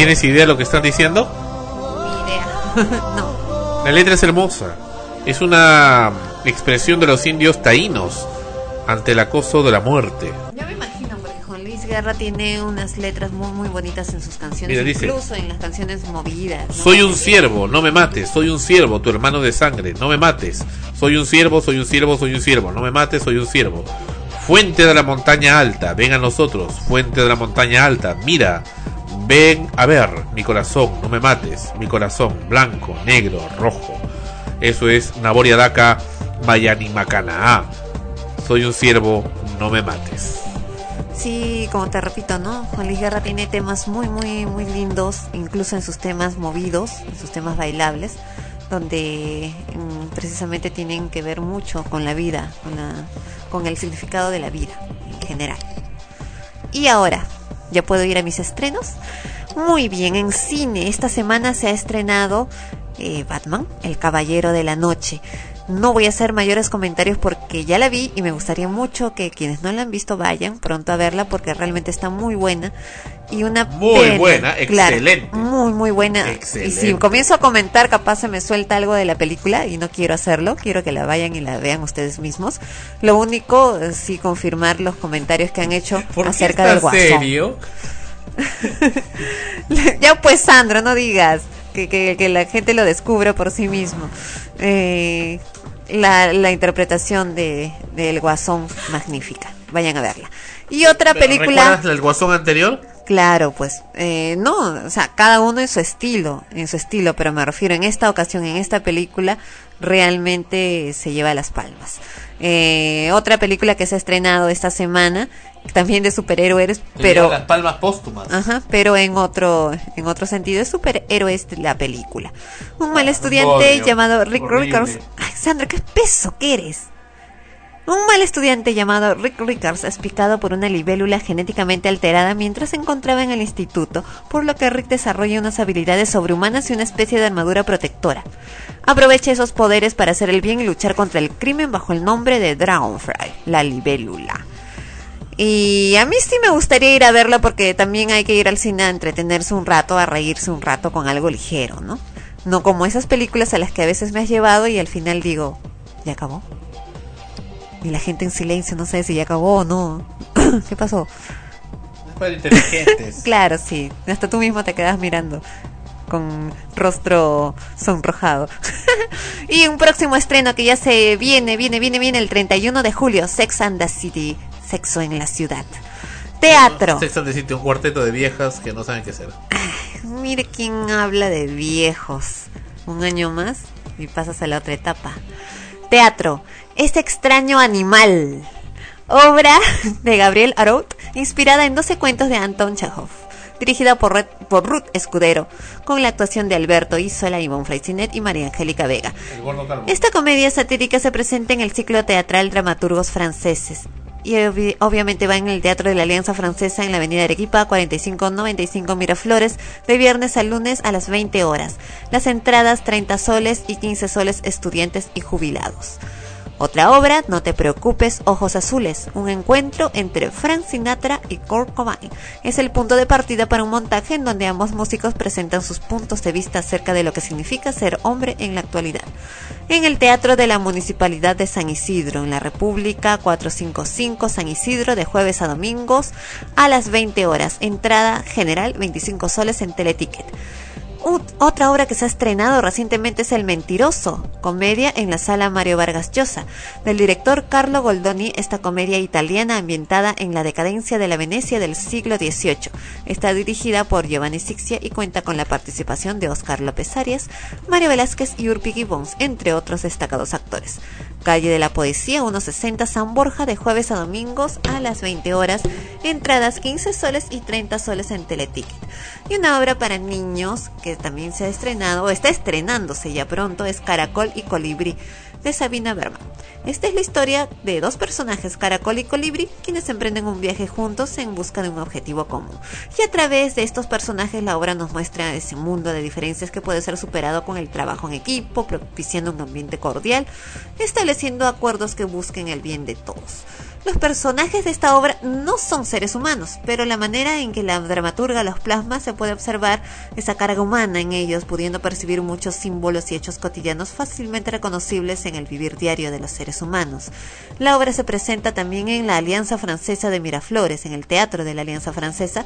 ¿Tienes idea de lo que están diciendo? Ni idea. <laughs> no. La letra es hermosa. Es una expresión de los indios taínos ante el acoso de la muerte. Ya me imagino, porque Juan Luis Guerra tiene unas letras muy muy bonitas en sus canciones, Mira, dice, incluso en las canciones movidas. ¿no? Soy un siervo, no me mates. Soy un siervo, tu hermano de sangre, no me mates. Soy un siervo, soy un siervo, soy un siervo, no me mates, soy un siervo. Fuente de la montaña alta, ven a nosotros. Fuente de la montaña alta, mira. Ven a ver mi corazón, no me mates. Mi corazón, blanco, negro, rojo. Eso es Naboria Daka Mayani Macanaa. Soy un siervo, no me mates. Sí, como te repito, ¿no? Juan Luis Guerra tiene temas muy, muy, muy lindos, incluso en sus temas movidos, en sus temas bailables, donde mm, precisamente tienen que ver mucho con la vida, con, con el significado de la vida en general. Y ahora, ¿ya puedo ir a mis estrenos? Muy bien, en cine, esta semana se ha estrenado eh, Batman, El Caballero de la Noche. No voy a hacer mayores comentarios porque ya la vi y me gustaría mucho que quienes no la han visto vayan pronto a verla porque realmente está muy buena. Y una Muy pena, buena, claro, excelente. muy, muy buena. Y Excelente. si comienzo a comentar, capaz se me suelta algo de la película y no quiero hacerlo. Quiero que la vayan y la vean ustedes mismos. Lo único, eh, sí, confirmar los comentarios que han hecho ¿Por qué acerca del guasón. serio? <laughs> ya pues Sandro, no digas que, que- que la gente lo descubra por sí mismo. Eh, la, la interpretación de del Guasón magnífica. Vayan a verla. Y otra ¿Pero película, ¿Recuerdas el guasón anterior? claro, pues eh, no, o sea, cada uno en su estilo, en su estilo, pero me refiero en esta ocasión, en esta película, realmente se lleva las palmas. Eh, otra película que se ha estrenado esta semana, también de superhéroes, pero las palmas póstumas. Ajá, pero en otro, en otro sentido, es superhéroes de la película. Un mal Ah, estudiante odio. llamado Rick. Rickards. Sandra, qué peso que eres. Un mal estudiante llamado Rick Rickards es picado por una libélula genéticamente alterada mientras se encontraba en el instituto, por lo que Rick desarrolla unas habilidades sobrehumanas y una especie de armadura protectora. Aprovecha esos poderes para hacer el bien y luchar contra el crimen bajo el nombre de Dragonfly, la libélula. Y a mí sí me gustaría ir a verla porque también hay que ir al cine a entretenerse un rato, a reírse un rato con algo ligero, ¿no? No como esas películas a las que a veces me has llevado y al final digo, ¿ya acabó? Y la gente en silencio no sabe si ya acabó o no. <coughs> ¿Qué pasó? Para inteligentes. <laughs> Claro, sí. Hasta tú mismo te quedas mirando con rostro sonrojado. <laughs> y un próximo estreno que ya se viene, viene, viene, viene el 31 de julio, Sex and the City, Sexo en la Ciudad. Teatro. Sex and the City, un cuarteto de viejas que no saben qué hacer. Mire quién habla de viejos. Un año más y pasas a la otra etapa. Teatro. Este extraño animal. Obra <laughs> de Gabriel Araut, inspirada en 12 cuentos de Anton Chekhov. Dirigida por, Red- por Ruth Escudero, con la actuación de Alberto Isola, Ivonne Fraissinet y María Angélica Vega. Esta comedia satírica se presenta en el ciclo teatral Dramaturgos Franceses y obvi- obviamente va en el Teatro de la Alianza Francesa en la Avenida Arequipa 4595 Miraflores de viernes a lunes a las 20 horas. Las entradas 30 soles y 15 soles estudiantes y jubilados. Otra obra, No te preocupes, Ojos Azules, un encuentro entre Frank Sinatra y Kurt Cobain. Es el punto de partida para un montaje en donde ambos músicos presentan sus puntos de vista acerca de lo que significa ser hombre en la actualidad. En el Teatro de la Municipalidad de San Isidro, en la República 455 San Isidro, de jueves a domingos a las 20 horas. Entrada general 25 soles en Teleticket. Otra obra que se ha estrenado recientemente es El Mentiroso, comedia en la sala Mario Vargas Llosa, del director Carlo Goldoni, esta comedia italiana ambientada en la decadencia de la Venecia del siglo XVIII. Está dirigida por Giovanni Sixia y cuenta con la participación de Oscar López Arias, Mario Velázquez y Urpi Gibbons, entre otros destacados actores. Calle de la Poesía, 160 San Borja, de jueves a domingos a las 20 horas, entradas 15 soles y 30 soles en Teleticket. Y una obra para niños que también se ha estrenado, o está estrenándose ya pronto, es Caracol y Colibrí, de Sabina Berman. Esta es la historia de dos personajes, Caracol y Colibrí, quienes emprenden un viaje juntos en busca de un objetivo común. Y a través de estos personajes la obra nos muestra ese mundo de diferencias que puede ser superado con el trabajo en equipo, propiciando un ambiente cordial, estableciendo acuerdos que busquen el bien de todos. Los personajes de esta obra no son seres humanos, pero la manera en que la dramaturga los plasma se puede observar esa carga humana en ellos, pudiendo percibir muchos símbolos y hechos cotidianos fácilmente reconocibles en el vivir diario de los seres humanos. La obra se presenta también en la Alianza Francesa de Miraflores, en el Teatro de la Alianza Francesa,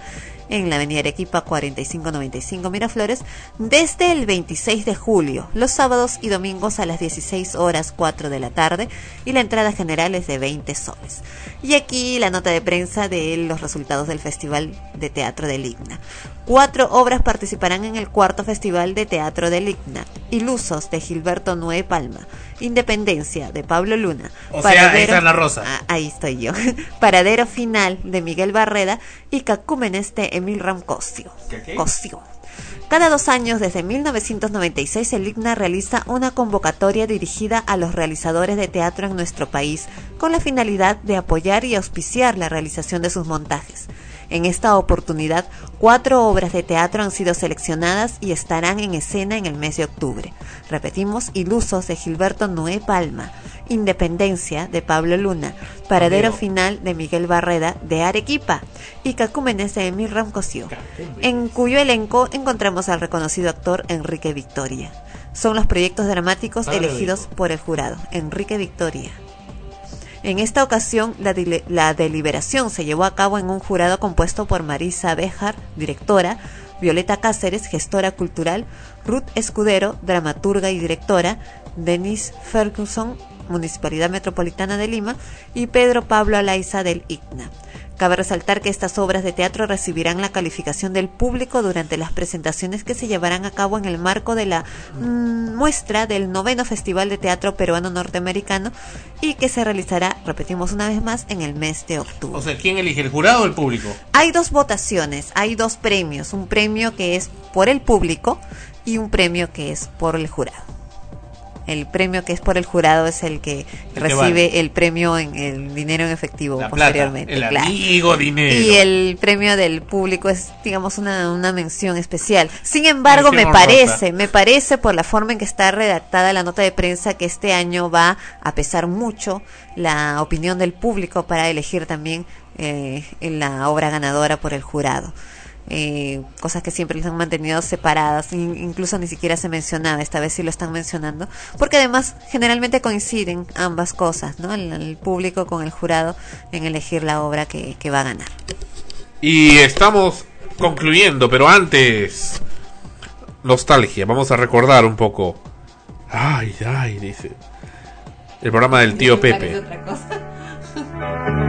en la Avenida Arequipa 4595 Miraflores, desde el 26 de julio, los sábados y domingos a las 16 horas 4 de la tarde, y la entrada general es de 20 soles. Y aquí la nota de prensa de los resultados del Festival de Teatro del Igna. Cuatro obras participarán en el cuarto Festival de Teatro del Igna. Ilusos de Gilberto Nue Palma. Independencia de Pablo Luna. O sea, está Ana Rosa. Ah, ahí estoy yo. <laughs> Paradero Final de Miguel Barreda y Cacúmenes de Emil Ramcosio. Cosio. Cada dos años, desde 1996, el IGNA realiza una convocatoria dirigida a los realizadores de teatro en nuestro país, con la finalidad de apoyar y auspiciar la realización de sus montajes. En esta oportunidad, cuatro obras de teatro han sido seleccionadas y estarán en escena en el mes de octubre. Repetimos, Ilusos de Gilberto Noé Palma, Independencia de Pablo Luna, Paradero Final de Miguel Barreda de Arequipa y Cacúmenes de Emil Ramcosio, en cuyo elenco encontramos al reconocido actor Enrique Victoria. Son los proyectos dramáticos elegidos por el jurado. Enrique Victoria. En esta ocasión, la, deliberación se llevó a cabo en un jurado compuesto por Marisa Bejar, directora, Violeta Cáceres, gestora cultural, Ruth Escudero, dramaturga y directora, Denise Ferguson, Municipalidad Metropolitana de Lima, y Pedro Pablo Alaiza del ICNA. Cabe resaltar que estas obras de teatro recibirán la calificación del público durante las presentaciones que se llevarán a cabo en el marco de la mm, muestra del noveno Festival de Teatro Peruano Norteamericano y que se realizará, repetimos una vez más, en el mes de octubre. O sea, ¿quién elige el jurado o el público? Hay dos votaciones, hay dos premios, un premio que es por el público y un premio que es por el jurado. El premio que es por el jurado es el que recibe el premio en el dinero en efectivo La plata, posteriormente. el claro. amigo dinero. Y el premio del público es, digamos, una, una mención especial. Sin embargo, me parece, me parece por la forma en que está redactada la nota de prensa que este año va a pesar mucho la opinión del público para elegir también eh, en la obra ganadora por el jurado. Eh, cosas que siempre les han mantenido separadas, in- incluso ni siquiera se mencionaba, esta vez sí lo están mencionando, porque además generalmente coinciden ambas cosas, ¿no? El, el público con el jurado en elegir la obra que, que va a ganar. Y estamos concluyendo, pero antes. Nostalgia, vamos a recordar un poco. Ay, ay, dice. El programa del tío Pepe. <laughs>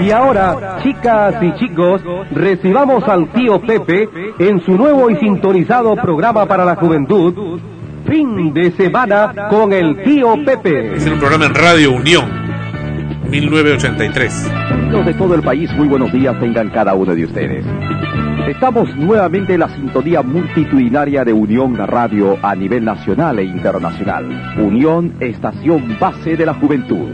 Y ahora, chicas y chicos, recibamos al tío Pepe en su nuevo y sintonizado programa para la juventud, Fin de Semana con el tío Pepe. Es un programa en Radio Unión, 1983. Amigos de todo el país, muy buenos días tengan cada uno de ustedes. Estamos nuevamente en la sintonía multitudinaria de Unión Radio a nivel nacional e internacional. Unión, estación base de la juventud.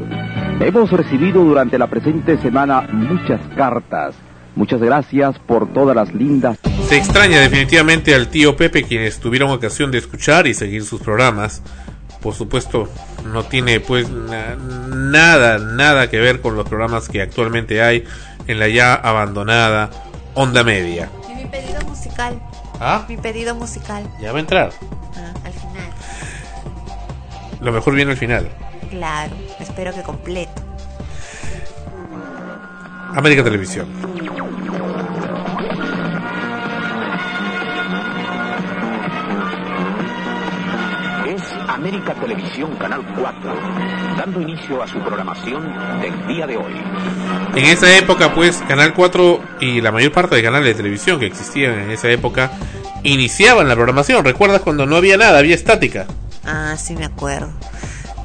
Hemos recibido durante la presente semana muchas cartas. Muchas gracias por todas las lindas Se extraña definitivamente al tío Pepe, quienes tuvieron ocasión de escuchar y seguir sus programas. Por supuesto, no tiene pues na- nada, nada que ver con los programas que actualmente hay en la ya abandonada Onda Media. Y mi pedido musical. ¿Ah? Mi pedido musical. Ya va a entrar. Ah, al final. Lo mejor viene al final. Claro, espero que completo. América Televisión. Es América Televisión Canal 4, dando inicio a su programación del día de hoy. En esa época, pues, Canal 4 y la mayor parte de canales de televisión que existían en esa época iniciaban la programación. ¿Recuerdas cuando no había nada, había estática? Ah, sí me acuerdo.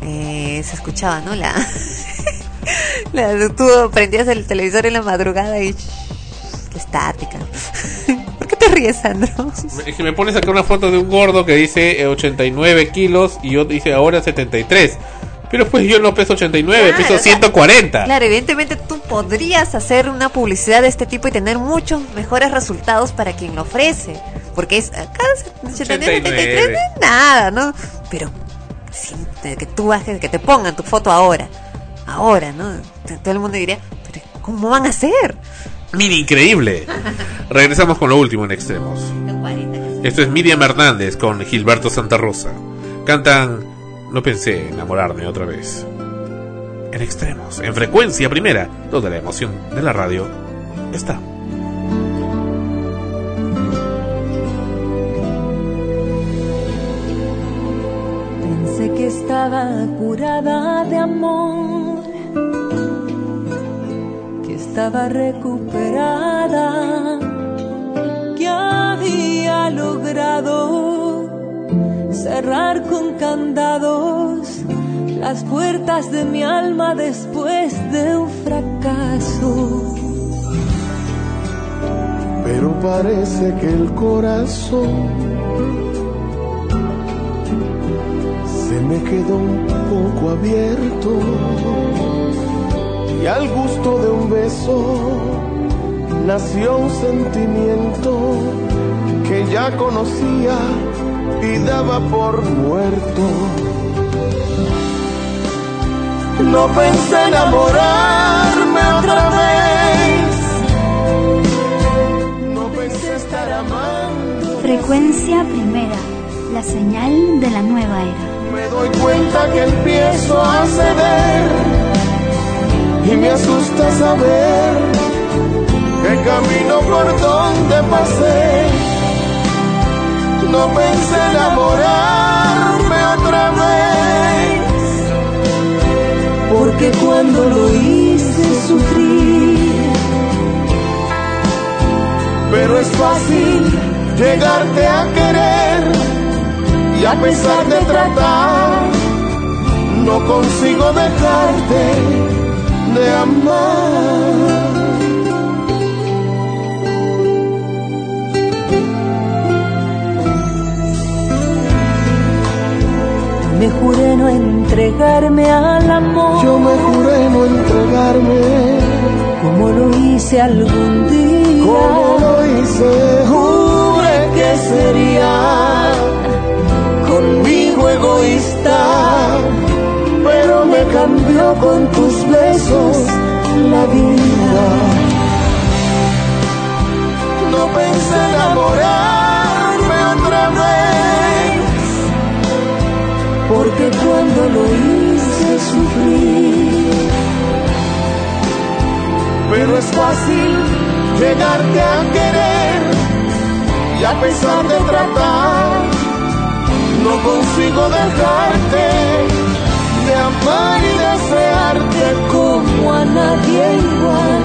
Eh, se escuchaba, ¿no? La, <laughs> la- tú prendías el televisor en la madrugada y estática. <laughs> ¿Por qué te ríes, Sandro? Es que me pones acá una foto de un gordo que dice eh, 89 kilos y yo dice ahora 73. Pero pues yo no peso 89, Claro, peso o sea, 140. Claro, evidentemente tú podrías hacer una publicidad de este tipo y tener muchos mejores resultados para quien lo ofrece. Porque es acá 89, 73 no es nada, ¿no? Pero sí, de que tú bajes, que te pongan tu foto ahora, ahora, ¿no? Todo el mundo diría, pero ¿cómo van a hacer? Mira, increíble. Regresamos con lo último en extremos. Esto es Miriam Hernández con Gilberto Santa Rosa. Cantan No pensé enamorarme otra vez. En extremos, en frecuencia primera, donde la emoción de la radio está. Estaba curada de amor, que estaba recuperada, que había logrado cerrar con candados las puertas de mi alma después de un fracaso. pero parece que el corazón me quedó un poco abierto y al gusto de un beso nació un sentimiento que ya conocía y daba por muerto. No pensé enamorarme otra vez. No pensé estar amando. Frecuencia primera, la señal de la nueva era. Me doy cuenta que empiezo a ceder y me asusta saber que camino por donde pasé. No pensé enamorarme otra vez, porque cuando lo hice sufrir, pero es fácil llegarte a querer y a pesar de tratar, no consigo dejarte de amar. me juré no entregarme al amor. Yo me juré no entregarme como lo hice algún día. como lo hice. Juré que sería conmigo egoísta, pero me cambió con tus besos la vida. No pensé enamorarme otra vez, porque cuando lo hice sufrir, pero es fácil llegarte a querer y a pesar de tratar, no consigo dejarte de amar y desearte como a nadie igual,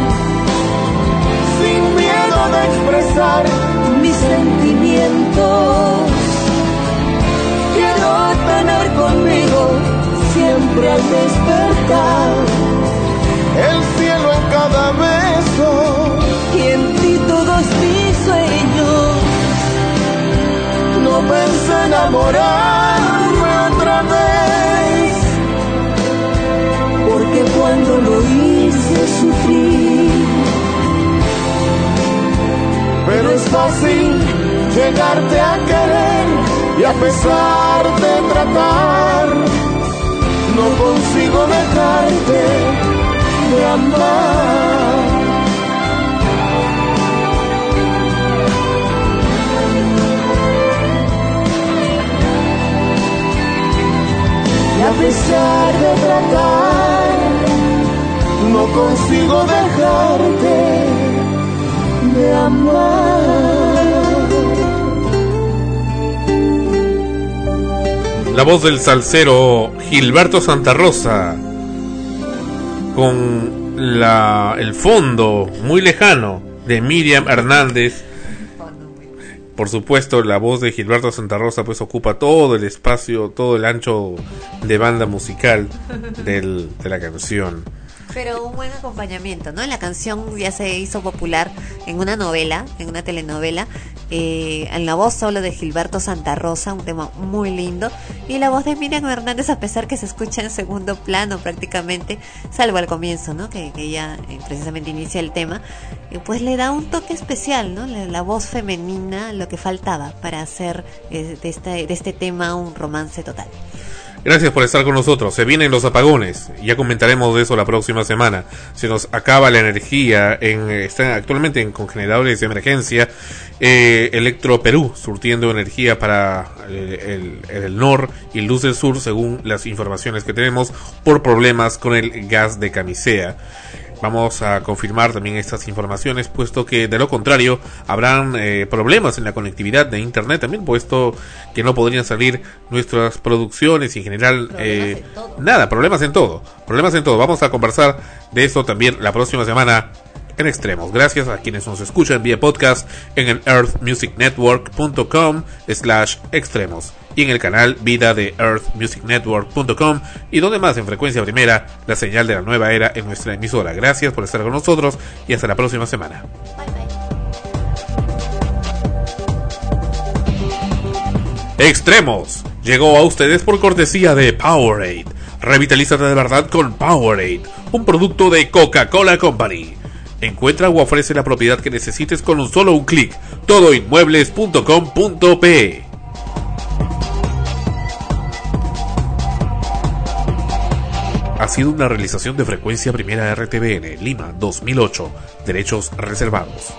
sin miedo de expresar mis sentimientos. Quiero tener conmigo siempre al despertar el cielo en cada beso y en ti todos No pensé enamorarme otra vez, porque cuando lo hice sufrir, pero es fácil llegarte a querer y a pesar de tratar, no consigo dejarte de amar. A pesar de tratar, no consigo dejarte de amar. La voz del salsero Gilberto Santa Rosa con la, el fondo muy lejano de Miriam Hernández. Por supuesto, la voz de Gilberto Santa Rosa pues ocupa todo el espacio, todo el ancho de banda musical del, de la canción. Pero un buen acompañamiento, ¿no? La canción ya se hizo popular en una novela, en una telenovela, eh, en la voz solo de Gilberto Santa Rosa, un tema muy lindo, y la voz de Miriam Hernández, a pesar que se escucha en segundo plano prácticamente, salvo al comienzo, ¿no? Que, que ella eh, precisamente inicia el tema, eh, pues le da un toque especial, ¿no? La, voz femenina, lo que faltaba para hacer eh, de, este, de este tema un romance total. Gracias por estar con nosotros. Se vienen los apagones. Ya comentaremos de eso la próxima semana. Se nos acaba la energía. En, están actualmente en congeladores de emergencia. Eh, Electro Perú surtiendo energía para eh, el, el, el NOR y Luz del Sur, según las informaciones que tenemos, por problemas con el gas de camisea. Vamos a confirmar también estas informaciones, puesto que de lo contrario habrán eh, problemas en la conectividad de Internet también, puesto que no podrían salir nuestras producciones y en general eh, nada, problemas en todo, problemas en todo. Vamos a conversar de esto también la próxima semana en extremos. Gracias a quienes nos escuchan vía podcast en el earthmusicnetwork.com slash extremos y en el canal vida de earthmusicnetwork.com y donde más en frecuencia primera la señal de la nueva era en nuestra emisora. Gracias por estar con nosotros y hasta la próxima semana. Extremos llegó a ustedes por cortesía de Powerade. Revitalízate de verdad con Powerade, un producto de Coca-Cola Company. Encuentra o ofrece la propiedad que necesites con un solo un clic. Todoinmuebles.com.pe Ha sido una realización de frecuencia primera RTBN Lima 2008. Derechos reservados.